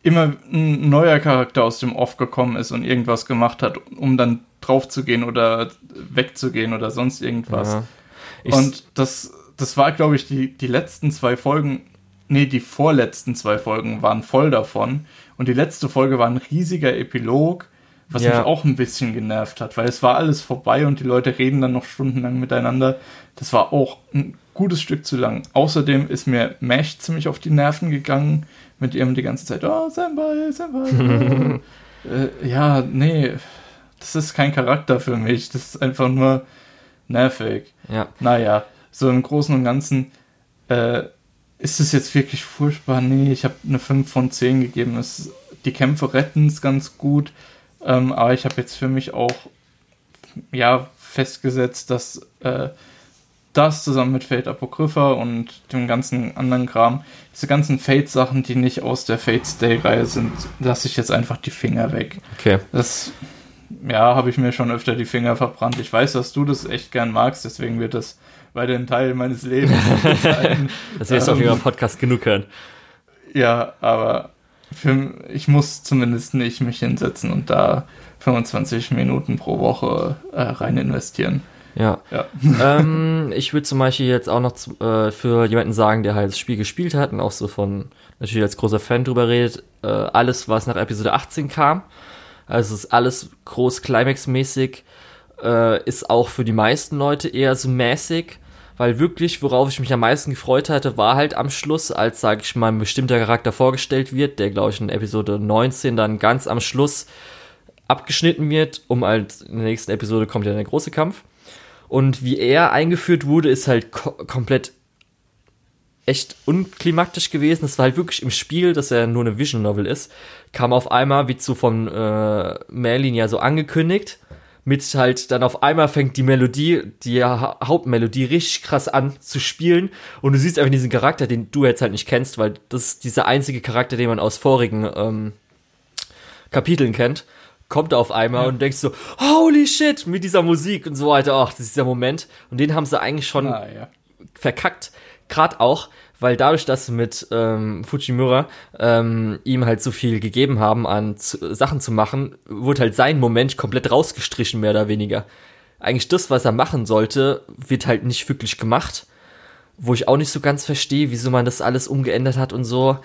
immer ein neuer Charakter aus dem Off gekommen ist und irgendwas gemacht hat, um dann draufzugehen oder wegzugehen oder sonst irgendwas. Ja. Und das, das war, glaube ich, die, die letzten zwei Folgen, nee, die vorletzten zwei Folgen waren voll davon. Und die letzte Folge war ein riesiger Epilog, was ja. mich auch ein bisschen genervt hat, weil es war alles vorbei und die Leute reden dann noch stundenlang miteinander. Das war auch ein gutes Stück zu lang. Außerdem ist mir Mesh ziemlich auf die Nerven gegangen mit ihrem die ganze Zeit, oh, Senpai, Senpai. äh, ja, nee, das ist kein Charakter für mich. Das ist einfach nur nervig. Ja. Naja, so im Großen und Ganzen äh, ist es jetzt wirklich furchtbar. Nee, ich habe eine 5 von 10 gegeben. Es, die Kämpfe retten es ganz gut. Ähm, aber ich habe jetzt für mich auch ja, festgesetzt, dass äh, das zusammen mit Fate Apocrypha und dem ganzen anderen Kram, diese ganzen Fate-Sachen, die nicht aus der Fate Stay-Reihe sind, lasse ich jetzt einfach die Finger weg. Okay. Das, ja, habe ich mir schon öfter die Finger verbrannt. Ich weiß, dass du das echt gern magst, deswegen wird das weiterhin Teil meines Lebens sein. das wirst du ähm, auf jeden Podcast genug hören. Ja, aber für, ich muss zumindest nicht mich hinsetzen und da 25 Minuten pro Woche äh, rein investieren. Ja. ja. ähm, ich würde zum Beispiel jetzt auch noch zu, äh, für jemanden sagen, der halt das Spiel gespielt hat und auch so von natürlich als großer Fan drüber redet, äh, alles, was nach Episode 18 kam, also ist alles groß Climax-mäßig, äh, ist auch für die meisten Leute eher so mäßig, weil wirklich, worauf ich mich am meisten gefreut hatte, war halt am Schluss, als, sage ich mal, ein bestimmter Charakter vorgestellt wird, der, glaube ich, in Episode 19 dann ganz am Schluss abgeschnitten wird, um halt in der nächsten Episode kommt ja der große Kampf. Und wie er eingeführt wurde, ist halt ko komplett echt unklimaktisch gewesen. Es war halt wirklich im Spiel, dass er nur eine Vision Novel ist, kam auf einmal, wie zu von äh, Merlin ja so angekündigt, mit halt dann auf einmal fängt die Melodie, die ha Hauptmelodie richtig krass an zu spielen. Und du siehst einfach diesen Charakter, den du jetzt halt nicht kennst, weil das ist dieser einzige Charakter, den man aus vorigen ähm, Kapiteln kennt kommt auf einmal ja. und denkst so, holy shit, mit dieser Musik und so weiter. Ach, das ist der Moment. Und den haben sie eigentlich schon ah, ja. verkackt. Gerade auch, weil dadurch, dass sie mit ähm, Fujimura ähm, ihm halt so viel gegeben haben, an zu, Sachen zu machen, wurde halt sein Moment komplett rausgestrichen, mehr oder weniger. Eigentlich das, was er machen sollte, wird halt nicht wirklich gemacht. Wo ich auch nicht so ganz verstehe, wieso man das alles umgeändert hat und so.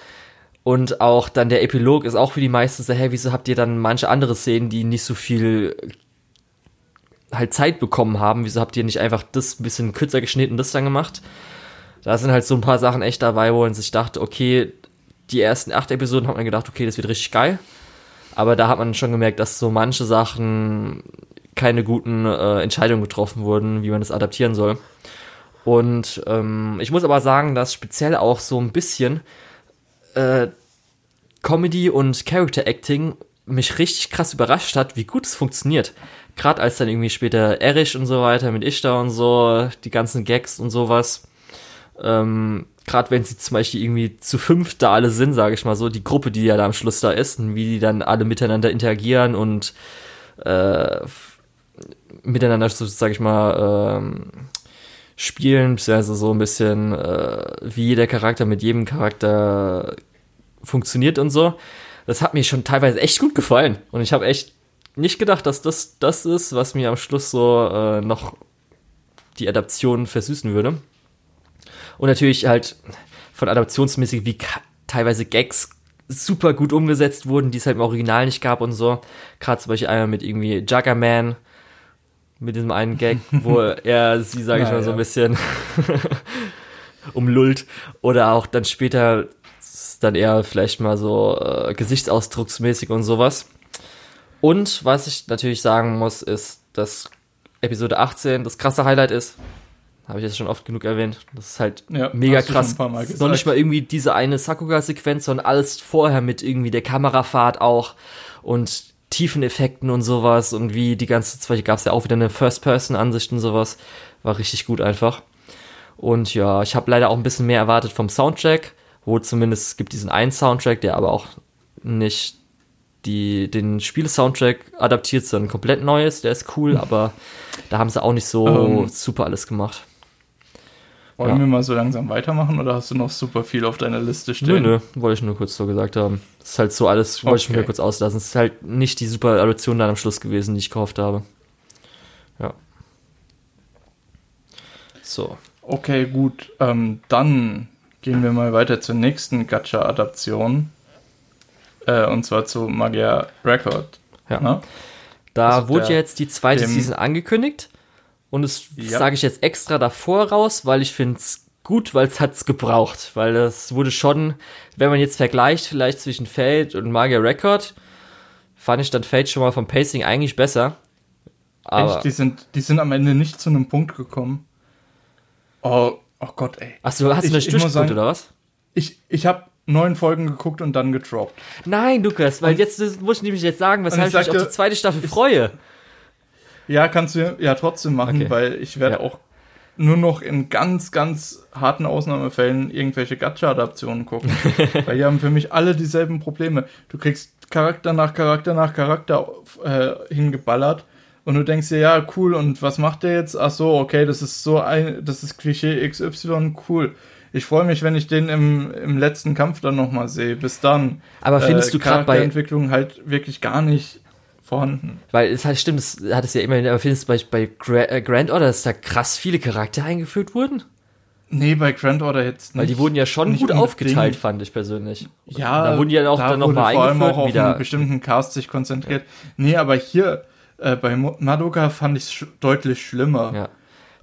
Und auch dann der Epilog ist auch für die meisten so, hey, wieso habt ihr dann manche andere Szenen, die nicht so viel halt Zeit bekommen haben? Wieso habt ihr nicht einfach das ein bisschen kürzer geschnitten, das dann gemacht? Da sind halt so ein paar Sachen echt dabei, wo man sich dachte, okay, die ersten acht Episoden hat man gedacht, okay, das wird richtig geil. Aber da hat man schon gemerkt, dass so manche Sachen keine guten äh, Entscheidungen getroffen wurden, wie man das adaptieren soll. Und ähm, ich muss aber sagen, dass speziell auch so ein bisschen äh, Comedy und Character Acting mich richtig krass überrascht hat, wie gut es funktioniert. Gerade als dann irgendwie später Erich und so weiter mit Ishtar und so, die ganzen Gags und sowas. Ähm, Gerade wenn sie zum Beispiel irgendwie zu fünf da alle sind, sage ich mal so, die Gruppe, die ja da am Schluss da ist, und wie die dann alle miteinander interagieren und äh, miteinander, so sage ich mal, ähm, spielen, beziehungsweise so ein bisschen, äh, wie jeder Charakter mit jedem Charakter funktioniert und so. Das hat mir schon teilweise echt gut gefallen. Und ich habe echt nicht gedacht, dass das das ist, was mir am Schluss so äh, noch die Adaption versüßen würde. Und natürlich halt von adaptionsmäßig, wie teilweise Gags super gut umgesetzt wurden, die es halt im Original nicht gab und so. Gerade zum Beispiel einmal mit irgendwie Juggerman, mit diesem einen Gag, wo er sie, sage ich mal, so ein bisschen umlullt. Oder auch dann später dann eher vielleicht mal so äh, gesichtsausdrucksmäßig und sowas. Und was ich natürlich sagen muss, ist, dass Episode 18 das krasse Highlight ist. Habe ich jetzt schon oft genug erwähnt. Das ist halt ja, mega krass. Noch nicht mal irgendwie diese eine Sakuga-Sequenz, sondern alles vorher mit irgendwie der Kamerafahrt auch und Tiefeneffekten und sowas und wie die ganze Zeit gab es ja auch wieder eine First-Person-Ansicht und sowas. War richtig gut einfach. Und ja, ich habe leider auch ein bisschen mehr erwartet vom Soundtrack, wo zumindest es gibt diesen einen Soundtrack, der aber auch nicht die, den Spiel-Soundtrack adaptiert, sondern komplett neues, der ist cool, aber da haben sie auch nicht so um, ähm. super alles gemacht. Wollen ja. wir mal so langsam weitermachen oder hast du noch super viel auf deiner Liste stehen? Nö, nö, wollte ich nur kurz so gesagt haben. Das ist halt so alles, okay. wollte ich mir kurz auslassen. Es ist halt nicht die super Adoption dann am Schluss gewesen, die ich gehofft habe. Ja. So. Okay, gut. Ähm, dann gehen wir mal weiter zur nächsten Gacha-Adaption. Äh, und zwar zu Magia Record. Ja. Na? Da also wurde der, jetzt die zweite Season angekündigt. Und das ja. sage ich jetzt extra davor raus, weil ich finde es gut, weil es hat es gebraucht. Weil das wurde schon, wenn man jetzt vergleicht, vielleicht zwischen Fate und Magier Record, fand ich dann Fate schon mal vom Pacing eigentlich besser. Aber Echt? Die sind, die sind am Ende nicht zu einem Punkt gekommen. Oh, oh Gott, ey. Achso, hast du das durchgeguckt, oder was? Ich, ich habe neun Folgen geguckt und dann gedroppt. Nein, Lukas, weil und, jetzt muss ich nämlich jetzt sagen, weshalb ich, sagte, mich auf die zweite Staffel ich, freue. Ja, kannst du ja trotzdem machen, okay. weil ich werde ja. auch nur noch in ganz, ganz harten Ausnahmefällen irgendwelche Gacha-Adaptionen gucken. weil die haben für mich alle dieselben Probleme. Du kriegst Charakter nach Charakter nach Charakter äh, hingeballert und du denkst dir, ja, cool, und was macht der jetzt? Ach so, okay, das ist so ein, das ist Klischee XY, cool. Ich freue mich, wenn ich den im, im letzten Kampf dann nochmal sehe. Bis dann. Aber findest äh, du gerade bei Entwicklung halt wirklich gar nicht vorhanden. Weil es halt stimmt, das hat es ja immer, aber findest du bei, bei äh, Grand Order, dass da krass viele Charaktere eingeführt wurden? Nee, bei Grand Order jetzt nicht. Weil die wurden ja schon gut aufgeteilt, fand ich persönlich. Ja, da wurden die ja auch da dann nochmal eingeführt. Vor allem auch auf wieder. einen bestimmten Cast sich konzentriert. Ja. Nee, aber hier, äh, bei Madoka fand ich es sch deutlich schlimmer.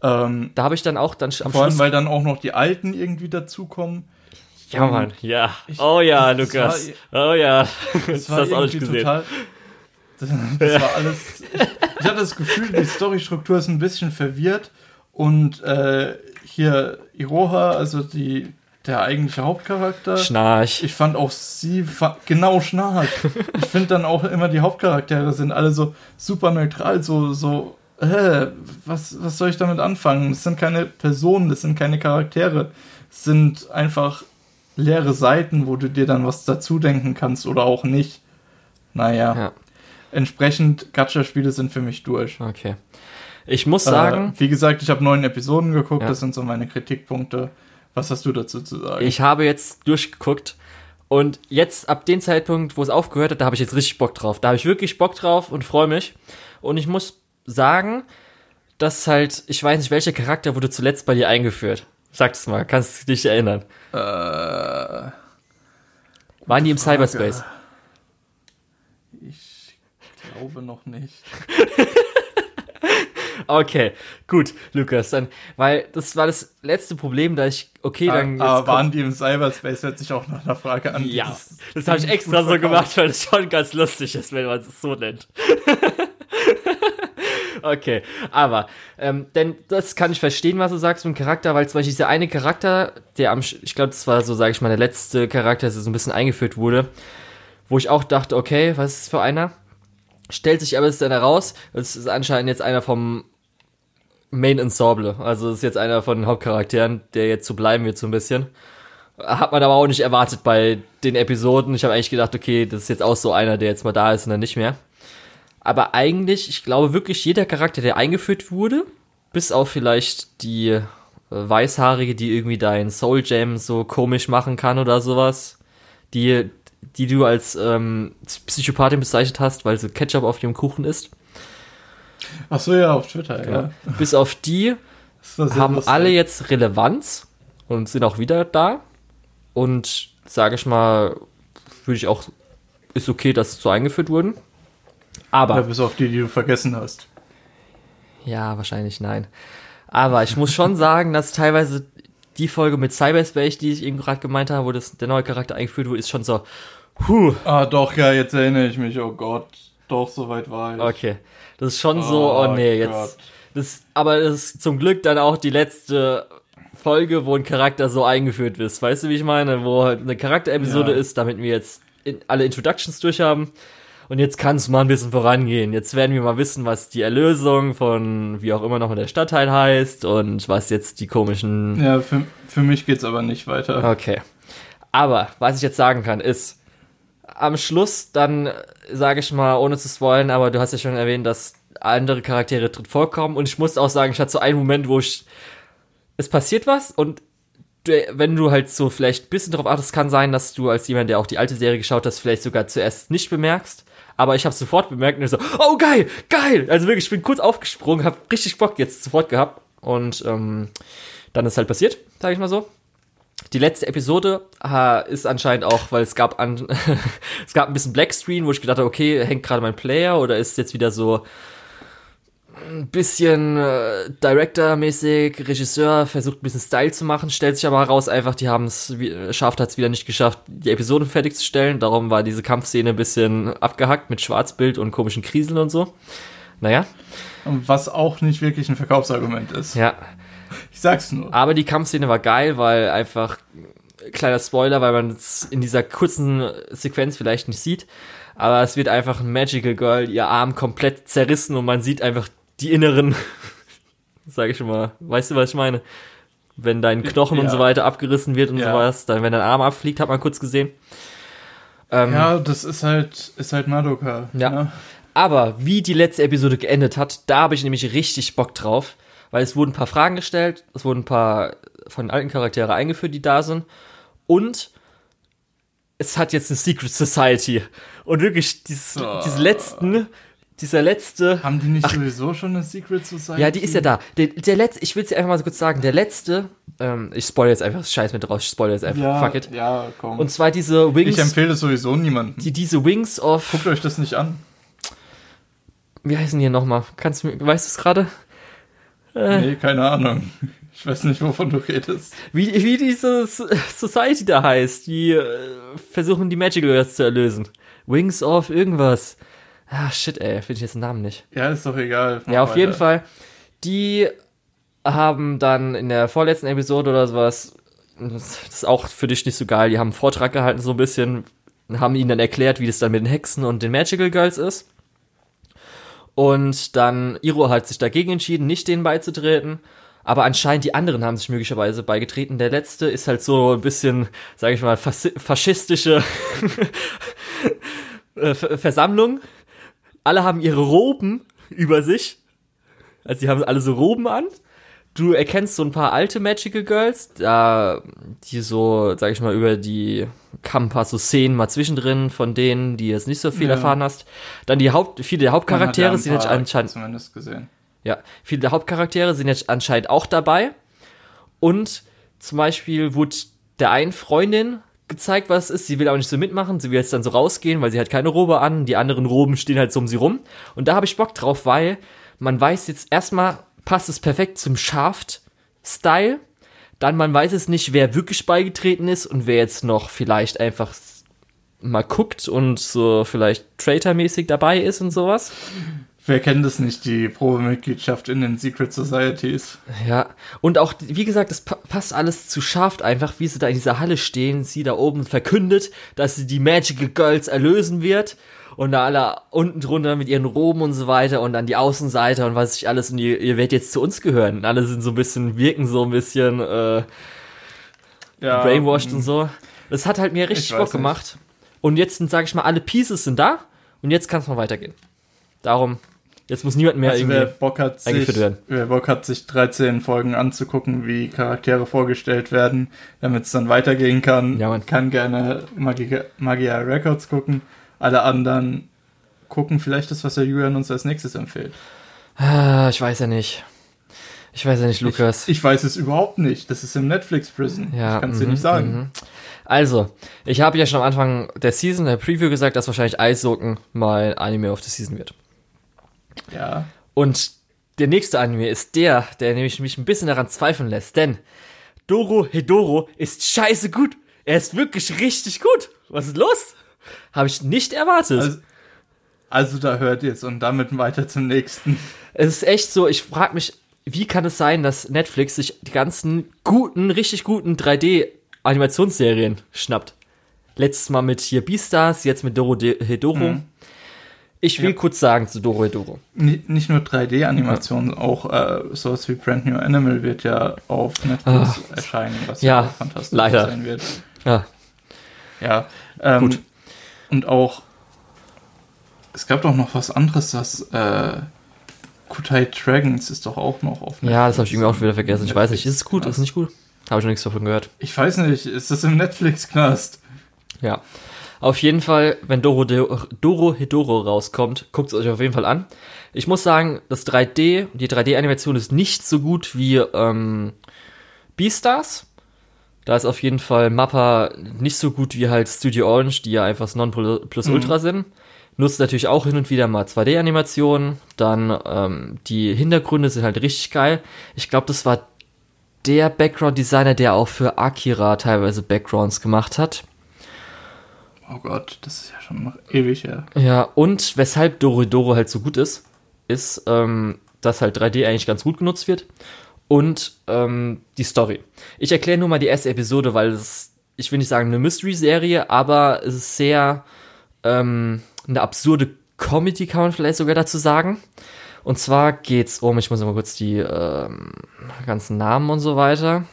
Ja. Ähm, da habe ich dann auch dann am Vor allem, Schluss weil dann auch noch die Alten irgendwie dazukommen. Ja, Mann, ja. Ich, oh ja, Lukas. War, oh ja. Das war irgendwie total. Das, das war alles. Ich, hatte das Gefühl, die Storystruktur ist ein bisschen verwirrt und äh, hier Iroha, also die der eigentliche Hauptcharakter. Schnarch. Ich fand auch sie, genau Schnarch. ich finde dann auch immer die Hauptcharaktere sind alle so super neutral, so, so, äh, was, was soll ich damit anfangen? Das sind keine Personen, das sind keine Charaktere. Es sind einfach leere Seiten, wo du dir dann was dazu denken kannst oder auch nicht. Naja. Ja. Entsprechend, Gacha-Spiele sind für mich durch. Okay. Ich muss sagen. Äh, wie gesagt, ich habe neun Episoden geguckt, ja. das sind so meine Kritikpunkte. Was hast du dazu zu sagen? Ich habe jetzt durchgeguckt und jetzt ab dem Zeitpunkt, wo es aufgehört hat, da habe ich jetzt richtig Bock drauf. Da habe ich wirklich Bock drauf und freue mich. Und ich muss sagen, dass halt, ich weiß nicht, welcher Charakter wurde zuletzt bei dir eingeführt. Sag es mal, kannst du dich erinnern? Äh, Waren die im Frage. Cyberspace? Glaube noch nicht. Okay, gut, Lukas, dann, weil das war das letzte Problem, da ich, okay, dann. Aber waren die im Cyberspace, hört sich auch nach einer Frage an. Ja, das, das habe ich extra so gemacht, weil es schon ganz lustig ist, wenn man es so nennt. okay, aber, ähm, denn das kann ich verstehen, was du sagst mit dem Charakter, weil zum Beispiel dieser eine Charakter, der am, ich glaube, das war so, sage ich mal, der letzte Charakter, der so ein bisschen eingeführt wurde, wo ich auch dachte, okay, was ist das für einer? Stellt sich aber jetzt dann heraus, es ist anscheinend jetzt einer vom Main Ensemble. Also ist jetzt einer von den Hauptcharakteren, der jetzt so bleiben wird so ein bisschen. Hat man aber auch nicht erwartet bei den Episoden. Ich habe eigentlich gedacht, okay, das ist jetzt auch so einer, der jetzt mal da ist und dann nicht mehr. Aber eigentlich, ich glaube wirklich, jeder Charakter, der eingeführt wurde, bis auf vielleicht die äh, Weißhaarige, die irgendwie dein Soul Jam so komisch machen kann oder sowas, die, die du als ähm, Psychopathin bezeichnet hast, weil sie Ketchup auf ihrem Kuchen isst. Ach so, ja, auf Twitter, ja. ja. Bis auf die haben lustig. alle jetzt Relevanz und sind auch wieder da. Und sage ich mal, würde ich auch, ist okay, dass sie so eingeführt wurden. Aber. Ja, bis auf die, die du vergessen hast. Ja, wahrscheinlich nein. Aber ich muss schon sagen, dass teilweise die Folge mit Cyberspace, die ich eben gerade gemeint habe, wo das, der neue Charakter eingeführt wurde, ist schon so, huh. Ah, doch, ja, jetzt erinnere ich mich, oh Gott. Doch, soweit war ich. Okay. Das ist schon oh, so, oh nee, jetzt. Gott. Das, aber das ist zum Glück dann auch die letzte Folge, wo ein Charakter so eingeführt ist. Weißt du, wie ich meine? Wo halt eine Charakterepisode ja. ist, damit wir jetzt in, alle Introductions durch haben. Und jetzt kann es mal ein bisschen vorangehen. Jetzt werden wir mal wissen, was die Erlösung von wie auch immer noch der Stadtteil heißt und was jetzt die komischen. Ja, für, für mich geht's aber nicht weiter. Okay. Aber was ich jetzt sagen kann, ist, am Schluss dann, sage ich mal, ohne zu spoilen, aber du hast ja schon erwähnt, dass andere Charaktere drin vorkommen und ich muss auch sagen, ich hatte so einen Moment, wo ich, es passiert was und wenn du halt so vielleicht ein bisschen darauf achtest, kann sein, dass du als jemand, der auch die alte Serie geschaut hast, vielleicht sogar zuerst nicht bemerkst. Aber ich habe sofort bemerkt und ich so, oh geil, geil! Also wirklich, ich bin kurz aufgesprungen, habe richtig Bock jetzt sofort gehabt und ähm, dann ist halt passiert, sage ich mal so. Die letzte Episode äh, ist anscheinend auch, weil es gab an, es gab ein bisschen Blackscreen, wo ich gedacht habe, okay, hängt gerade mein Player oder ist jetzt wieder so ein bisschen äh, Director-mäßig, Regisseur, versucht ein bisschen Style zu machen, stellt sich aber heraus, einfach, die haben es, schafft hat es wieder nicht geschafft, die Episode fertigzustellen. Darum war diese Kampfszene ein bisschen abgehackt mit Schwarzbild und komischen Kriseln und so. Naja. Was auch nicht wirklich ein Verkaufsargument ist. Ja. Ich sag's nur. Aber die Kampfszene war geil, weil einfach, kleiner Spoiler, weil man es in dieser kurzen Sequenz vielleicht nicht sieht, aber es wird einfach ein Magical Girl, ihr Arm komplett zerrissen und man sieht einfach die inneren, sag ich schon mal, weißt du, was ich meine? Wenn dein Knochen ja. und so weiter abgerissen wird und ja. sowas, dann wenn dein Arm abfliegt, hat man kurz gesehen. Ähm, ja, das ist halt, ist halt Madoka. Ja. Ne? Aber wie die letzte Episode geendet hat, da habe ich nämlich richtig Bock drauf, weil es wurden ein paar Fragen gestellt, es wurden ein paar von den alten Charaktere eingeführt, die da sind und es hat jetzt eine Secret Society. Und wirklich, dieses, oh. diese letzten, dieser letzte. Haben die nicht ach, sowieso schon eine Secret Society? Ja, die ist ja da. Der, der letzte, ich will es dir einfach mal so kurz sagen, der letzte, ähm, ich spoilere jetzt einfach Scheiß mit raus, ich spoilere jetzt einfach, ja, fuck it. Ja, komm. Und zwar diese Wings. Ich empfehle es sowieso niemandem. Die, diese Wings of. Guckt euch das nicht an. Wie heißen die nochmal? Kannst du, weißt du es gerade? Äh, nee, keine Ahnung. Ich weiß nicht, wovon du redest. Wie, wie diese Society da heißt, die äh, versuchen die Magic Girls zu erlösen. Wings of irgendwas. Ah, shit, ey, finde ich jetzt den Namen nicht. Ja, ist doch egal. Ja, auf weiter. jeden Fall. Die haben dann in der vorletzten Episode oder sowas, das ist auch für dich nicht so geil, die haben einen Vortrag gehalten, so ein bisschen, haben ihnen dann erklärt, wie das dann mit den Hexen und den Magical Girls ist. Und dann, Iro hat sich dagegen entschieden, nicht denen beizutreten. Aber anscheinend die anderen haben sich möglicherweise beigetreten. Der letzte ist halt so ein bisschen, sage ich mal, faschistische äh, Versammlung alle haben ihre Roben über sich. Also die haben alle so Roben an. Du erkennst so ein paar alte Magical Girls, da die so, sag ich mal, über die kamen ein paar so Szenen mal zwischendrin von denen, die jetzt nicht so viel ja. erfahren hast. Dann die Haupt, viele der Hauptcharaktere ja sind jetzt anscheinend zumindest gesehen. Ja, viele der Hauptcharaktere sind jetzt anscheinend auch dabei. Und zum Beispiel wurde der einen Freundin gezeigt, was ist. Sie will auch nicht so mitmachen. Sie will jetzt dann so rausgehen, weil sie hat keine Robe an. Die anderen Roben stehen halt so um sie rum. Und da habe ich Bock drauf, weil man weiß jetzt erstmal, passt es perfekt zum Shaft-Style. Dann man weiß es nicht, wer wirklich beigetreten ist und wer jetzt noch vielleicht einfach mal guckt und so vielleicht Traitor-mäßig dabei ist und sowas. Wer kennt es nicht, die Probemitgliedschaft in den Secret Societies? Ja, und auch, wie gesagt, es passt alles zu scharf einfach, wie sie da in dieser Halle stehen, sie da oben verkündet, dass sie die Magical Girls erlösen wird und da alle unten drunter mit ihren Roben und so weiter und dann die Außenseiter und was ich alles und ihr, ihr werdet jetzt zu uns gehören. Und alle sind so ein bisschen, wirken so ein bisschen äh, ja, brainwashed und so. Das hat halt mir richtig Bock gemacht. Und jetzt sind, sag ich mal, alle Pieces sind da und jetzt kann es mal weitergehen. Darum Jetzt muss niemand mehr also irgendwie wer Bock hat, sich, werden. Wer Bock hat, sich 13 Folgen anzugucken, wie Charaktere vorgestellt werden, damit es dann weitergehen kann, ja, kann gerne Magia, Magia Records gucken. Alle anderen gucken vielleicht das, was der Julian uns als nächstes empfiehlt. Ah, ich weiß ja nicht. Ich weiß ja nicht, Lukas. Ich, ich weiß es überhaupt nicht. Das ist im Netflix Prison. Ja, ich kann es dir nicht mhm, sagen. Mhm. Also, ich habe ja schon am Anfang der Season, der Preview gesagt, dass wahrscheinlich Eissocken mal Anime of the Season wird. Ja. Und der nächste Anime ist der, der nämlich mich ein bisschen daran zweifeln lässt, denn Doro Hedoro ist scheiße gut. Er ist wirklich richtig gut. Was ist los? Habe ich nicht erwartet. Also, also, da hört jetzt und damit weiter zum nächsten. Es ist echt so, ich frage mich, wie kann es sein, dass Netflix sich die ganzen guten, richtig guten 3D-Animationsserien schnappt? Letztes Mal mit hier Beastars, jetzt mit Doro Hedoro. Mhm. Ich will ja. kurz sagen zu Doro Doro. Nicht nur 3D-Animationen, ja. auch äh, sowas wie Brand New Animal wird ja auf Netflix Ach. erscheinen, was ja, ja fantastisch leider. sein wird. Ja. Ja. Ähm, Gut. Und auch, es gab doch noch was anderes, das äh, Kutai Dragons ist doch auch noch auf Netflix. Ja, das habe ich irgendwie auch wieder vergessen. Ich weiß nicht, ist es gut, ist es nicht gut? Habe ich noch nichts davon gehört. Ich weiß nicht, ist das im Netflix-Knast? Ja. Auf jeden Fall, wenn Doro, Doro Hedoro rauskommt, guckt es euch auf jeden Fall an. Ich muss sagen, das 3D, die 3D-Animation ist nicht so gut wie ähm, Beastars. Da ist auf jeden Fall Mappa nicht so gut wie halt Studio Orange, die ja einfach das Nonplusultra mhm. sind. Nutzt natürlich auch hin und wieder mal 2D-Animationen. Dann ähm, die Hintergründe sind halt richtig geil. Ich glaube, das war der Background-Designer, der auch für Akira teilweise Backgrounds gemacht hat. Oh Gott, das ist ja schon noch ewig her. Ja, und weshalb Doro halt so gut ist, ist, ähm, dass halt 3D eigentlich ganz gut genutzt wird. Und ähm, die Story. Ich erkläre nur mal die erste Episode, weil es, ich will nicht sagen eine Mystery-Serie, aber es ist sehr ähm, eine absurde Comedy, kann man vielleicht sogar dazu sagen. Und zwar geht's um, ich muss mal kurz die ähm, ganzen Namen und so weiter.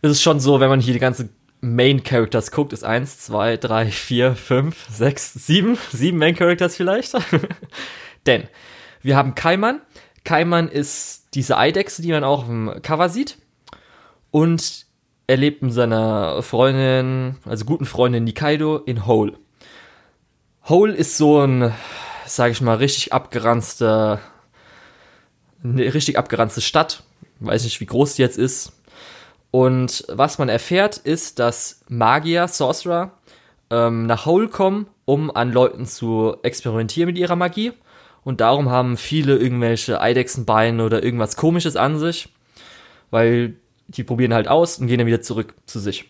Es ist schon so, wenn man hier die ganze Main Characters guckt, ist 1, 2, 3, 4, 5, 6, 7, 7 Main Characters vielleicht. Denn wir haben Kaiman. Kaiman ist diese Eidechse, die man auch dem Cover sieht. Und er lebt mit seiner Freundin, also guten Freundin Nikaido in Hole. Hole ist so ein, sag ich mal, richtig abgeranzter, eine richtig abgeranzte Stadt. Weiß nicht, wie groß die jetzt ist. Und was man erfährt, ist, dass Magier, Sorcerer, ähm, nach Hole kommen, um an Leuten zu experimentieren mit ihrer Magie. Und darum haben viele irgendwelche Eidechsenbeine oder irgendwas komisches an sich, weil die probieren halt aus und gehen dann wieder zurück zu sich.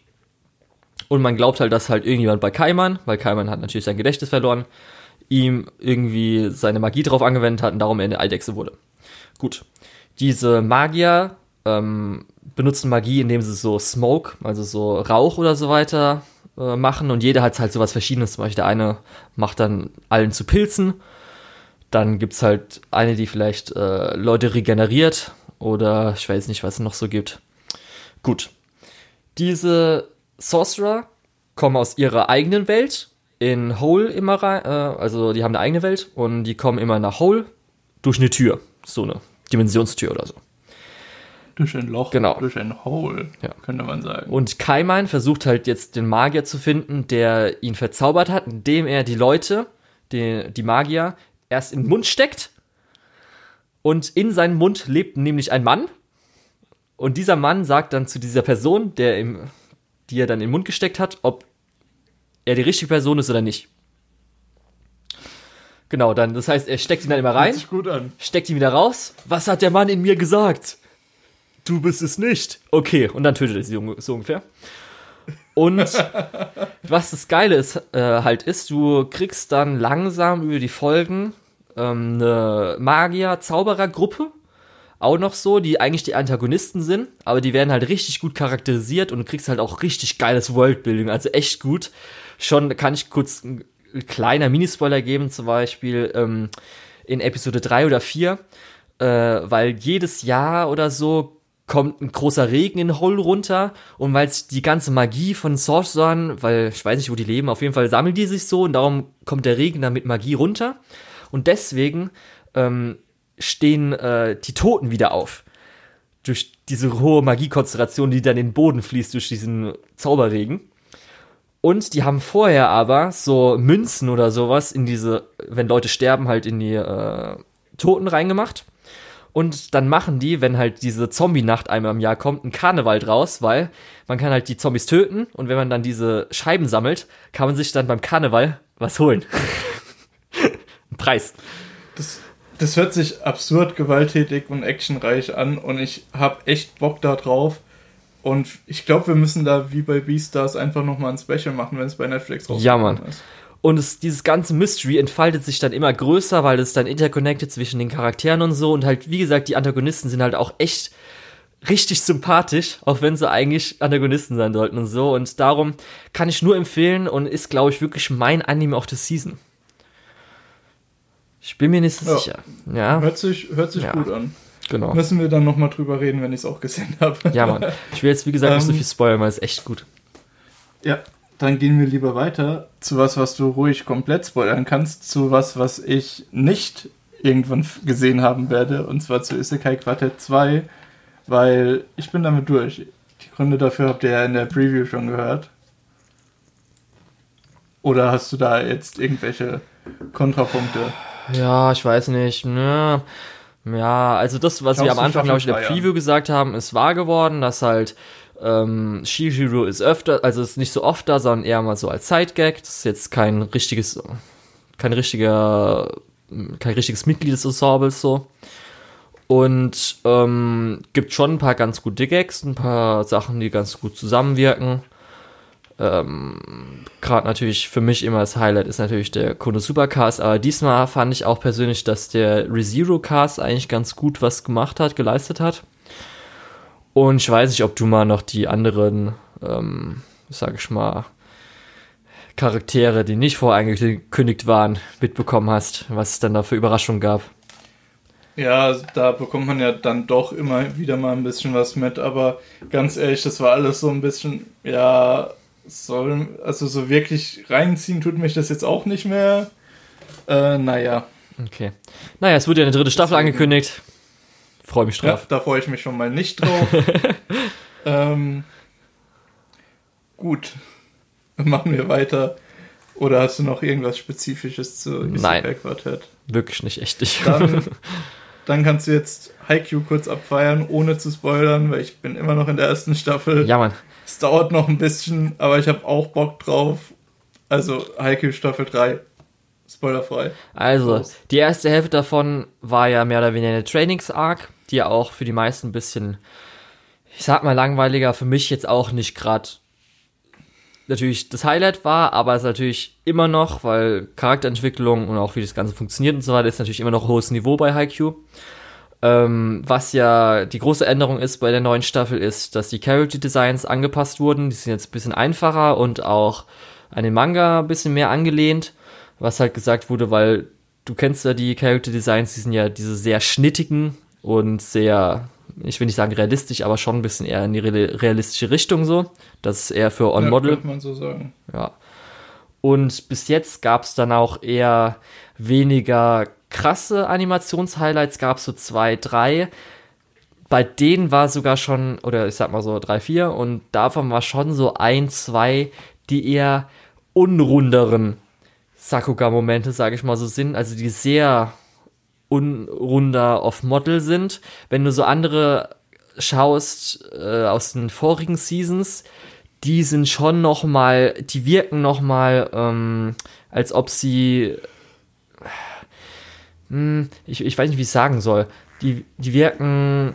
Und man glaubt halt, dass halt irgendjemand bei Kaiman, weil Kaiman hat natürlich sein Gedächtnis verloren, ihm irgendwie seine Magie drauf angewendet hat und darum er eine Eidechse wurde. Gut. Diese Magier ähm, benutzen Magie, indem sie so Smoke, also so Rauch oder so weiter äh, machen und jeder hat halt so was Verschiedenes. Zum Beispiel der eine macht dann allen zu Pilzen, dann gibt's halt eine, die vielleicht äh, Leute regeneriert oder ich weiß nicht, was es noch so gibt. Gut. Diese Sorcerer kommen aus ihrer eigenen Welt in Hole immer rein, äh, also die haben eine eigene Welt und die kommen immer nach Hole durch eine Tür, so eine Dimensionstür oder so. Durch ein Loch, genau. durch ein Hole, ja. könnte man sagen. Und Kaiman versucht halt jetzt den Magier zu finden, der ihn verzaubert hat, indem er die Leute, die, die Magier, erst in den Mund steckt und in seinem Mund lebt nämlich ein Mann. Und dieser Mann sagt dann zu dieser Person, der ihm, die er dann in den Mund gesteckt hat, ob er die richtige Person ist oder nicht. Genau, dann, das heißt, er steckt ihn dann immer rein, steckt ihn wieder raus. Was hat der Mann in mir gesagt? Du bist es nicht. Okay, und dann tötet er sie so ungefähr. Und was das Geile ist, äh, halt ist, du kriegst dann langsam über die Folgen ähm, eine Magier-Zauberer-Gruppe, auch noch so, die eigentlich die Antagonisten sind, aber die werden halt richtig gut charakterisiert und du kriegst halt auch richtig geiles Worldbuilding, also echt gut. Schon kann ich kurz ein kleiner Minispoiler geben, zum Beispiel ähm, in Episode 3 oder 4, äh, weil jedes Jahr oder so kommt ein großer Regen in Hole runter und weil die ganze Magie von Sorcerern, weil ich weiß nicht, wo die leben, auf jeden Fall sammeln die sich so und darum kommt der Regen dann mit Magie runter und deswegen ähm, stehen äh, die Toten wieder auf. Durch diese hohe Magiekonzentration, die dann in den Boden fließt durch diesen Zauberregen. Und die haben vorher aber so Münzen oder sowas in diese, wenn Leute sterben, halt in die äh, Toten reingemacht. Und dann machen die, wenn halt diese Zombie-Nacht einmal im Jahr kommt, einen Karneval draus, weil man kann halt die Zombies töten und wenn man dann diese Scheiben sammelt, kann man sich dann beim Karneval was holen. Ein Preis. Das, das hört sich absurd gewalttätig und actionreich an und ich hab echt Bock da drauf. Und ich glaube, wir müssen da wie bei Beastars einfach nochmal ein Special machen, wenn es bei Netflix rauskommt. Ja, Mann. Ist. Und es, dieses ganze Mystery entfaltet sich dann immer größer, weil es dann interconnected zwischen den Charakteren und so. Und halt, wie gesagt, die Antagonisten sind halt auch echt richtig sympathisch, auch wenn sie eigentlich Antagonisten sein sollten und so. Und darum kann ich nur empfehlen und ist, glaube ich, wirklich mein Anime of the Season. Ich bin mir nicht so ja. sicher. Ja. Hört sich, hört sich ja. gut an. Genau. Müssen wir dann nochmal drüber reden, wenn ich es auch gesehen habe. Ja, Mann. Ich will jetzt, wie gesagt, nicht so ähm, viel spoilern, weil es echt gut. Ja, dann gehen wir lieber weiter zu was, was du ruhig komplett spoilern kannst, zu was, was ich nicht irgendwann gesehen haben werde, und zwar zu Isekai Quartett 2, weil ich bin damit durch. Die Gründe dafür habt ihr ja in der Preview schon gehört. Oder hast du da jetzt irgendwelche Kontrapunkte? Ja, ich weiß nicht. Ne? Ja, also das, was wir am Anfang, glaube ich, in der Preview gesagt haben, ist wahr geworden, dass halt Ähm, Shihiro ist öfter, also ist nicht so oft da, sondern eher mal so als Sidegag. Das ist jetzt kein richtiges, kein richtiger, kein richtiges Mitglied des Ensembles so. Und ähm, gibt schon ein paar ganz gute Gags, ein paar Sachen, die ganz gut zusammenwirken. Ähm, Gerade natürlich für mich immer das Highlight ist natürlich der Kono Supercast, aber diesmal fand ich auch persönlich, dass der ReZero Cast eigentlich ganz gut was gemacht hat, geleistet hat. Und ich weiß nicht, ob du mal noch die anderen, ähm, sag ich mal, Charaktere, die nicht vorangekündigt waren, mitbekommen hast, was es dann da für Überraschungen gab. Ja, da bekommt man ja dann doch immer wieder mal ein bisschen was mit, aber ganz ehrlich, das war alles so ein bisschen, ja, soll, also so wirklich reinziehen tut mich das jetzt auch nicht mehr. Äh, naja. Okay. Naja, es wurde ja eine dritte Staffel angekündigt. Freue mich drauf. Ja, da freue ich mich schon mal nicht drauf. ähm, gut. Machen wir weiter. Oder hast du noch irgendwas Spezifisches zu Nein, Quartett? Wirklich nicht, echt nicht. Dann, dann kannst du jetzt Haikyuu kurz abfeiern, ohne zu spoilern, weil ich bin immer noch in der ersten Staffel. Ja, Mann. Es dauert noch ein bisschen, aber ich habe auch Bock drauf. Also Haikyuu Staffel 3. Spoilerfrei. Also, die erste Hälfte davon war ja mehr oder weniger eine Trainings-Arc, die ja auch für die meisten ein bisschen, ich sag mal, langweiliger, für mich jetzt auch nicht gerade natürlich das Highlight war, aber es ist natürlich immer noch, weil Charakterentwicklung und auch wie das Ganze funktioniert und so weiter, ist natürlich immer noch hohes Niveau bei Haikyuu. Ähm, was ja die große Änderung ist bei der neuen Staffel, ist, dass die Character Designs angepasst wurden. Die sind jetzt ein bisschen einfacher und auch an den Manga ein bisschen mehr angelehnt. Was halt gesagt wurde, weil du kennst ja die Character Designs, die sind ja diese sehr schnittigen und sehr, ich will nicht sagen realistisch, aber schon ein bisschen eher in die realistische Richtung so. Das ist eher für On-Model. Ja, man so sagen. Ja. Und bis jetzt gab es dann auch eher weniger krasse Animationshighlights gab es so zwei, drei. Bei denen war sogar schon, oder ich sag mal so drei, vier, und davon war schon so ein, zwei, die eher unrunderen Sakuga-Momente, sage ich mal so, sind, also die sehr unrunder auf Model sind. Wenn du so andere schaust äh, aus den vorigen Seasons, die sind schon noch mal, die wirken noch mal, ähm, als ob sie hm, ich, ich weiß nicht, wie ich sagen soll. Die, die wirken.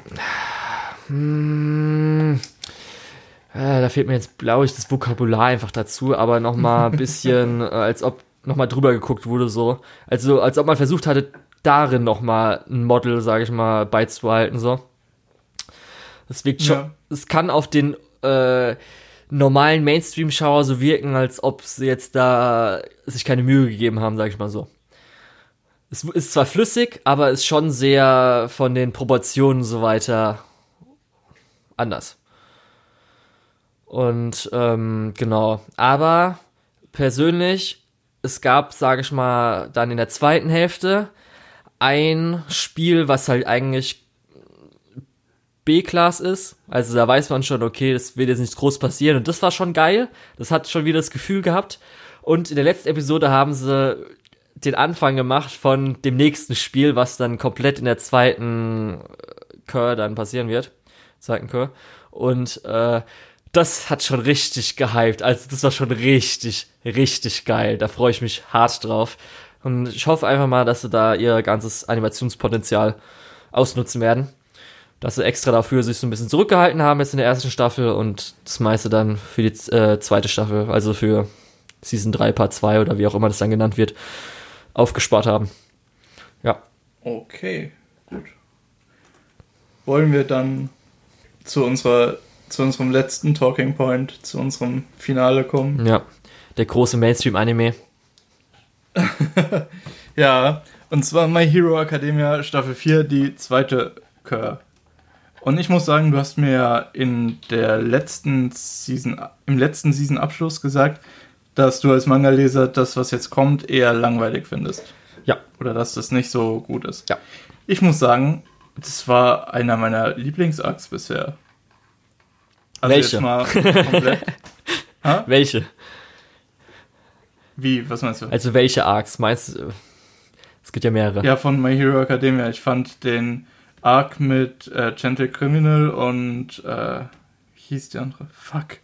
Hm, äh, da fehlt mir jetzt, glaube ich, das Vokabular einfach dazu, aber nochmal ein bisschen, äh, als ob nochmal drüber geguckt wurde, so. Also, als ob man versucht hatte, darin nochmal ein Model, sage ich mal, beizubehalten, so. Das wirkt schon, ja. es kann auf den äh, normalen Mainstream-Schauer so wirken, als ob sie jetzt da sich keine Mühe gegeben haben, sage ich mal so es ist zwar flüssig, aber ist schon sehr von den Proportionen so weiter anders. Und ähm, genau, aber persönlich, es gab, sage ich mal, dann in der zweiten Hälfte ein Spiel, was halt eigentlich B-Class ist. Also da weiß man schon, okay, das wird jetzt nicht groß passieren. Und das war schon geil. Das hat schon wieder das Gefühl gehabt. Und in der letzten Episode haben sie den Anfang gemacht von dem nächsten Spiel, was dann komplett in der zweiten Chor dann passieren wird. Zweiten Chor. Und äh, das hat schon richtig gehypt. Also das war schon richtig, richtig geil. Da freue ich mich hart drauf. Und ich hoffe einfach mal, dass sie da ihr ganzes Animationspotenzial ausnutzen werden. Dass sie extra dafür sich so ein bisschen zurückgehalten haben jetzt in der ersten Staffel und das meiste dann für die äh, zweite Staffel, also für Season 3, Part 2 oder wie auch immer das dann genannt wird, aufgespart haben. Ja. Okay, gut. Wollen wir dann zu unserer zu unserem letzten Talking Point, zu unserem Finale kommen? Ja, der große Mainstream-Anime. ja, und zwar My Hero Academia Staffel 4, die zweite Chör. Und ich muss sagen, du hast mir ja in der letzten Season, im letzten Season-Abschluss gesagt, dass du als Manga-Leser das, was jetzt kommt, eher langweilig findest. Ja. Oder dass das nicht so gut ist. Ja. Ich muss sagen, das war einer meiner Lieblingsarcs bisher. Also Welche? Welche? Wie, was meinst du? Also welche Arcs meinst du? Es gibt ja mehrere. Ja, von My Hero Academia. Ich fand den Arc mit äh, Gentle Criminal und äh, hieß die andere? Fuck.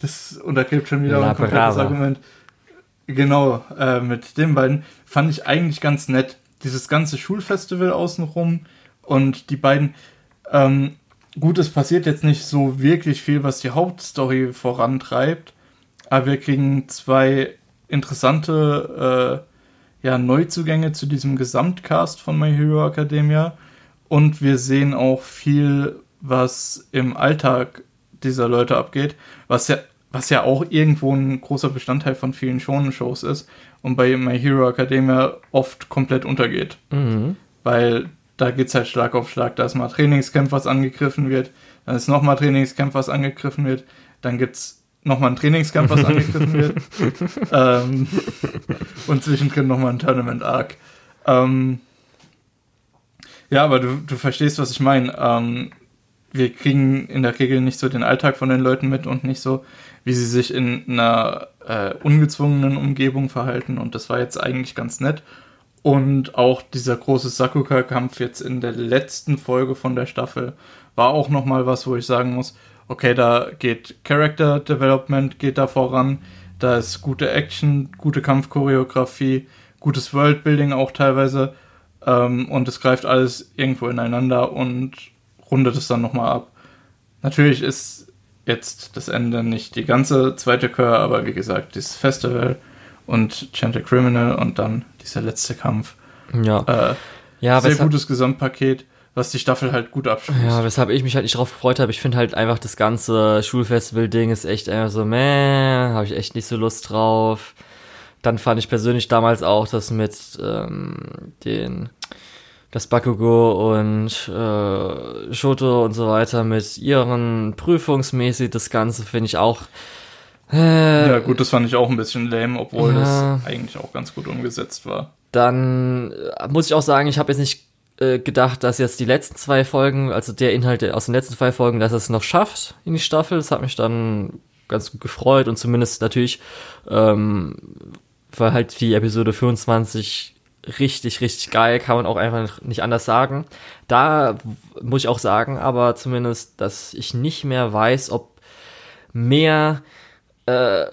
Das untergräbt schon wieder ein komplettes Argument. Genau, äh, mit den beiden fand ich eigentlich ganz nett. Dieses ganze Schulfestival außenrum und die beiden. Ähm, gut, es passiert jetzt nicht so wirklich viel, was die Hauptstory vorantreibt, aber wir kriegen zwei interessante äh, ja, Neuzugänge zu diesem Gesamtcast von My Hero Academia und wir sehen auch viel, was im Alltag dieser Leute abgeht, was ja, was ja auch irgendwo ein großer Bestandteil von vielen Shonen-Shows ist und bei My Hero Academia oft komplett untergeht. Mhm. Weil da geht es halt Schlag auf Schlag. Da ist mal Trainingscamp, was angegriffen wird, dann ist nochmal Trainingscamp, was angegriffen wird, dann gibt es nochmal ein Trainingscamp, was angegriffen wird ähm, und zwischendrin nochmal ein Tournament-Arc. Ähm, ja, aber du, du verstehst, was ich meine. Ähm, wir kriegen in der Regel nicht so den Alltag von den Leuten mit und nicht so, wie sie sich in einer äh, ungezwungenen Umgebung verhalten. Und das war jetzt eigentlich ganz nett. Und auch dieser große Sakuka-Kampf jetzt in der letzten Folge von der Staffel war auch nochmal was, wo ich sagen muss, okay, da geht Character Development, geht da voran, da ist gute Action, gute Kampfchoreografie, gutes Worldbuilding auch teilweise ähm, und es greift alles irgendwo ineinander und rundet es dann nochmal ab. Natürlich ist jetzt das Ende nicht die ganze zweite Chör, aber wie gesagt, dieses Festival und Gentle Criminal und dann dieser letzte Kampf. Ja. Äh, ja sehr gutes Gesamtpaket, was die Staffel halt gut abschließt. Ja, weshalb ich mich halt nicht drauf gefreut habe. Ich finde halt einfach das ganze Schulfestival-Ding ist echt einfach so, meh, habe ich echt nicht so Lust drauf. Dann fand ich persönlich damals auch das mit ähm, den das Bakugo und äh, Shoto und so weiter mit ihren prüfungsmäßig das Ganze finde ich auch. Äh, ja, gut, das fand ich auch ein bisschen lame, obwohl ja, das eigentlich auch ganz gut umgesetzt war. Dann äh, muss ich auch sagen, ich habe jetzt nicht äh, gedacht, dass jetzt die letzten zwei Folgen, also der Inhalt aus den letzten zwei Folgen, dass es noch schafft in die Staffel. Das hat mich dann ganz gut gefreut und zumindest natürlich, ähm, weil halt die Episode 25 richtig, richtig geil, kann man auch einfach nicht anders sagen. Da muss ich auch sagen, aber zumindest, dass ich nicht mehr weiß, ob mehr äh,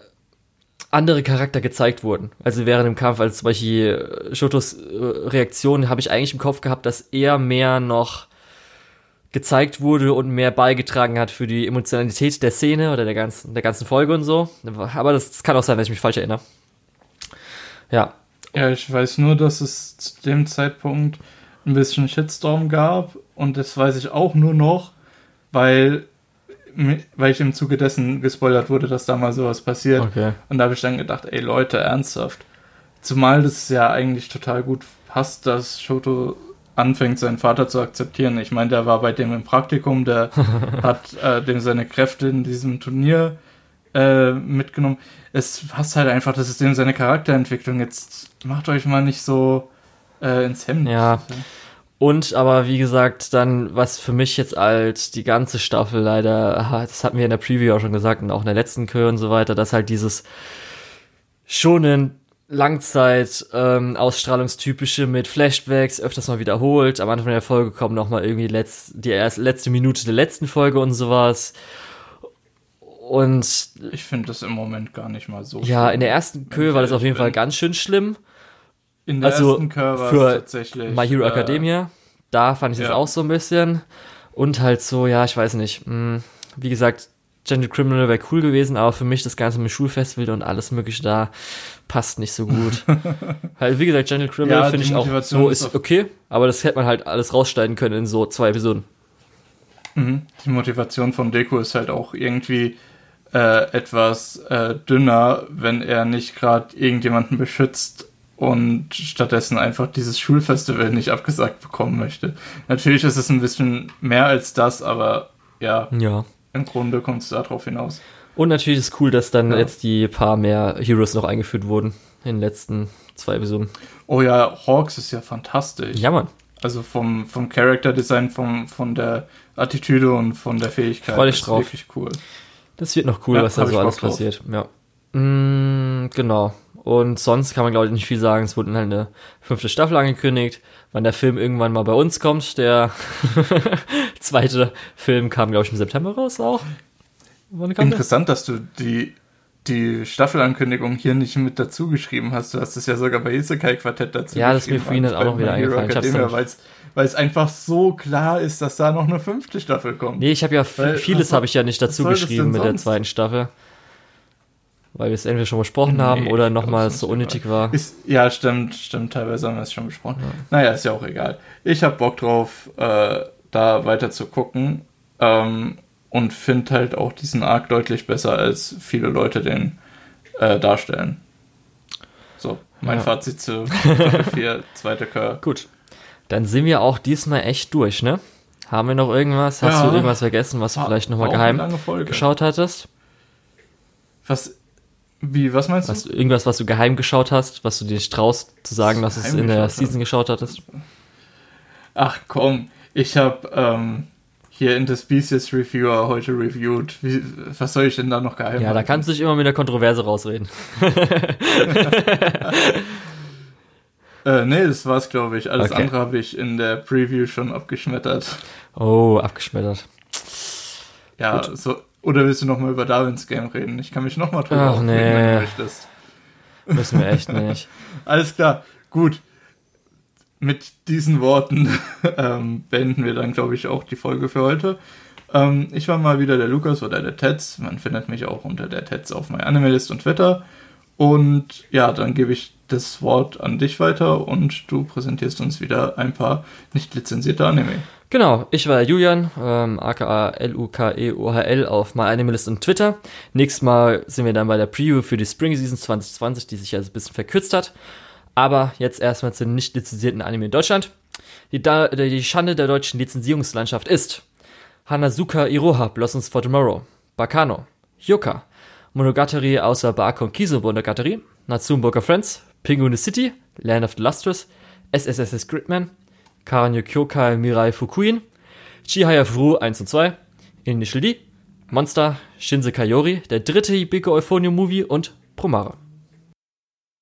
andere Charakter gezeigt wurden. Also während dem Kampf, als zum Beispiel Shotos äh, Reaktion, habe ich eigentlich im Kopf gehabt, dass er mehr noch gezeigt wurde und mehr beigetragen hat für die Emotionalität der Szene oder der ganzen, der ganzen Folge und so. Aber das, das kann auch sein, wenn ich mich falsch erinnere. Ja, ja, ich weiß nur, dass es zu dem Zeitpunkt ein bisschen Shitstorm gab und das weiß ich auch nur noch, weil, weil ich im Zuge dessen gespoilert wurde, dass da mal sowas passiert. Okay. Und da habe ich dann gedacht, ey Leute, ernsthaft. Zumal das ja eigentlich total gut passt, dass Shoto anfängt, seinen Vater zu akzeptieren. Ich meine, der war bei dem im Praktikum, der hat äh, dem seine Kräfte in diesem Turnier äh, mitgenommen. Es passt halt einfach, das ist eben seine Charakterentwicklung. Jetzt macht euch mal nicht so äh, ins Hemd. Ja. Und aber wie gesagt, dann, was für mich jetzt als die ganze Staffel leider, das hatten wir in der Preview auch schon gesagt und auch in der letzten Kür und so weiter, dass halt dieses schonen Langzeit ähm, Ausstrahlungstypische mit Flashbacks öfters mal wiederholt. Am Anfang der Folge kommt noch mal irgendwie letzt, die erst, letzte Minute der letzten Folge und sowas. Und ich finde das im Moment gar nicht mal so. Ja, in der ersten Kö war das auf jeden Fall ganz schön schlimm. In der also ersten war für tatsächlich. My Hero äh, Academia, da fand ich ja. das auch so ein bisschen. Und halt so, ja, ich weiß nicht. Mh, hm, wie gesagt, Gentle Criminal wäre cool gewesen, aber für mich das Ganze mit Schulfestival und alles mögliche da passt nicht so gut. halt, wie gesagt, Gentle Criminal ja, finde ich auch so ist okay, aber das hätte man halt alles rausschneiden können in so zwei Episoden. Mhm. Die Motivation von Deko ist halt auch irgendwie äh, etwas äh, dünner, wenn er nicht gerade irgendjemanden beschützt und stattdessen einfach dieses Schulfestival nicht abgesagt bekommen möchte. Natürlich ist es ein bisschen mehr als das, aber ja, ja. im Grunde kommt es darauf hinaus. Und natürlich ist cool, dass dann ja. jetzt die paar mehr Heroes noch eingeführt wurden in den letzten zwei Episoden. Oh ja, Hawks ist ja fantastisch. Ja, Mann. Also vom, vom Character Design, vom, von der Attitüde und von der Fähigkeit. Freu dich drauf. wirklich cool. Das wird noch cool, ja, was da so alles passiert. Ja. Mm, genau. Und sonst kann man, glaube ich, nicht viel sagen. Es wurde halt eine fünfte Staffel angekündigt. Wann der Film irgendwann mal bei uns kommt, der zweite Film kam, glaube ich, im September raus auch. Interessant, dass du die, die Staffelankündigung hier nicht mit dazu geschrieben hast. Du hast es ja sogar bei Isekai Quartett dazu Ja, das ist mir vorhin auch noch wieder eingefallen. Weil es einfach so klar ist, dass da noch eine fünfte Staffel kommt. Nee, ich habe ja weil, vieles habe ich ja nicht dazu geschrieben mit der zweiten Staffel. Weil wir es entweder schon besprochen nee, haben oder nochmal so unnötig war. Ist, ja, stimmt, stimmt. Teilweise haben wir es schon besprochen. Ja. Naja, ist ja auch egal. Ich habe Bock drauf, äh, da weiter zu gucken. Ähm, und finde halt auch diesen Arc deutlich besser, als viele Leute den äh, darstellen. So, mein ja. Fazit zu Staffel 4, zweite Kör. Gut. Dann sind wir auch diesmal echt durch, ne? Haben wir noch irgendwas? Hast ja. du irgendwas vergessen, was du vielleicht nochmal geheim geschaut hattest? Was wie, was meinst du? Was, irgendwas, was du geheim geschaut hast, was du dir nicht traust zu sagen, dass du es in der Season geschaut hattest? Ach komm, ich habe ähm, hier in The Species Reviewer heute reviewed. Wie, was soll ich denn da noch geheim Ja, machen? da kannst du dich immer mit der Kontroverse rausreden. äh, nee, das war's, glaube ich. Alles okay. andere habe ich in der Preview schon abgeschmettert. Oh, abgeschmettert. Ja, Gut. so oder willst du nochmal über Darwins Game reden? Ich kann mich nochmal drüber Ach, aufregen, nee. wenn du möchtest. Müssen wir echt nicht. Alles klar, gut. Mit diesen Worten ähm, beenden wir dann, glaube ich, auch die Folge für heute. Ähm, ich war mal wieder der Lukas oder der Tetz. Man findet mich auch unter der Tetz auf MyAnimalist und Twitter. Und ja, dann gebe ich das Wort an dich weiter und du präsentierst uns wieder ein paar nicht lizenzierte Anime. Genau, ich war Julian, ähm, aka L-U-K-E-O-H-L auf MyAnimalist und Twitter. Nächstes Mal sind wir dann bei der Preview für die Spring Season 2020, die sich also ein bisschen verkürzt hat. Aber jetzt erstmal zu den nicht lizenzierten Anime in Deutschland. Die, da die Schande der deutschen Lizenzierungslandschaft ist Hanazuka Iroha, Blossoms for Tomorrow, Bakano, Yoka, Monogatari außer Bako und Kiso Monogatari, Natsumburger Friends, Penguin City, Land of the Lustrous, SSSS Gridman, Karanyo Kyokai Mirai Fukuin, Chihaya Furu 1 und 2, Initial D, Monster, Shinse Kayori, der dritte Hibiko Euphonium Movie und Promare.